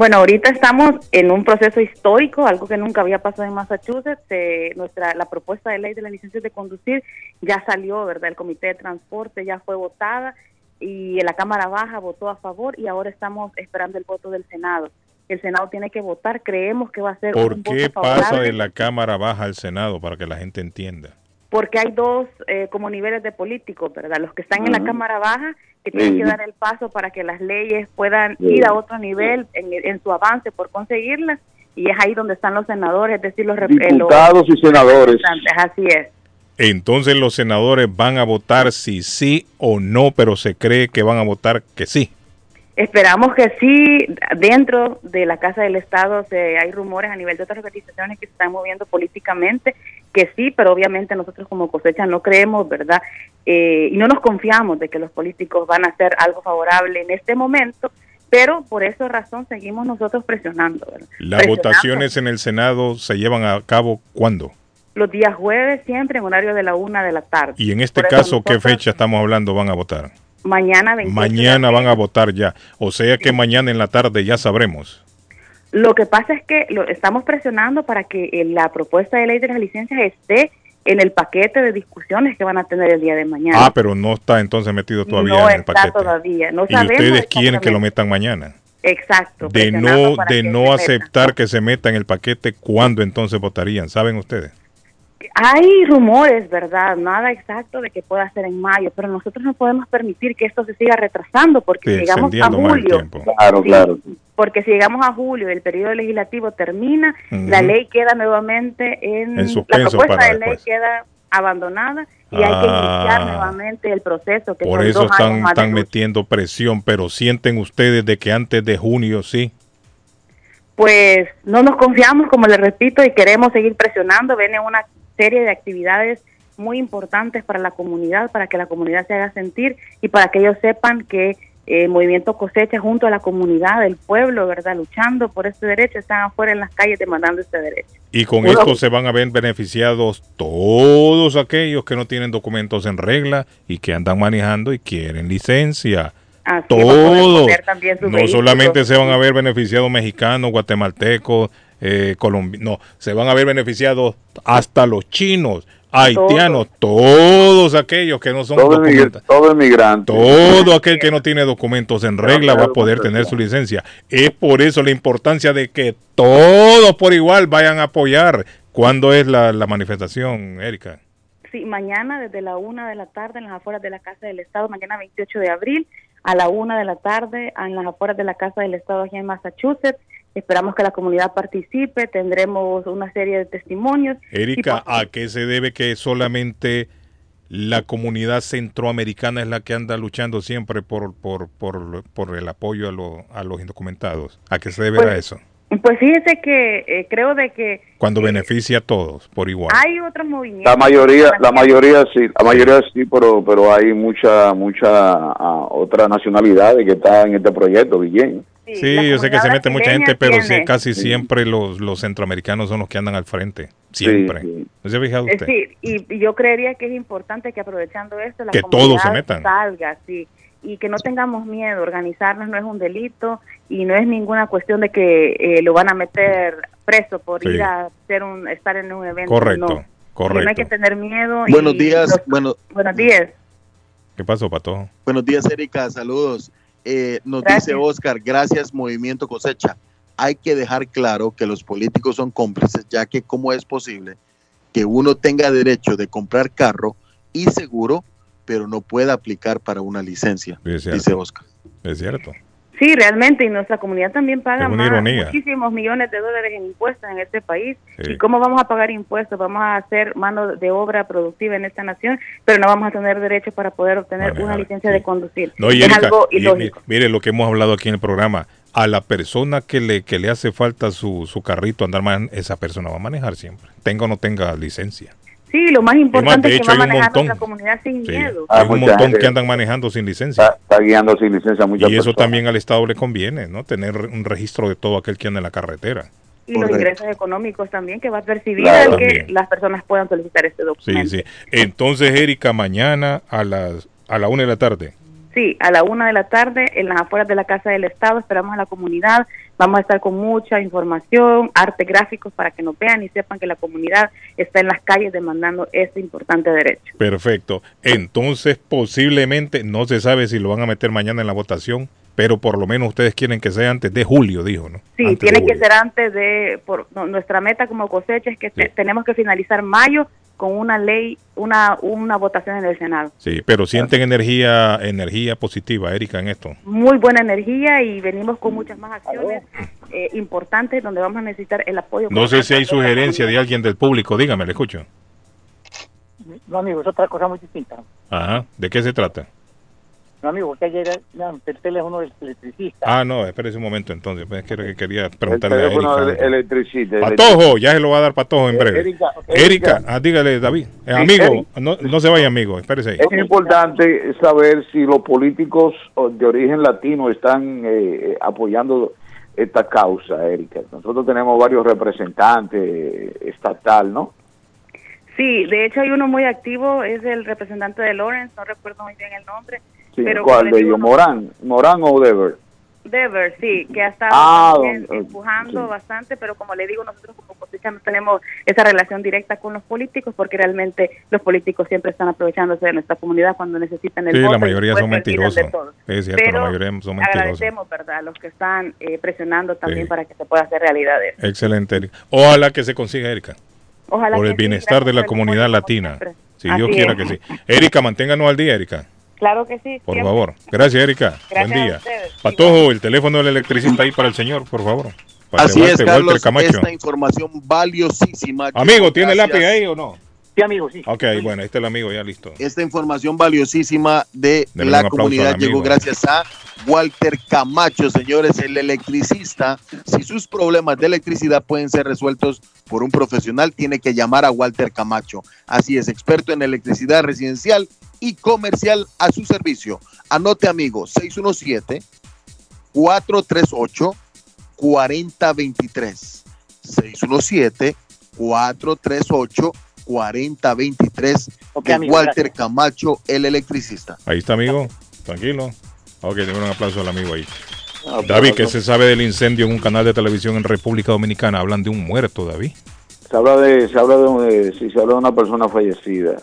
Bueno, ahorita estamos en un proceso histórico, algo que nunca había pasado en Massachusetts. Eh, nuestra la propuesta de ley de las licencias de conducir ya salió, ¿verdad? El Comité de Transporte ya fue votada y la Cámara Baja votó a favor y ahora estamos esperando el voto del Senado. El Senado tiene que votar, creemos que va a ser ¿Por qué pasa de la Cámara Baja al Senado para que la gente entienda? Porque hay dos eh, como niveles de políticos, ¿verdad? Los que están en la Cámara Baja que tienen que dar el paso para que las leyes puedan ir a otro nivel en, su avance por conseguirlas y es ahí donde están los senadores, es decir, los diputados y senadores. Así es. Entonces los senadores van a votar si sí o no, pero se cree que van a votar que sí. Esperamos que sí, dentro de la Casa del Estado se, hay rumores a nivel de otras organizaciones que se están moviendo políticamente, que sí, pero obviamente nosotros como cosecha no creemos, ¿verdad? Eh, y no nos confiamos de que los políticos van a hacer algo favorable en este momento, pero por esa razón seguimos nosotros presionando. ¿Las votaciones en el Senado se llevan a cabo cuándo? Los días jueves, siempre en horario de la una de la tarde. ¿Y en este caso qué fecha estamos hablando van a votar? Mañana Mañana van a votar ya. O sea que mañana en la tarde ya sabremos. Lo que pasa es que lo estamos presionando para que eh, la propuesta de ley de las licencias esté en el paquete de discusiones que van a tener el día de mañana. Ah, pero no está entonces metido todavía en el paquete. todavía. No y ustedes quieren que lo metan mañana. Exacto. De no, de no aceptar que se meta en el paquete, ¿cuándo entonces votarían? ¿Saben ustedes? Hay rumores, ¿verdad? Nada exacto de que pueda ser en mayo, pero nosotros no podemos permitir que esto se siga retrasando porque llegamos a julio. Claro, claro. Porque si llegamos a julio y el periodo legislativo termina, la ley queda nuevamente en, la propuesta de ley queda abandonada y hay que iniciar ah. nuevamente el proceso. Que por eso están, están metiendo presión, pero sienten ustedes de que antes de junio sí pues no nos confiamos, como les repito, y queremos seguir presionando. Viene una serie de actividades muy importantes para la comunidad, para que la comunidad se haga sentir y para que ellos sepan que el eh, Movimiento Cosecha junto a la comunidad, el pueblo, ¿verdad? Luchando por este derecho, están afuera en las calles demandando este derecho. Y con esto se van a ver beneficiados todos aquellos que no tienen documentos en regla y que andan manejando y quieren licencia. todos. No solamente se van a ver beneficiados mexicanos, guatemaltecos, eh, no, se van a ver beneficiados hasta los chinos, haitianos, todos aquellos que no son todo, todo inmigrante. Todo aquel que no tiene documentos en regla va a poder tener su licencia. Es por eso la importancia de que todos por igual vayan a apoyar. ¿Cuándo es la, la manifestación, Erika? Sí, mañana desde la una de la tarde en las afueras de la Casa del Estado, mañana 28 de abril, a la una de la tarde en las afueras de la Casa del Estado aquí en Massachusetts. Esperamos que la comunidad participe, tendremos una serie de testimonios. Erika, ¿a qué se debe que solamente la comunidad centroamericana es la que anda luchando siempre por, por, por, por el apoyo a, a, los indocumentados? ¿A qué se debe pues, eso? Pues fíjese que eh, creo de que cuando beneficia a todos por igual. Hay otros movimientos. La mayoría, la mayoría sí, la mayoría sí, pero pero hay mucha mucha uh, otra nacionalidad que está en este proyecto, Guillén. Sí, yo sé que se mete mucha gente, pero casi siempre los, los centroamericanos son los que andan al frente. Siempre. ¿No se ha fijado usted? Sí, y yo creería que es importante que aprovechando esto, la que todos se metan. salga, sí. Y que no tengamos miedo, organizarnos no es un delito y no es ninguna cuestión de que eh, lo van a meter preso por ir a hacer un, estar en un evento. Correcto, correcto. No hay que tener miedo. Buenos días. bueno, buenos días. ¿Qué pasó, Pato? Buenos días, Erika. Saludos. Eh, nos dice Oscar, gracias Movimiento Cosecha. Hay que dejar claro que los políticos son cómplices, ya que cómo es posible que uno tenga derecho de comprar carro y seguro, pero no pueda aplicar para una licencia, dice Oscar. Es cierto. Sí, realmente, y nuestra comunidad también paga más, muchísimos millones de dólares en impuestos en este país. Sí. ¿Y cómo vamos a pagar impuestos? Vamos a hacer mano de obra productiva en esta nación, pero no vamos a tener derecho para poder obtener una licencia de conducir. No, y es Erika, algo ilógico. mi- mire lo que hemos hablado aquí en el programa. A la persona que le, que le hace falta su, su carrito andar man, esa persona va a manejar siempre. Tenga o no tenga licencia. Sí, lo más importante de es, hecho, que va a un manejar montón. nuestra comunidad sin Sí. miedo. Ah, Hay un mucha montón gente- que andan manejando sin licencia. Está, está guiando sin licencia muchas Y eso personas. también al Estado le conviene, ¿no? Tener un registro de todo aquel que anda en la carretera. Y los ingresos económicos también que va a percibir Claro. al que También. las personas puedan solicitar este Sí, documento. sí. Entonces, Erika, mañana a las a la una de la tarde. Sí, a la una de la tarde en las afueras de la Casa del Estado esperamos a la comunidad. Vamos a estar con mucha información, arte gráficos para que nos vean y sepan que la comunidad está en las calles demandando este importante derecho. Perfecto. Entonces, posiblemente, no se sabe si lo van a meter mañana en la votación, pero por lo menos ustedes quieren que sea antes de julio, dijo, ¿no? Sí, Antes tiene que ser antes de por no, nuestra meta como cosecha es que te- tenemos que finalizar mayo con una ley, una una votación en el Senado. Sí, pero sienten energía energía positiva, Erika, en esto. Muy buena energía y venimos con muchas más acciones eh, importantes donde vamos a necesitar el apoyo. No sé si hay sugerencia de alguien del público, dígame, le escucho. No, amigo, es otra cosa muy distinta. Ajá, ¿de qué se trata? No, amigo, porque ayer me el teléfono del electricista. Ah, no, espérese un momento entonces, pues, que que quería preguntarle a teléfono Erika. del electricista. Patojo, ya se lo va a dar Patojo en breve. Erika, Erika, Erika. ah, dígale, David. Eh, amigo, Erika. no, no se vaya, amigo, espérese ahí. Es importante saber si los políticos de origen latino están eh, apoyando esta causa, Erika. Nosotros tenemos varios representantes eh, estatal, ¿no? Sí, de hecho hay uno muy activo, es el representante de Lawrence, no recuerdo muy bien el nombre, Sí, pero ¿Cuál como de ellos? Morán, Morán o Dever. Dever, sí, que ha estado Ah, también don- empujando sí. bastante, pero como le digo, nosotros como cosecha no tenemos esa relación directa con los políticos, porque realmente los políticos siempre están aprovechándose de nuestra comunidad cuando necesitan el Sí, voto. la mayoría después son mentirosos. Es cierto, Pero la mayoría son mentirosos. Agradecemos, ¿verdad?, a los que están eh, presionando también Sí. para que se pueda hacer realidad eso. Excelente, Erika. Ojalá que se consiga, Erika. Ojalá por que el sí, bienestar de la comunidad latina. Si Así Dios quiera es. que sí. Erika, manténganos al día, Erika. Claro que sí. Por siempre. favor. Gracias, Erika. (laughs) Gracias Buen a día. ustedes. Patojo, el teléfono del electricista ahí para el señor, por favor. Para Así es, Walter- Walter Carlos, Camacho. esta información valiosísima. Amigo, ¿tiene Gracias. lápiz ahí o no? Sí, amigo, sí. Ok, bueno, ahí está el amigo ya listo. Esta información valiosísima de Denle la comunidad llegó gracias a Walter Camacho, señores, el electricista. Si sus problemas de electricidad pueden ser resueltos por un profesional, tiene que llamar a Walter Camacho. Así es, experto en electricidad residencial y comercial a su servicio. Anote, amigo, 617 438 4023 617 438 4023 de amigo, Walter gracias. Camacho, el electricista. Ahí está, amigo. Tranquilo. Ok, démosle un aplauso al amigo ahí. Ah, David, ¿qué no- se sabe del incendio en un canal de televisión en República Dominicana? Hablan de un muerto, David. Se habla de, se habla de, un- eh, sí, se habla de una persona fallecida.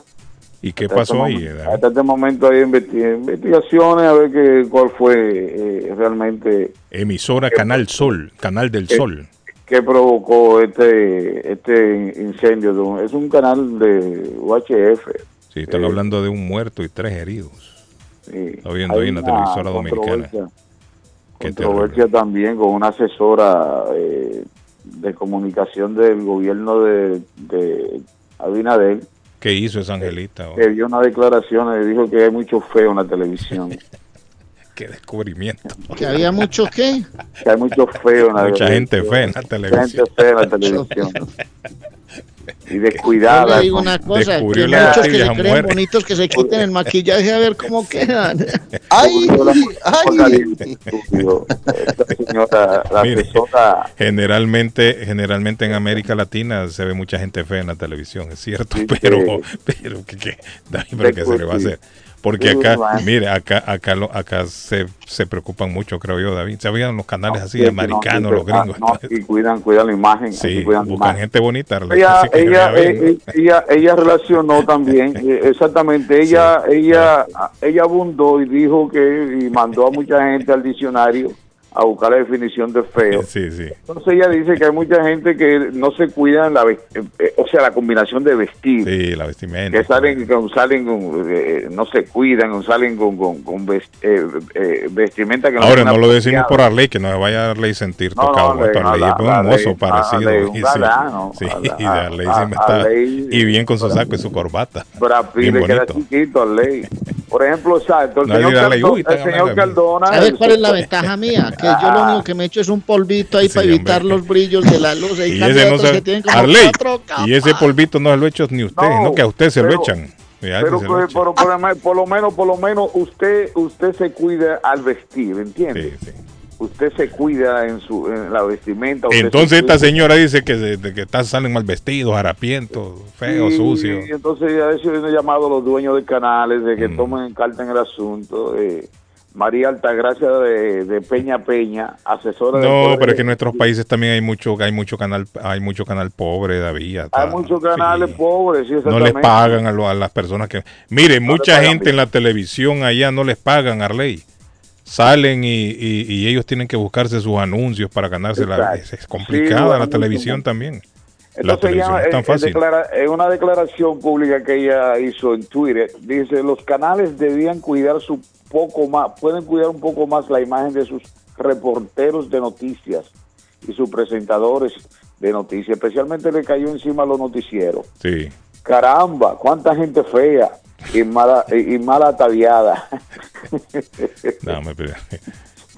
¿Y qué Hasta pasó este ahí, momento-? Hasta este momento hay investi- investigaciones a ver que, cuál fue eh, realmente Emisora Canal Sol, Canal del Eh, Sol. qué provocó este este incendio. es un canal de UHF. Sí, están hablando de un muerto y tres heridos. Sí. Está viendo ahí en la televisora dominicana. Controversia también con una asesora eh, de comunicación del gobierno de, de Abinader ¿Qué hizo esa angelita? que dio una declaración y dijo que hay mucho feo en la televisión. (laughs) Qué descubrimiento. Que había mucho qué. que hay mucho feo en la Mucha gente televisión. fea en la Mucha televisión. gente fea en la televisión. (laughs) y Yo descuidada. le digo con- una cosa, que Descubrió muchos que se creen muere. bonitos que se quiten el maquillaje a ver cómo quedan. (laughs) ¡Ay! ¡Ay! Esta señora, la Mire, asesora, generalmente, generalmente en América Latina se ve mucha gente fea en la televisión, es cierto, Sí, (laughs) pero, sí. pero ¿qué, qué? David, pero ¿qué se le va a Sí. hacer? Porque acá, mire, acá, acá, acá se, se preocupan mucho, creo yo, David. ¿Sabían los canales así, sí, sí, americanos, no, los gringos? no, y cuidan, cuidan la imagen. sí, buscan gente bonita. eh, eh, ella, ella relacionó también, (laughs) eh, exactamente, ella, ella, ella abundó y dijo que, y mandó a mucha gente al diccionario a buscar la definición de feo. Sí, sí. Entonces ella dice que hay mucha gente que no se cuida en la eh, eh, o sea, la combinación de vestir. Sí, la vestimenta. Que salen con, salen con, eh, no se cuidan, salen con, con, con vest- eh, eh, vestimenta que Ahora no lo decimos por Arley, que no se vaya a Arley sentir No, no, tocado. Arley, Esto, Arley no, es un Arley, mozo Arley, parecido. Arley, y sí, sí, Arley, Arley siempre está. Arley- Y bien con su saco y su corbata. Brad Pitt le queda chiquito al ley. (laughs) Por ejemplo, exacto, el No, señor, Caldo- uy, el señor. Cardona. ¿Sabes cuál es la ventaja mía? Que yo lo único que me echo es un polvito ahí Sí, para evitar hombre. los brillos de la luz. Y ese no se... que Arley, y ese polvito no se lo he hecho ni usted, no, No, que a usted se lo pero- echan. Ya, Pero, que se lo echan. pero por, lo por lo menos, por lo menos usted, usted se cuida al vestir, ¿entiende? Usted se cuida en su, en la vestimenta. Entonces se esta señora dice que, de que está- salen mal vestidos, harapientos, feos, Sí, sucios. Y entonces a eso viene llamado a los dueños de canales de Mm. que tomen carta en el asunto. eh, María Altagracia de, de Peña Peña, asesora No, pero es que en nuestros países también hay mucho, hay mucho canal, hay mucho canal pobre, David. ya. Hay muchos canales pobres, sí, No les pagan a, lo- a las personas que... Mire, No mucha gente en la televisión allá no les pagan, Arley. Salen y, y- y ellos tienen que buscarse sus anuncios para ganarse la... Es, es complicada Sí, la televisión también. la Entonces televisión ella, no es tan en, en fácil. declara- en una declaración pública que ella hizo en Twitter, dice, los canales debían cuidar su poco más, pueden cuidar un poco más la imagen de sus reporteros de noticias y sus presentadores de noticias, especialmente le cayó encima a los noticieros. Sí. Caramba, cuánta gente fea y mala, y y mal ataviada. (laughs) No,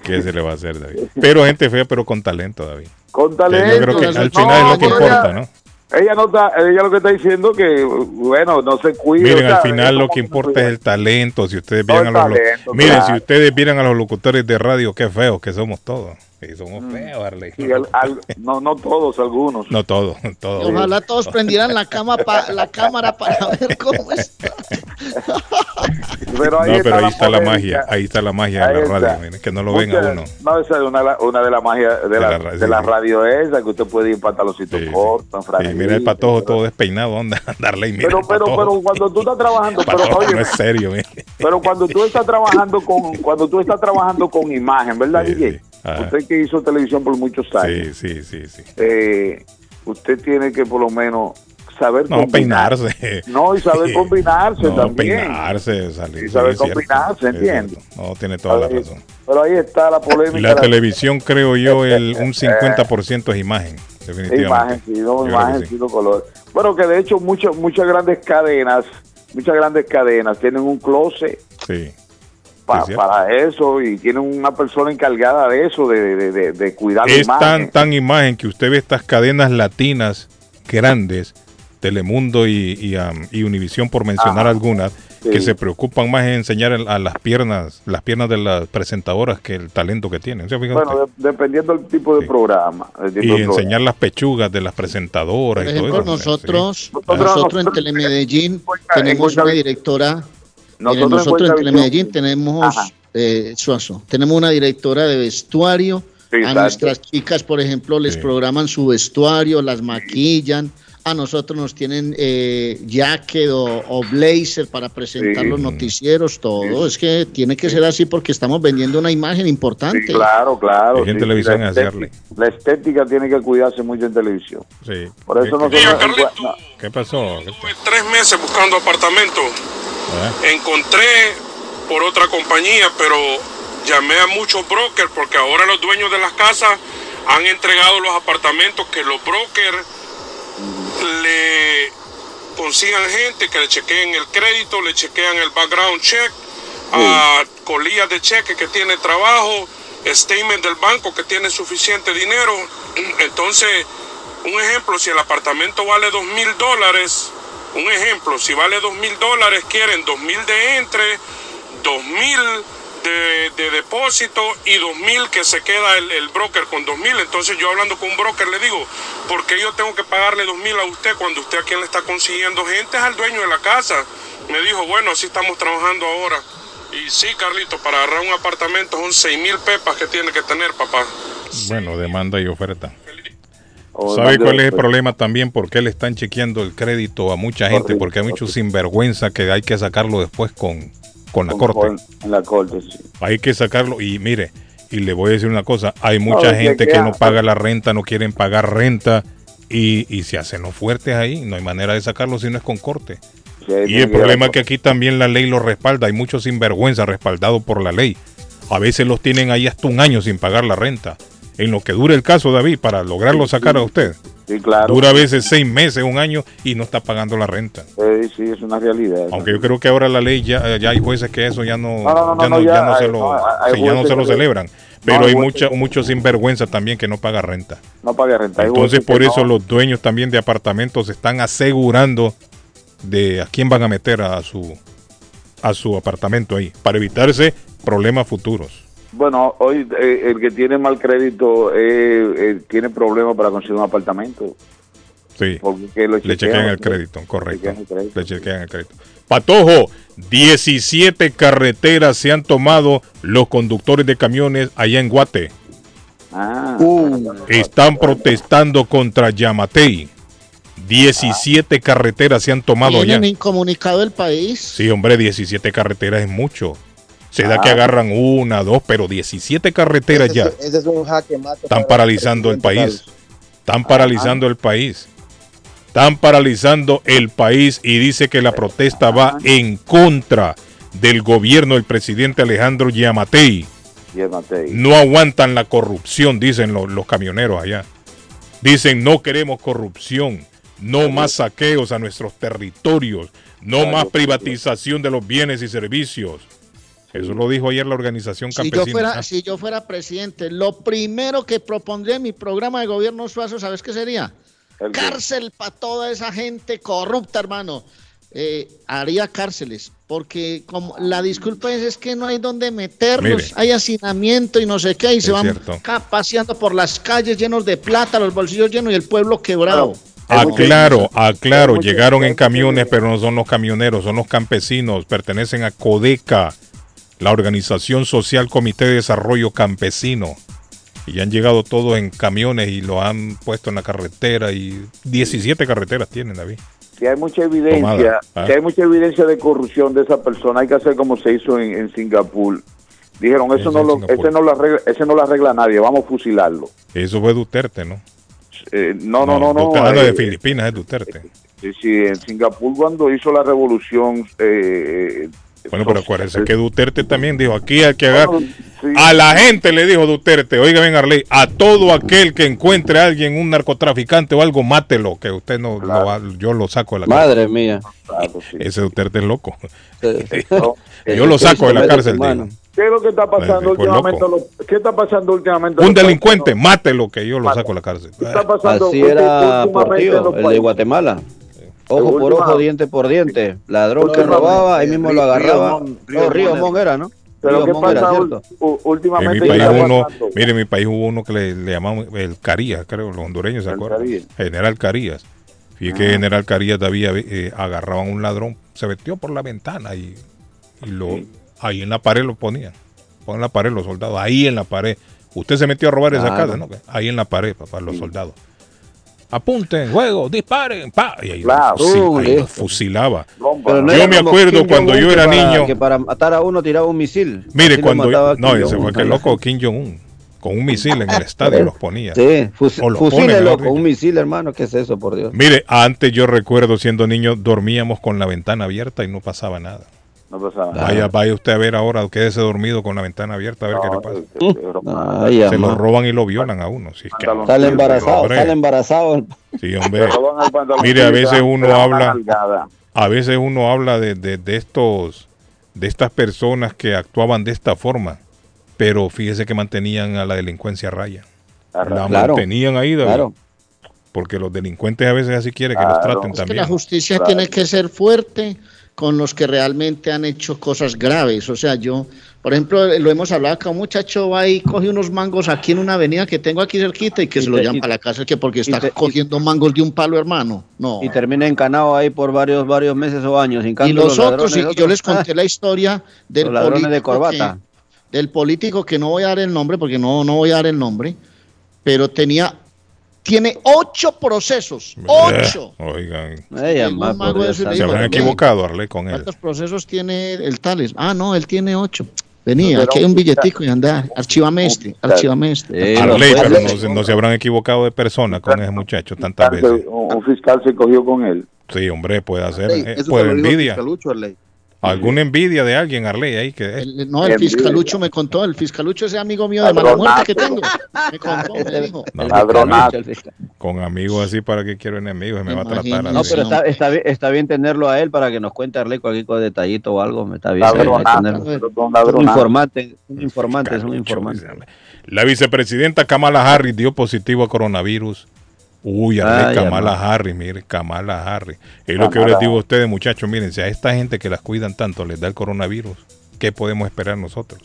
¿Qué se le va a hacer, David? Pero gente fea, pero con talento, David. Con Que talento. Yo creo que al No, final es lo que pero importa, ella- ¿no? Ella no está, ella lo que está diciendo que, bueno, no se cuida. Miren, o sea, al final lo que importa es el talento. Si ustedes No, vieran a los talento, miren, claro. si ustedes vieran a los locutores de radio, qué feos que somos todos. Sí, somos feos, Arley. Sí, al- al- no, no todos, algunos. No todos, todos. Ojalá todos prendieran la, cama pa- la cámara para ver cómo está. (laughs) Pero ahí no, está pero ahí la está la magia, ahí está la magia de la está. radio, miren, que no lo ven a uno. No, esa es una, una de las magias de, la, la ra- de sí, la radio esa, que usted puede ir en pantaloncito corto, en mira el patojo todo despeinado, anda, (laughs) darle mira Pero, pero, pero cuando tú estás trabajando, pero Patojo, oye, no es serio, mire. pero cuando tú estás trabajando con, cuando tú estás trabajando con imagen, ¿verdad, DJ? Ajá. Usted que hizo televisión por muchos años, Sí, sí, sí, sí. eh, usted tiene que por lo menos saber No, combinar. peinarse. No, y saber combinarse No, también. peinarse, salir. Y saber combinarse, es ¿entiendes? No, tiene toda la razón. Pero ahí está la polémica. Y la televisión, creo yo, (laughs) el, un 50% es imagen, definitivamente. Imagen, sí, no, imagen, sí. color. Bueno, que de hecho muchas muchas grandes cadenas, muchas grandes cadenas tienen un closet Sí. Pa- Sí, cierto. para eso y tienen una persona encargada de eso, de, de, de- de cuidar la Es imagen. tan, tan imagen que usted ve estas cadenas latinas grandes, Telemundo y, y, um, y Univisión, por mencionar Ajá. algunas, Sí. que se preocupan más en enseñar el- a las piernas, las piernas de las presentadoras que el talento que tienen. ¿Se fija Bueno, de- dependiendo del tipo de programa. tipo y de programa. enseñar las pechugas de las presentadoras Por y todo eso. nosotros, Sí. nosotros en Telemedellín tenemos una directora. Mire, Nosotros en nosotros en Cuenca Telemedellín Visión- tenemos, eh, Suazo, tenemos una directora de vestuario. Sí, a nuestras chicas, por ejemplo, les programan su vestuario, las maquillan. A nosotros nos tienen eh, jacket o, o blazer para presentar Sí. los noticieros, todo. Es que tiene que ser así porque estamos vendiendo una imagen importante. Sí, claro, claro. En sí, televisión la, hacerle. estética, la estética tiene que cuidarse mucho en televisión. Sí. Por eso ¿Qué- nosotros... qué- no, ¿Qué pasó? ¿Qué- tres meses buscando apartamento. eh? Encontré por otra compañía, pero llamé a muchos brokers porque ahora los dueños de las casas han entregado los apartamentos que los brokers le consigan gente que le chequeen el crédito, le chequean el background check, a colillas de cheque que tiene trabajo, statement del banco que tiene suficiente dinero. Entonces, un ejemplo, si el apartamento vale dos mil dólares, un ejemplo, si vale dos mil dólares, quieren dos mil de entre, dos mil de, de depósito y dos mil que se queda el, el broker con dos mil. Entonces yo hablando con un broker le digo, ¿por qué yo tengo que pagarle dos mil a usted cuando usted a quien le está consiguiendo gente es al dueño de la casa? Me dijo, bueno, así estamos trabajando ahora. Y sí, Carlito, para agarrar un apartamento son seis mil pepas que tiene que tener, papá. Bueno, demanda y oferta. O ¿Sabe cuál es el problema también? ¿Por qué le están chequeando el crédito a mucha gente? Porque hay muchos sinvergüenza que hay que sacarlo después con, con la Con- corte. con- la corte, sí. Hay que sacarlo y mire, Y le voy a decir una cosa, hay mucha No, gente que- que no paga la renta, no quieren pagar renta y, y se hacen los fuertes ahí. No hay manera de sacarlos si no es con corte. Sí, Y el problema es que aquí también la ley lo respalda. Hay muchos sinvergüenza respaldados por la ley. A veces los tienen ahí hasta un año sin pagar la renta. En lo que dure el caso, David, para lograrlo sacar a usted. Sí, claro. Dura a veces seis meses, un año y no está pagando la renta. Eh, sí, es una realidad. Aunque yo creo que ahora la ley ya, ya hay jueces que eso ya no, No, no, no, ya no, ya se hay- lo, hay sí, ya no se lo celebran. Pero hay hay mucha, muchos sinvergüenza también que no pagan renta. No paga renta. Entonces por eso los dueños también de apartamentos están asegurando de a quién van a meter a su a su apartamento ahí para evitarse problemas futuros. Bueno, hoy eh, el que tiene mal crédito eh, eh, tiene problemas para conseguir un apartamento. Sí. Porque lo Le chequean, chequean el crédito, correcto. chequean el crédito. Le chequean el crédito. Patojo, 17 carreteras se han tomado los conductores de camiones allá en Guate. Ah. Están protestando contra Yamatei. 17 carreteras se han tomado allá. Tienen incomunicado el país. Sí, hombre, 17 carreteras es mucho. Se da Ah. que agarran una, dos, pero 17 carreteras ya. Ese es un jaque mate. Están para paralizando el país. Están paralizando el país. Están paralizando el país y dice que la protesta va en contra del gobierno del presidente Alejandro Yamatei. Llévate. No aguantan la corrupción, dicen lo- los camioneros allá. Dicen no queremos corrupción, no más saqueos a nuestros territorios, no más privatización de los bienes y servicios. Eso lo dijo ayer la organización Si yo, campesina. fuera, si yo fuera presidente, lo primero que propondría en mi programa de gobierno Suazo, ¿sabes qué sería? Cárcel para toda esa gente corrupta, hermano. Eh, haría cárceles, porque como la disculpa es, es que no hay donde meterlos, Mire. hay hacinamiento y no sé qué, y se van cierto. paseando por las calles llenos de plata, los bolsillos llenos y el pueblo quebrado. Aclaro, aclaro, llegaron en camiones, pero no son los camioneros, son los campesinos, pertenecen a CODECA, la organización social Comité de Desarrollo Campesino. Y han llegado todos en camiones y lo han puesto en la carretera y 17 carreteras tienen, David. Si hay mucha evidencia, ¿ah? si hay mucha evidencia de corrupción de esa persona, hay que hacer como se hizo en, en Singapur. Dijeron, eso no lo, ese no lo arregla, ese no lo arregla nadie, vamos a fusilarlo. Eso fue Duterte, ¿no? Eh, no, no, no, no. No, eh, de Filipinas es Duterte. sí, sí, en Singapur cuando hizo la revolución, eh, Bueno, pero acuérdense que Duterte también dijo, aquí hay que agarrar... A la gente le dijo Duterte, oiga bien Arley, a todo aquel que encuentre a alguien, un narcotraficante o algo, mátelo, que usted no lo va- yo lo saco de la Madre mía. Ese Duterte es loco. Sí. (laughs) (laughs) yo lo saco de la cárcel. dijo. ¿Qué es lo que está pasando Pues últimamente? Los- ¿Qué está pasando últimamente? Un delincuente, mátelo, que yo lo saco de la cárcel. ¿Qué está pasando Así era Portillo, el de? Guatemala. Ojo por ojo, diente por diente. Ladrón que robaba, ahí mismo lo agarraba. No, Río Río Mon era, ¿no? Pero Río ¿qué pasa ¿cierto? ul- En últimamente? mi país uno, mire, en mi país hubo uno que le, le llamamos el Carías, creo, los hondureños se acuerdan. General Carías. Fíjate que General Carías todavía eh, agarraban un ladrón, se metió por la ventana y, y lo ahí en la pared lo ponían. Ponen en la pared los soldados, ahí en la pared. Usted se metió a robar esa casa, ¿no? Ahí en la pared, papá, los soldados. Apunten, juego, disparen, pa. Y ahí, Claro. los, fusil- Uh, ahí los fusilaba. Pero no yo me acuerdo cuando yo era para- niño. Que para matar a uno tiraba un misil. Mire, Así cuando no, Kim ese fue que loco Kim Jong-un. Con un misil en el estadio los ponía. Sí, fus- O lo pone, fusílelo mejor con dicho. un misil, hermano. ¿Qué es eso, por Dios? Mire, antes yo recuerdo siendo niño, dormíamos con la ventana abierta y no pasaba nada. No Vaya, vaya usted a ver ahora, quédese dormido con la ventana abierta a ver qué le pasa. Ay, Se lo roban y lo violan a uno. Sí, que- Sale embarazado, Hombre, sale embarazado. Sí, (laughs) hombre. Mire, a veces uno habla, a veces uno habla de, de- de estos, de estas personas que actuaban de esta forma, pero fíjese que mantenían a la delincuencia a raya. La Claro, mantenían ahí, David. claro. Porque los delincuentes a veces así quieren que los traten Es que también. la justicia tiene que ser fuerte con los que realmente han hecho cosas graves. O sea, yo, por ejemplo, lo hemos hablado acá, un muchacho va y coge unos mangos aquí en una avenida que tengo aquí cerquita y que Y se lo llaman y- para la casa, que porque está te- cogiendo mangos de un palo, hermano. No. Y termina encanado ahí por varios varios meses o años. En Y cambio, los otros, y yo les conté la historia del Los de político corbata. que- del político que no voy a dar el nombre, porque no, no voy a dar el nombre, pero tenía, tiene ocho procesos, ocho. Eh, Oigan. Dios santo. Se habrán equivocado, Arle, con él. ¿Cuántos procesos tiene el Tales? Ah, no, él tiene ocho. Vení, aquí hay un billetico y anda. Archívame este, archívame este. Arley, pero no, se- no se habrán equivocado de persona con ese muchacho tantas veces. Un, fiscal se cogió con él. Sí, hombre, puede hacer. Arley, eh, eso puede envidia. fiscalucho, Arley. Alguna envidia de alguien, Arley, ahí que El- no, el fiscalucho me contó, el fiscalucho ese amigo mío de mala muerte que tengo. Me contó, me dijo. No, con amigos así, ¿para qué quiero enemigos? Me va a tratar. No, pero está, está, bien, está bien tenerlo a él para que nos cuente Arley cualquier detallito o algo. Está bien. Un ladronazo. informante, un informante, es un informante. La vicepresidenta Kamala Harris dio positivo a coronavirus. Uy, Ay, Kamala amado. Harris, mire, Kamala Harris. Es lo que yo les digo a ustedes, muchachos, miren, si a esta gente que las cuidan tanto les da el coronavirus, ¿qué podemos esperar nosotros?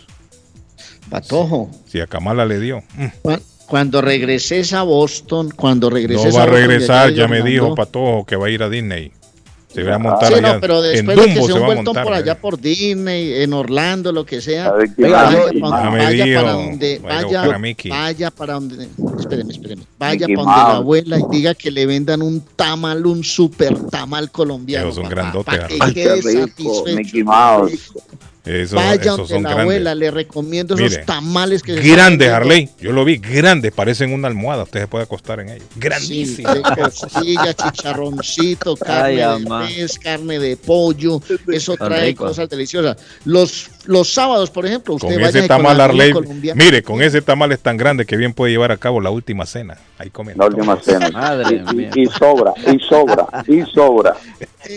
Patojo, Si a Kamala le dio. mm, cu- cuando regreses a Boston, cuando regreses No va a Boston, regresar, ya me dijo. Patojo que va a ir a Disney. Se va a montar Sí, allá. no, pero en después de que Dumbo se se va a vuelto montar. por allá por Disney, en Orlando, lo que sea, ver, vaya, para, Ah, vaya para donde, vaya para donde, espéreme, espéreme, vaya Mickey para donde la abuela y diga que le vendan un tamal, un super tamal colombiano. Esos son papá, grandotes, para que Arley. quede Qué rico, satisfecho. Mickey Mouse. Eso- Vaya esos son la grandes. abuela, le recomiendo esos Mire, tamales que Grandes. Harley. Yo lo vi, grandes. Parecen una almohada. Usted se puede acostar en ellos. Sí, Grandísimos. de costilla, chicharroncito, carne Ay, de pez, carne de pollo, eso trae rico. cosas deliciosas. Los, los sábados, por ejemplo, usted Con vaya ese tamal, Arley. Mire, con ese tamal es tan grande que bien puede llevar a cabo la última cena. Ahí comen. La última cena. Madre Y- mía. y, y sobra, y sobra, y sobra.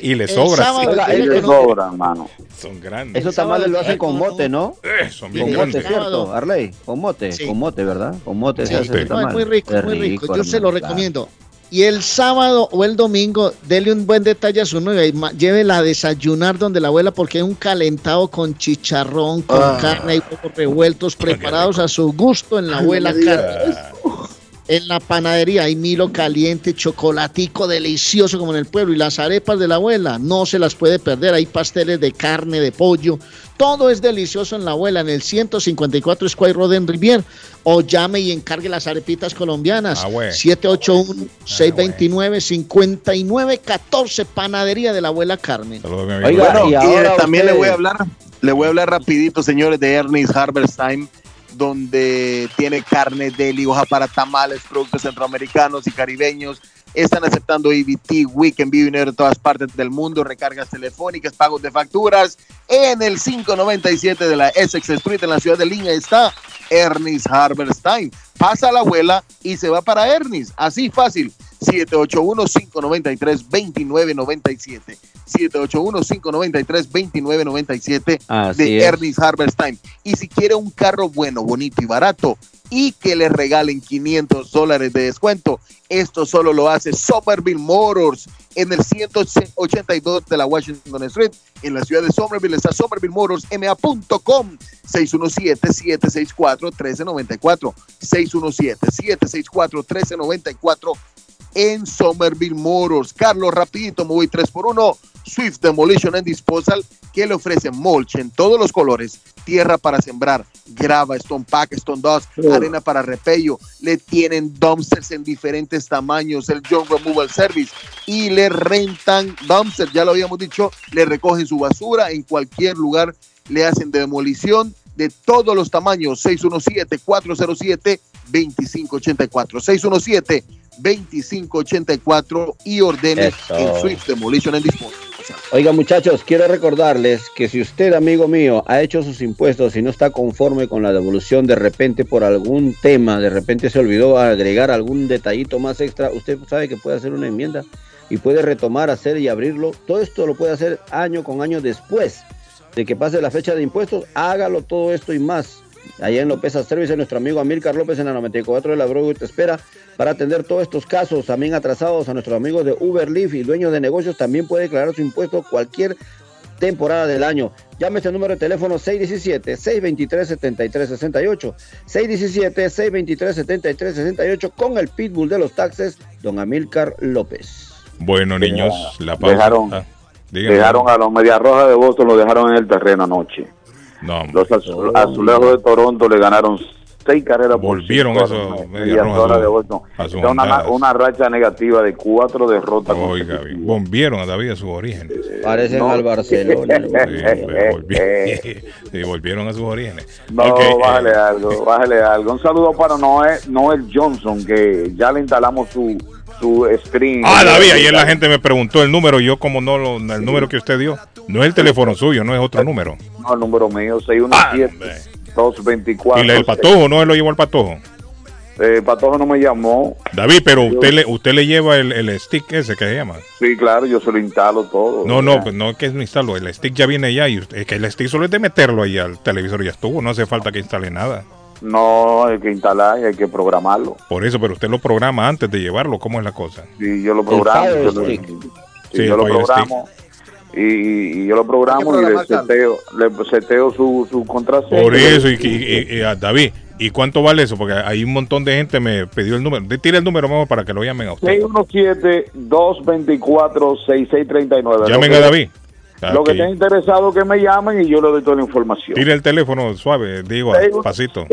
Y le sobra. sábado, sí. Le sobra, hermano. Son grandes. Esos tamales lo hacen con mote, ¿no? Eh, son bien Con mote, grandes. ¿cierto, Arley? Con mote, Sí. con mote, ¿verdad? Con mote Sí, se hace no, es muy rico, Qué muy rico. Yo se lo claro. recomiendo. Y el sábado o el domingo, dele un buen detalle a su novia y llévela a desayunar donde la abuela, porque hay un calentado con chicharrón, con Ah. carne y huevos revueltos, preparados a su gusto en la abuela carne. En la panadería hay Milo caliente, chocolatico delicioso como en el pueblo. Y las arepas de la abuela no se las puede perder. Hay pasteles de carne, de pollo. Todo es delicioso en la abuela, en el 154 Square Road en Rivier. O llame y encargue las arepitas colombianas. Ah, güey. 781-629-5914, panadería de la abuela Carmen. Saludos, mi amigo. Oiga, Bueno, y eh, también le voy a hablar, le voy a hablar rapidito, señores, de Ernest Harberstein, donde tiene carne deli, hoja para tamales, productos centroamericanos y caribeños. Están aceptando EBT, Week, envío dinero de todas partes del mundo, recargas telefónicas, pagos de facturas. En el 597 de la Essex Street, en la ciudad de Línea, está Ernest Harberstein. Pasa la abuela y se va para Ernest. Así fácil. 781-593-2997. 781-593-2997 Así de es. Ernest Harberstein. Y si quiere un carro bueno, bonito y barato y que le regalen 500 dólares de descuento, esto solo lo hace Somerville Motors en el 182 de la Washington Street. En la ciudad de Somerville está somervillemotorsma.com 617-764-1394. 617-764-1394 en Somerville Motors. Carlos, rapidito, me voy 3x1. Swift Demolition and Disposal, que le ofrece mulch en todos los colores, tierra para sembrar, grava, stone pack, stone dust, arena para repello. Le tienen dumpsters en diferentes tamaños, el John Removal Service, y le rentan dumpsters, ya lo habíamos dicho, le recogen su basura en cualquier lugar, le hacen demolición de todos los tamaños. 617-407-2584. 617-2584 y ordene Eso. en Swift Demolition and Disposal. Oiga muchachos, quiero recordarles que si usted, amigo mío, ha hecho sus impuestos y no está conforme con la devolución de repente por algún tema, de repente se olvidó agregar algún detallito más extra, usted sabe que puede hacer una enmienda y puede retomar, hacer y abrirlo. Todo esto lo puede hacer año con año después de que pase la fecha de impuestos. Hágalo todo esto y más. Allá en López Service, nuestro amigo Amílcar López en la 94 de la Broadway te espera para atender todos estos casos también atrasados a nuestros amigos de Uber Leaf y dueños de negocios también puede declarar su impuesto cualquier temporada del año. Llame este número de teléfono 617-623-7368. 617-623-7368 con el pitbull de los taxes, don Amílcar López. Bueno, niños, la pausa. Dejaron, Ah, dejaron a los Medias Rojas de Boston, lo dejaron en el terreno anoche. No, Los azu- azulejos de Toronto le ganaron seis carreras Volvieron por eso, media de Boston. una, una racha negativa de cuatro derrotas. Oiga, volvieron a David a sus orígenes. Parecen No. al Barcelona. (laughs) (laughs) Sí, volvieron a sus orígenes. No, Ok, eh, bájale algo, bájale algo. Un saludo para Noel, Noel Johnson, que ya le instalamos su, su screen. Ah, David, ayer la gente me preguntó el número, yo como no lo, el número que usted dio, no es el teléfono suyo, no es otro número. No, el número mío, 617-224. Y la del patojo, no él lo llevó al patojo. Eh, Patojo no me llamó. David, pero usted le, usted le lleva el, el stick ese que se llama. Sí, claro, yo se lo instalo todo. No, no, pues no es que no instalo, el stick ya viene ya y es que el stick solo es de meterlo ahí al televisor y ya estuvo, no hace falta que instale nada. No, hay que instalar y hay que programarlo. Por eso, pero usted lo programa antes de llevarlo, ¿cómo es la cosa? Y yo lo programo. Yo lo- sí, Sí, yo lo programo. Y, y yo lo programo y le seteo, le seteo su, su contraseña. Por eso, y, y- y- y, ah, David, ¿y cuánto vale eso? Porque hay un montón de gente me pidió el número. Tira el número mejor para que lo llamen a usted. 617-224-6639. Llamen a que- Lo que esté interesado que me llamen y yo le doy toda la información. Tira el teléfono suave, digo, pasito.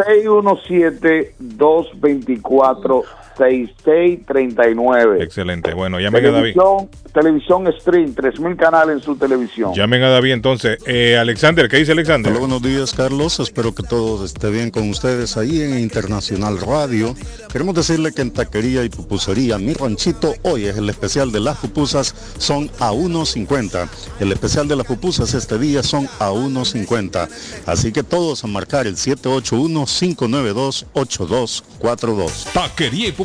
617-224-6639. Excelente. Bueno, llamen a David. Televisión, televisión stream, 3000 canales en su televisión. Llamen a David entonces. Eh, Alexander, ¿qué dice Alexander? Hola, buenos días, Carlos. Espero que todo esté bien con ustedes ahí en Internacional Radio. Queremos decirle que en Taquería y Pupusería Mi Ranchito, hoy es el especial de las pupusas, son a 1.50. El especial de las pupusas este día son a 1.50. Así que todos a marcar el 781-592-8242. Taquería y pupusería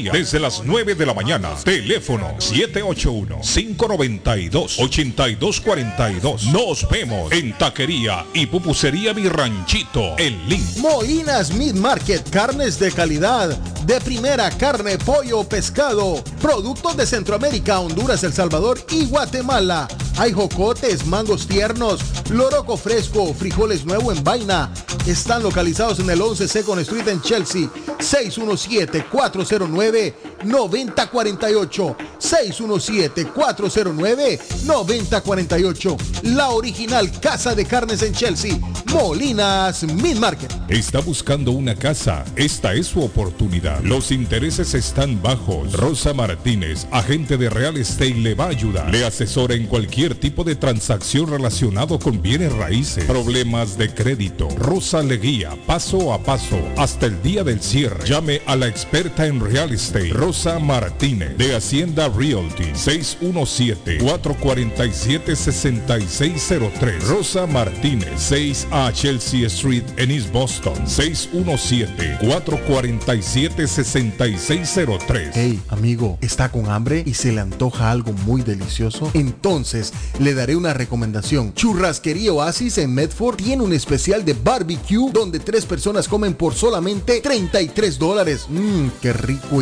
desde las 9 de la mañana. Teléfono 781-592-8242. Nos vemos en Taquería y Pupusería Mi Ranchito en Lynn. Moinas Meat Market, carnes de calidad, de primera carne, pollo, pescado, productos de Centroamérica, Honduras, El Salvador y Guatemala. Hay jocotes, mangos tiernos, loroco fresco, frijoles nuevo en vaina. Están localizados en el 11 Second Street en Chelsea. 617-409-9048. 617-409-9048. La original Casa de Carnes en Chelsea. Molinas Meat Market. Está buscando una casa. Esta es su oportunidad. Los intereses están bajos. Rosa Martínez, agente de Real Estate, le va a ayudar. Le asesora en cualquier tipo de transacción relacionado con bienes raíces, problemas de crédito. Rosa le guía paso a paso hasta el día del cierre. Llame a la experta en Real Rosa Martínez, de Hacienda Realty, 617-447-6603. Rosa Martínez, 6 a Chelsea Street en East Boston, 617-447-6603. Hey, amigo, ¿está con hambre y se le antoja algo muy delicioso? Entonces, le daré una recomendación. Churrasquería Oasis en Medford tiene un especial de barbecue donde tres personas comen por solamente 33 dólares. Mmm, qué rico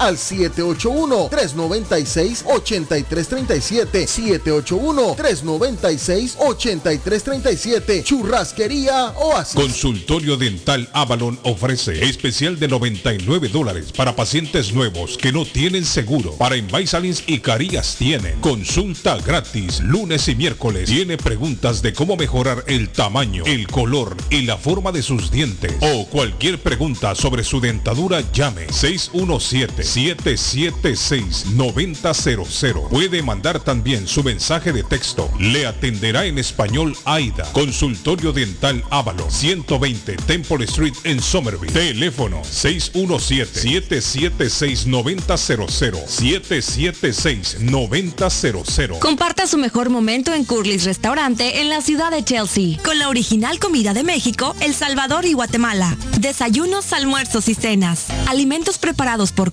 al 781-396-8337. 781-396-8337. Churrasquería Oasis. Consultorio Dental Avalon ofrece especial de 99 dólares para pacientes nuevos que no tienen seguro. Para Invisalins y Carías tienen consulta gratis lunes y miércoles. Tiene preguntas de cómo mejorar el tamaño, el color y la forma de sus dientes o cualquier pregunta sobre su dentadura llame 617 776-9000. Puede mandar también su mensaje de texto. Le atenderá en español AIDA. Consultorio Dental Ávalo. 120 Temple Street en Somerville. Teléfono 617-776-9000. 776-9000. Comparta su mejor momento en Curly's Restaurante en la ciudad de Chelsea. Con la original comida de México, El Salvador y Guatemala. Desayunos, almuerzos y cenas. Alimentos preparados por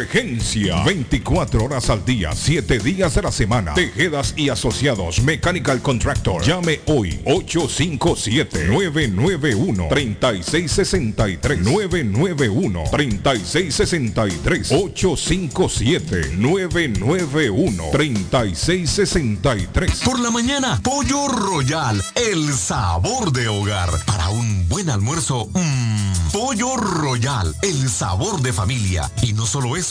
Emergencia. 24 horas al día, 7 días de la semana. Tejedas y asociados. Mechanical Contractor. Llame hoy. 857-991-3663. 991-3663. 857-991-3663. Por la mañana, Pollo Royal, el sabor de hogar. Para un buen almuerzo, mmm, Pollo Royal, el sabor de familia. Y no solo eso,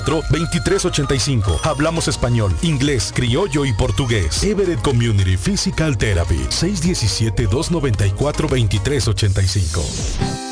2385. Hablamos español, inglés, criollo y portugués. Everett Community Physical Therapy. 617-294-2385.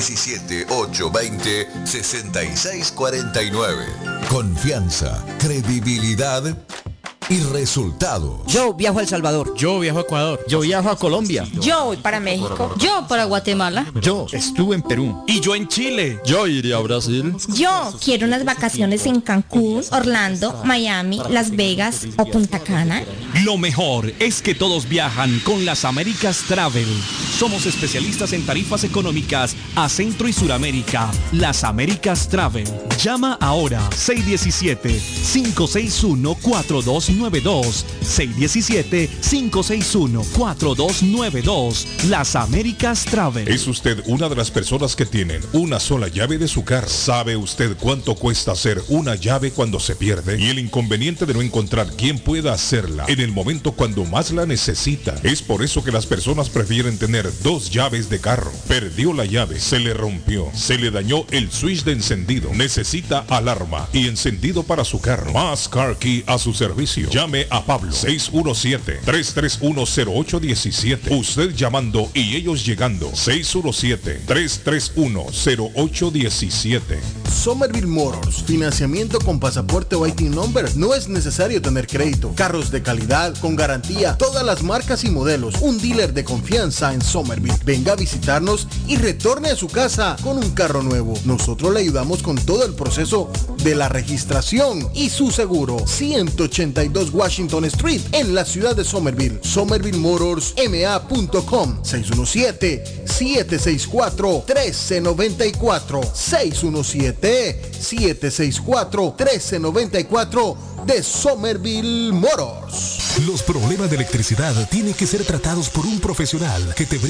617-820-6649. Confianza, credibilidad y resultados. Yo viajo a El Salvador. Yo viajo a Ecuador. Yo viajo a Colombia. Yo voy para México. Yo para Guatemala. Yo estuve en Perú. Y yo en Chile. Yo iría a Brasil. Yo quiero unas vacaciones en Cancún, Orlando, Miami, Las Vegas o Punta Cana. Lo mejor es que todos viajan con las Américas Travel. Somos especialistas en tarifas económicas a Centro y Suramérica. Las Américas Travel. Llama ahora 617-561-4292. 617-561-4292. Las Américas Travel. ¿Es usted una de las personas que tienen una sola llave de su carro? ¿Sabe usted cuánto cuesta hacer una llave cuando se pierde? Y el inconveniente de no encontrar quién pueda hacerla en el momento cuando más la necesita. Es por eso que las personas prefieren tener dos llaves de carro. Perdió la llave, se le rompió, se le dañó el switch de encendido. Necesita alarma y encendido para su carro. Más Car Key a su servicio. Llame a Pablo 617-331-0817. Usted llamando y ellos llegando. 617-331-0817. Somerville Motors, financiamiento con pasaporte o IT number. No es necesario tener crédito. Carros de calidad, con garantía, todas las marcas y modelos. Un dealer de confianza en Somerville. Venga a visitarnos y retorne a su casa con un carro nuevo. Nosotros le ayudamos con todo el proceso de la registración y su seguro. 182 Washington Street en la ciudad de Somerville. SomervilleMotorsMA.com 617-764-1394. 617-764-1394 de Somerville Motors. Los problemas de electricidad tienen que ser tratados por un profesional que te brinda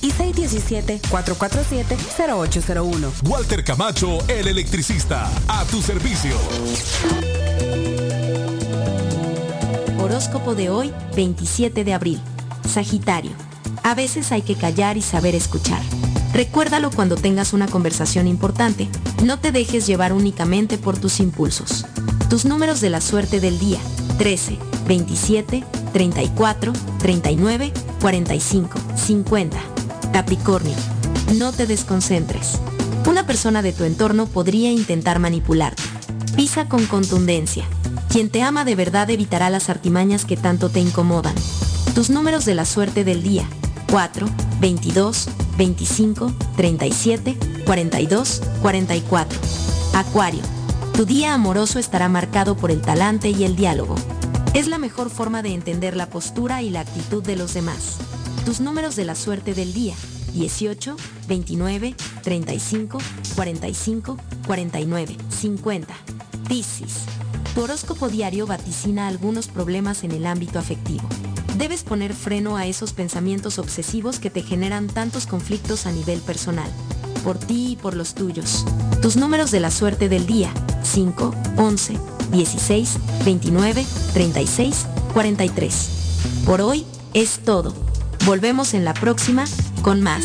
y 617-447-0801. Walter Camacho, el electricista. A tu servicio. Horóscopo de hoy, 27 de abril. Sagitario. A veces hay que callar y saber escuchar. Recuérdalo cuando tengas una conversación importante. No te dejes llevar únicamente por tus impulsos. Tus números de la suerte del día. 13, 27, 34, 39, 45, 50. Capricornio. No te desconcentres. Una persona de tu entorno podría intentar manipularte. Pisa con contundencia. Quien te ama de verdad evitará las artimañas que tanto te incomodan. Tus números de la suerte del día. 4, 22, 25, 37, 42, 44. Acuario. Tu día amoroso estará marcado por el talante y el diálogo. Es la mejor forma de entender la postura y la actitud de los demás. Tus números de la suerte del día. 18, 29, 35, 45, 49, 50. Piscis. Tu horóscopo diario vaticina algunos problemas en el ámbito afectivo. Debes poner freno a esos pensamientos obsesivos que te generan tantos conflictos a nivel personal. Por ti y por los tuyos. Tus números de la suerte del día. 5, 11, 16, 29, 36, 43. Por hoy es todo. Volvemos en la próxima con más.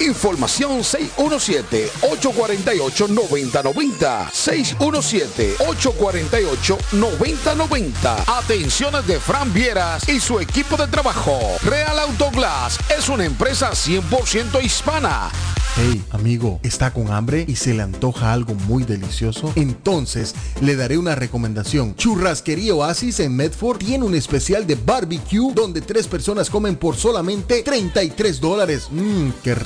Información 617-848-9090. 617-848-9090. Atenciones de Fran Vieras y su equipo de trabajo. Real Autoglass es una empresa 100% hispana. Hey, amigo, ¿está con hambre y se le antoja algo muy delicioso? Entonces, le daré una recomendación. Churrasquería Oasis en Medford tiene un especial de barbecue donde tres personas comen por solamente 33 dólares. Mmm, qué rico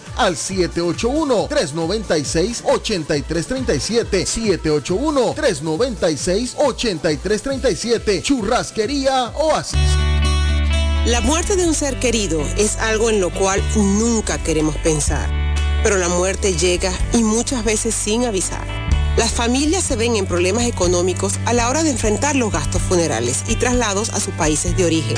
al 781-396-8337. 781-396-8337. Churrasquería Oasis. La muerte de un ser querido es algo en lo cual nunca queremos pensar, pero la muerte llega y muchas veces sin avisar. Las familias se ven en problemas económicos a la hora de enfrentar los gastos funerales y traslados a sus países de origen.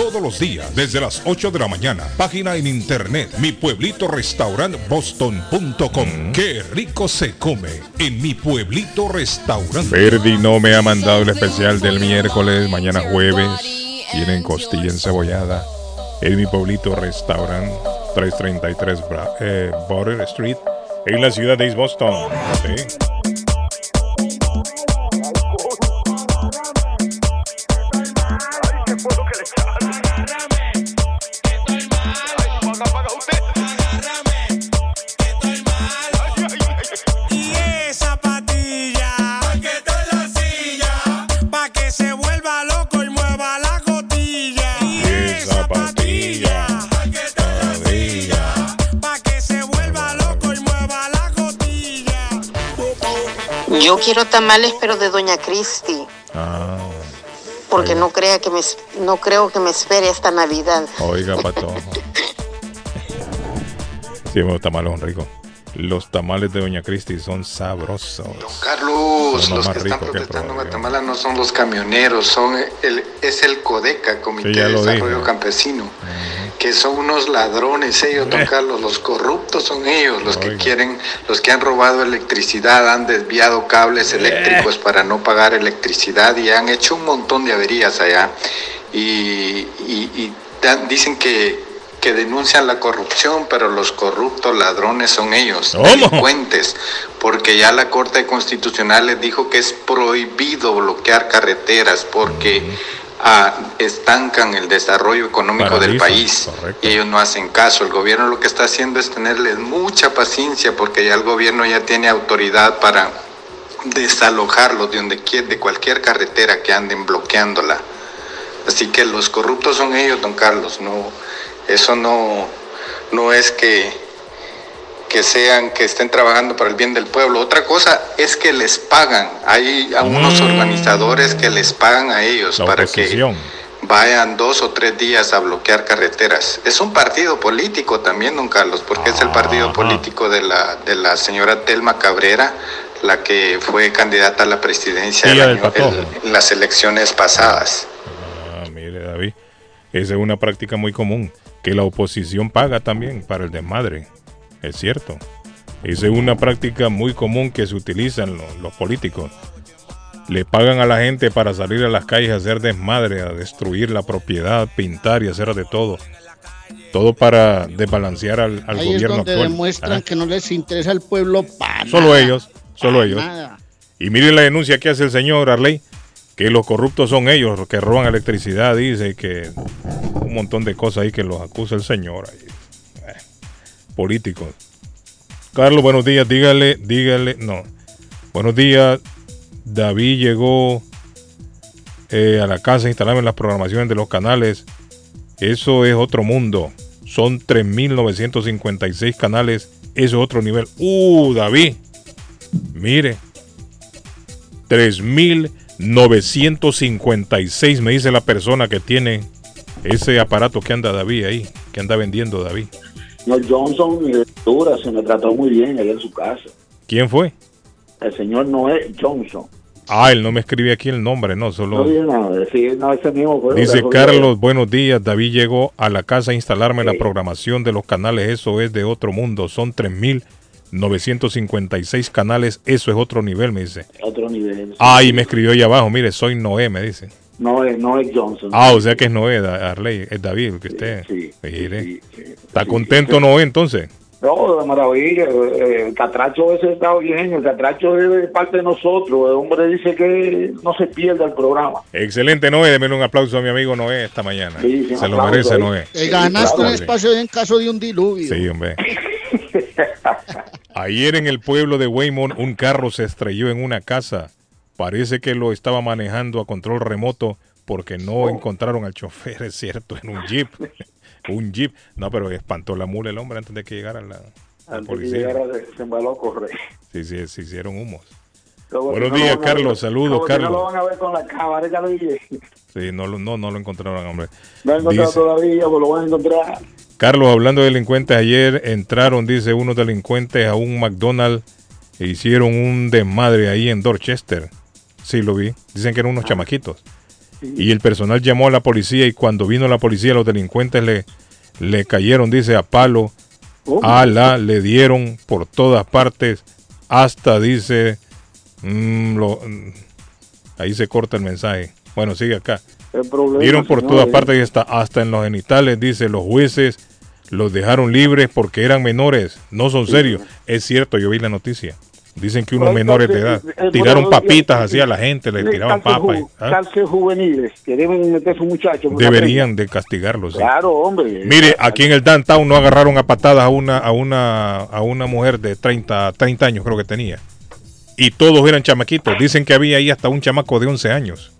todos los días desde las 8 de la mañana. Página en internet mi pueblito restaurant boston.com. Qué rico se come en mi pueblito restaurante. Verdi no me ha mandado el especial del miércoles, mañana jueves. Tienen costilla encebollada. En mi pueblito restaurant 333 Bra- eh, Border Street en la ciudad de East Boston. Sí. Yo quiero tamales, pero de Doña Cristi, Ah, porque no crea que me, no creo que me espere esta Navidad. oiga, pato. (laughs) Sí, los tamales son ricos. Los tamales de Doña Cristi son sabrosos. Carlos, Son los que están protestando en Guatemala no son los camioneros, son el, es el CODECA, Comité Sí, de lo Desarrollo dije. Campesino, que son unos ladrones ellos, don Carlos, los corruptos son ellos, los que quieren, los que han robado electricidad, han desviado cables eléctricos para no pagar electricidad y han hecho un montón de averías allá. Y, y- y dan- dicen que, que denuncian la corrupción, pero los corruptos ladrones son ellos, ¿Cómo? delincuentes, porque ya la Corte Constitucional les dijo que es prohibido bloquear carreteras porque ah, estancan el desarrollo económico del país y ellos no hacen caso. El gobierno lo que está haciendo es tenerles mucha paciencia porque ya el gobierno ya tiene autoridad para desalojarlos de donde quiera, de cualquier carretera que anden bloqueándola. Así que los corruptos son ellos, don Carlos, no, eso no, no es que, que sean, que estén trabajando para el bien del pueblo. Otra cosa es que les pagan. Hay algunos mm. organizadores que les pagan a ellos para que vayan dos o tres días a bloquear carreteras. Es un partido político también, don Carlos, porque es el partido político de la, de la señora Telma Cabrera, la que fue candidata a la presidencia en las elecciones pasadas. Ah, mire, David, esa es una práctica muy común que la oposición paga también para el desmadre. Es cierto. Esa es una práctica muy común que se utilizan los, los políticos. Le pagan a la gente para salir a las calles a hacer desmadre, a destruir la propiedad, pintar y hacer de todo. Todo para desbalancear al, al Ahí gobierno es donde demuestran que no les interesa al pueblo Solo ellos, solo ellos. Y miren la denuncia que hace el señor Arley que los corruptos son ellos, que roban electricidad, dice que un montón de cosas ahí que los acusa el señor. Eh, Políticos. Carlos, buenos días, dígale, dígale, no. Buenos días, David llegó eh, a la casa a instalarme las programaciones de los canales. Eso es otro mundo. Son 3.956 canales. Eso es otro nivel. ¡Uh, David! Mire. 3.000 956, me dice la persona que tiene ese aparato que anda David ahí, que anda vendiendo David. No, Johnson eh, dura, se me trató muy bien ahí en su casa. ¿Quién fue? El señor Noé Johnson. Ah, él no me escribe aquí el nombre, no, solo... No, no, sí, no ese mismo fue Dice Carlos, buenos días, David llegó a la casa a instalarme sí. la programación de los canales, eso es de otro mundo, son 3000 956 canales, eso es otro nivel, me dice. Otro nivel. Ah, y me escribió ahí abajo, mire, soy Noé, me dice. Noé, Noé Johnson. Ah, o sea que es Noé, Arley, es David, que usted. Sí. ¿Está contento Noé entonces? No, de maravilla. Eh, el catracho ese está bien, el catracho es parte de nosotros. El hombre dice que no se pierda el programa. Excelente, Noé. Deme un aplauso a mi amigo Noé esta mañana. Sí, sí, se lo merece. Noé. Eh, ganaste un espacio en caso de un diluvio. Sí, hombre. (laughs) Ayer en el pueblo de Waymond un carro se estrelló en una casa. Parece que lo estaba manejando a control remoto porque no oh. encontraron al chofer, (laughs) es cierto, en un jeep. (laughs) un jeep. No, pero espantó la mula el hombre antes de que llegara la, la antes policía. Que llegara, se, embaló a correr. Sí, sí, se hicieron humos. Buenos días, Carlos. Saludos, Carlos. no lo van a ver con la cámara, ya lo. Sí, no, no, no lo encontraron, hombre. No lo encontraron todavía, pues lo van a encontrar. Carlos, hablando de delincuentes, ayer entraron, dice, unos delincuentes a un McDonald's e hicieron un desmadre ahí en Dorchester. Sí, lo vi. Dicen que eran unos chamaquitos. Y el personal llamó a la policía y cuando vino la policía, los delincuentes le, le cayeron, dice, a palo. Oh. A la le dieron por todas partes hasta, dice, mmm, lo, mm, ahí se corta el mensaje. Bueno, sigue acá. Dieron por todas partes y hasta, hasta en los genitales, dice, los jueces los dejaron libres porque eran menores, no son serios. Es cierto, yo vi la noticia. Dicen que unos pues, menores de edad tiraron papitas así a la gente, le tiraban papas. ¿ah? Cárcel juveniles, que deben meter sus muchachos. Deberían de castigarlos. Claro, hombre. Mire, aquí en el downtown no agarraron a patadas a una, a una, a una mujer de 30, 30 años, creo que tenía. Y todos eran chamaquitos. Dicen que había ahí hasta un chamaco de 11 años.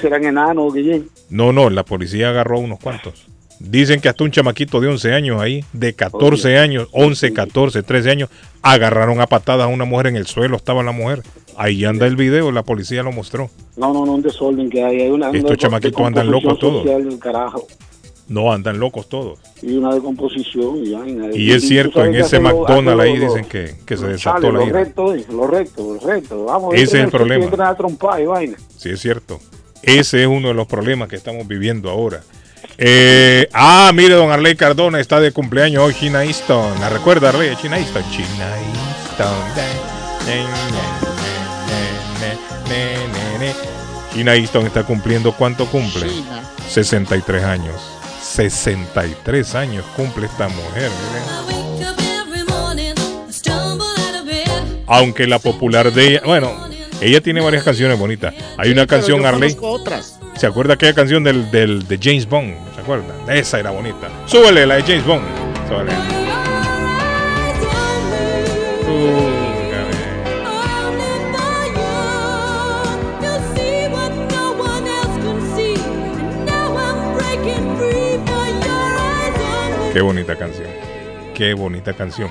¿Serán enanos, Guillén? No, no, la policía agarró a unos cuantos. Dicen que hasta un chamaquito de 11 años ahí, de 14 años, 11, 14, 13 años, agarraron a patadas a una mujer en el suelo, estaba la mujer. Ahí anda el video, la policía lo mostró. No, no, no, un desorden que hay. hay una, Estos chamaquitos andan locos todos. No, andan locos todos. Y una decomposición. Y, ya, y, y es cierto, en ese McDonald's ahí dicen que, se desató la ira. Eh, lo recto, lo recto, lo recto. Vamos, ese es el problema. Y. Sí, es cierto. Ese es uno de los problemas que estamos viviendo ahora. Eh, ah, mire, don Arley Cardona está de cumpleaños hoy, China Easton. ¿La recuerda, Arley? China Easton. China Easton. China Easton está cumpliendo, ¿cuánto cumple? China. 63 años. 63 años cumple esta mujer, miren. Aunque la popular de ella, bueno, ella tiene varias canciones bonitas. Hay una canción, Arley. ¿Se acuerda aquella canción del, del, de James Bond? ¿Se acuerda? Esa era bonita. Súbele la de James Bond. Súbele. Qué bonita canción. Qué bonita canción.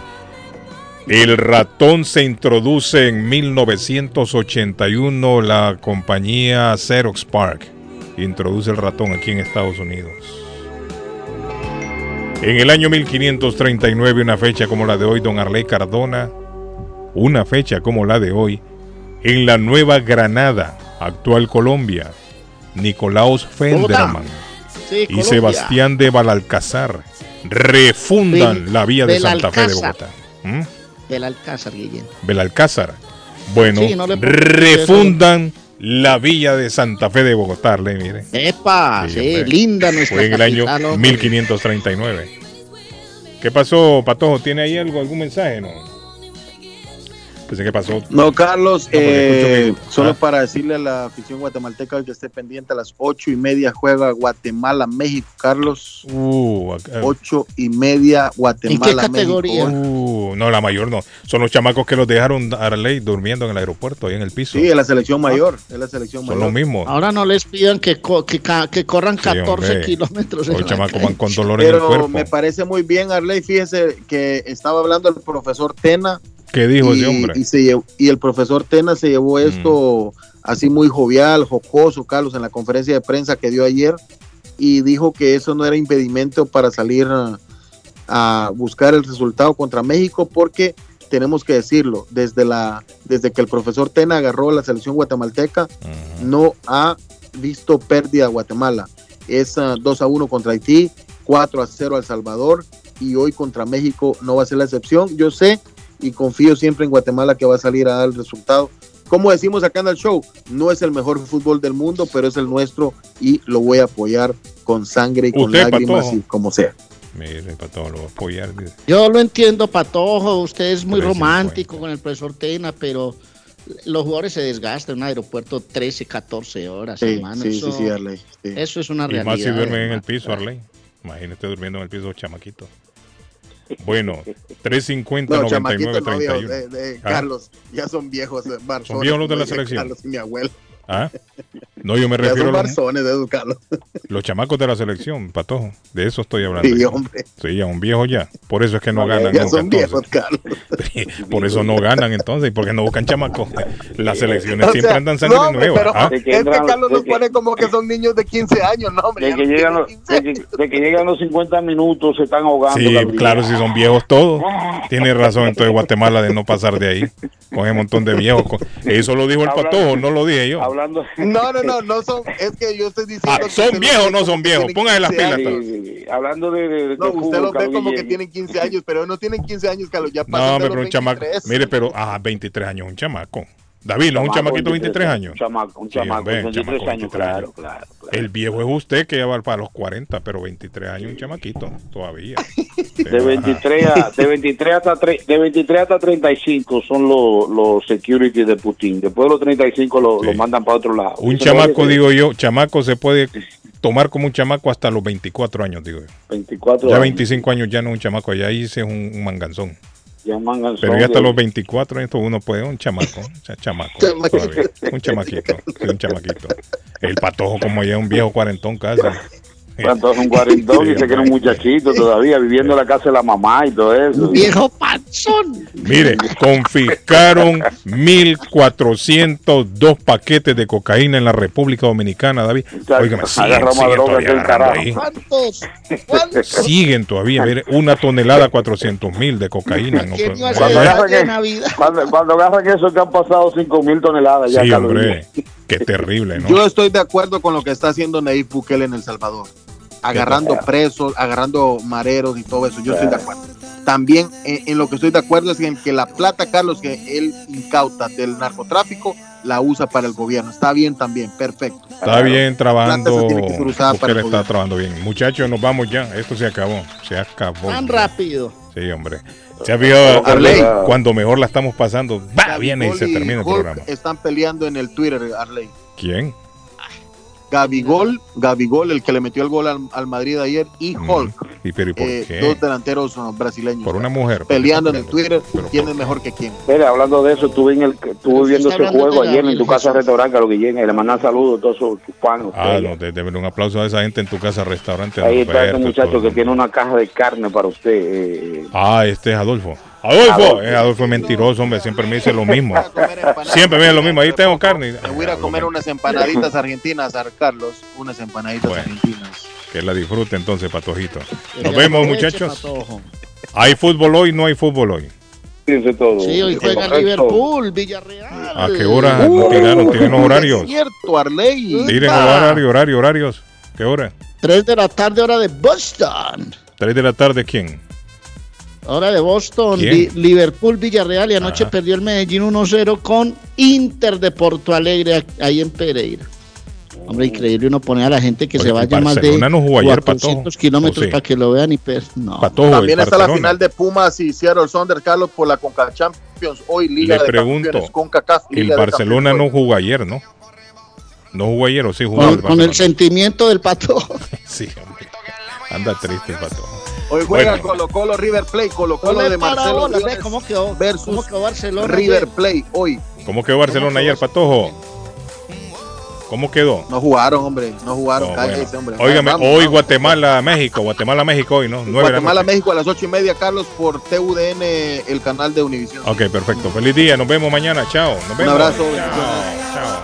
El ratón se introduce en 1981 la compañía Xerox Park Introduce el ratón aquí en Estados Unidos. En el año 1539, una fecha como la de hoy, don Arley Cardona, una fecha como la de hoy, en la Nueva Granada, actual Colombia, Nicolaus Fenderman Sí, y. Sebastián de Balalcázar refundan Bel- la vía de Santa Fe de Belalcázar. Bogotá. ¿Mm? Del Alcázar, Guillén. Belalcázar. Bueno, Sí, no refundan la villa de Santa Fe de Bogotá, le mire. Epa, sí, hombre. linda nuestra Fue en el año capital, hombre. 1539. ¿Qué pasó, Patojo? ¿Tiene ahí algo, algún mensaje? No. Pensé que pasó. No, Carlos, eh, solo ah. para decirle a la afición guatemalteca que esté pendiente a las ocho y media juega Guatemala, México, Carlos. Uh, acá- Ocho y media Guatemala, México. Uh, no, la mayor no. Son los chamacos que los dejaron a Arley durmiendo en el aeropuerto, ahí en el piso. Sí, es la selección mayor, es la selección Son mayor. los mismos. Ahora no les pidan que, co- que, corran 14 hombre. kilómetros. en Los chamacos van con dolor en el Pero cuerpo. me parece muy bien, Arley, fíjese que estaba hablando el profesor Tena. ¿Qué dijo y, ese hombre? Mm. Y, se llevó- y el profesor Tena se llevó esto así muy jovial, jocoso, Carlos, en la conferencia de prensa que dio ayer y dijo que eso no era impedimento para salir a, a buscar el resultado contra México porque tenemos que decirlo, desde, la, desde que el profesor Tena agarró la selección guatemalteca, no ha visto pérdida a Guatemala. Es ah, 2 a 1 contra Haití, 4 a 0 a El Salvador y hoy contra México no va a ser la excepción. Yo sé y confío siempre en Guatemala que va a salir a dar el resultado. Como decimos acá en el show, no es el mejor fútbol del mundo, pero es el nuestro y lo voy a apoyar con sangre y con Usted, lágrimas Patojo. y como sea. Mire, Patojo, lo voy a apoyar. Yo lo entiendo, Patojo. Usted es muy romántico con el profesor Tena, pero los jugadores se desgastan en un aeropuerto 13, 14 horas, Sí, hermano. sí, eso, sí, sí, Arley, sí. eso es una Y realidad. más si duermen en el piso, Arley. Imagínate durmiendo en el piso, chamaquito. Bueno, 350, No, 99, chamaquitos no, 31. viejos, de- de- Ah. Carlos, ya son viejos. eh, barzones, ¿Son viejos los de la selección? Carlos y mi abuelo. ¿Ah? No, yo me (laughs) Ya refiero a los, barzones de esos, Carlos. (laughs) los chamacos de la selección, Patojo. De eso estoy hablando. Sí, yo. hombre. Sí, ya un viejo ya. Por eso es que no Ya ganan nunca, son entonces. viejos, Carlos. (laughs) Por eso no ganan entonces, porque no buscan chamacos. Las selecciones O siempre sea, andan sangre no, hombre, nueva. pero ¿ah? es que Carlos nos pone como que son niños de 15 años, no, hombre. De ya que, llegan los, de, que, de que llegan los 50 minutos se están ahogando. Sí, claro, si son viejos todos. Tiene razón entonces Guatemala de no pasar de ahí. Con ese montón de viejos. Eso lo dijo el patojo, no lo dije yo. Hablando. No, no, no, no son, es que yo estoy diciendo. Ah, que ¿son usted viejos o no son viejos? Póngale las 15 pilas. Sí, sí. Hablando de, de, de No, usted fútbol, los ve como que tienen 15 años, pero no tienen 15 años, Carlos, ya pasan No, de pero un chamaco. 23. Mire, pero, ah, 23 años, un chamaco. David, no es un chamaquito de 23 años. Un chamaco, un Sí, chamaco, hombre, 23 chamaco, años, 23 claro, años. claro. El viejo es usted que ya va para los 40, pero 23 años, un chamaquito todavía. De 23, a, de, 23 hasta tre- de 23 hasta 35 son los, los security de Putin. Después de los 35 lo, lo mandan para otro lado. Un chamaco, digo yo, chamaco se puede tomar como un chamaco hasta los 24 años, digo yo. 24 Ya años. 25 años ya no es un chamaco, ya ahí sí es un, un manganzón. Pero ya hasta los 24 esto uno puede, un chamaco, sea, chamaco, todavía, un chamaquito, sí, un chamaquito. El patojo como ya es un viejo cuarentón casi. Cuando es un cuarentón Sí, y se que era un muchachito todavía viviendo en la casa de la mamá y todo eso. Viejo panzón. Mire, confiscaron 1.402 paquetes de cocaína en la República Dominicana, David. Óigame, siguen, agarró más siguen droga todavía ahí. ¿Cuántos? ¿Cuántos? Siguen todavía, mire, una tonelada 400 mil de cocaína. no, ¿Quién pues, Cuando agarran, de que- cuando, cuando agarran eso que han pasado 5 mil toneladas ya. Sí, hombre, qué terrible, ¿no? Yo estoy de acuerdo con lo que está haciendo Nayib Bukele en El Salvador. Agarrando presos, agarrando mareros y todo eso. Yo estoy de acuerdo. También en, en lo que estoy de acuerdo es en que la plata, Carlos, que él incauta del narcotráfico, la usa para el gobierno. Está bien también, perfecto. Está bien trabajando. Plata se tiene que ser usada para Bukele el está gobierno. trabajando bien. Muchachos, nos vamos ya. Esto se acabó. Se acabó. Tan rápido. Sí, hombre. Se ha fijado Arley. cuando mejor la estamos pasando. Va, viene y se termina el Hulk programa. Están peleando en el Twitter, Arley. ¿Quién? Gabigol, Gabigol, el que le metió el gol al, al Madrid ayer, y Hulk, ¿Y pero ¿y por eh, qué? dos delanteros uh, brasileños. Por una mujer. Peleando en el Twitter, quién es mejor que quién. Mira, hablando de eso, estuve, en el, estuve viendo ese juego ayer en tu casa restaurante, Carlos Guillén, y le mandan saludos a todos sus fans. Ah, no, de, de- un aplauso a esa gente en tu casa, restaurante. Ahí está ese Alberto, muchacho que tiene una caja de carne para usted. eh, Ah, este es Adolfo. Adolfo, eh, Adolfo es mentiroso, hombre, siempre me dice lo mismo. Siempre me dice lo mismo, ahí tengo carne. Me voy a ir a comer unas empanaditas argentinas, Carlos. Unas empanaditas Bueno. argentinas. Que la disfrute entonces, Patojito. Nos vemos, muchachos. ¿Hay fútbol hoy? No hay fútbol hoy. todo. Sí, hoy juega. Liverpool, Villarreal. ¿A qué hora tiraron? ¿Tienen los horarios? Cierto, Arley. Horario, horario, horarios. ¿Qué hora? 3 de la tarde, hora de Boston. ¿Tres de la tarde quién? Hora de Boston, Liverpool, Villarreal y anoche Ajá. perdió el Medellín 1-0 con Inter de Porto Alegre ahí en Pereira. Hombre, increíble uno pone a la gente que Oye, se vaya más de Barcelona no jugó ayer, 400 Patojo. kilómetros ¿O sí? para que lo vean y per... no. Patojo, También está la final de Pumas y Seattle Sounders, Carlos, por la Conca Champions. Hoy Liga Le de pregunto, Campeones, CONCACAF, El de Barcelona no jugó ayer, ¿no? No jugó ayer o sí jugó con, el con el sentimiento del Patojo. (laughs) Sí, hombre. Anda triste el Patojo. Hoy juega Bueno. Colo Colo River Play, Colo Colo de Marcelo ve cómo quedó, versus cómo quedó Barcelona. River. Play hoy. ¿Cómo quedó Barcelona ayer, Patojo? ¿Cómo quedó? No jugaron, hombre, no jugaron. No, cállese, bueno. hombre. Óigame, Vamos, hoy vamos. Guatemala, México. Guatemala, México hoy, ¿no? Nueve de la Guatemala, noche. México a las ocho y media, Carlos, por TUDN, el canal de Univisión. Ok, perfecto. Feliz día. Nos vemos mañana. Chao. Nos Un vemos. abrazo. Chao. Chao.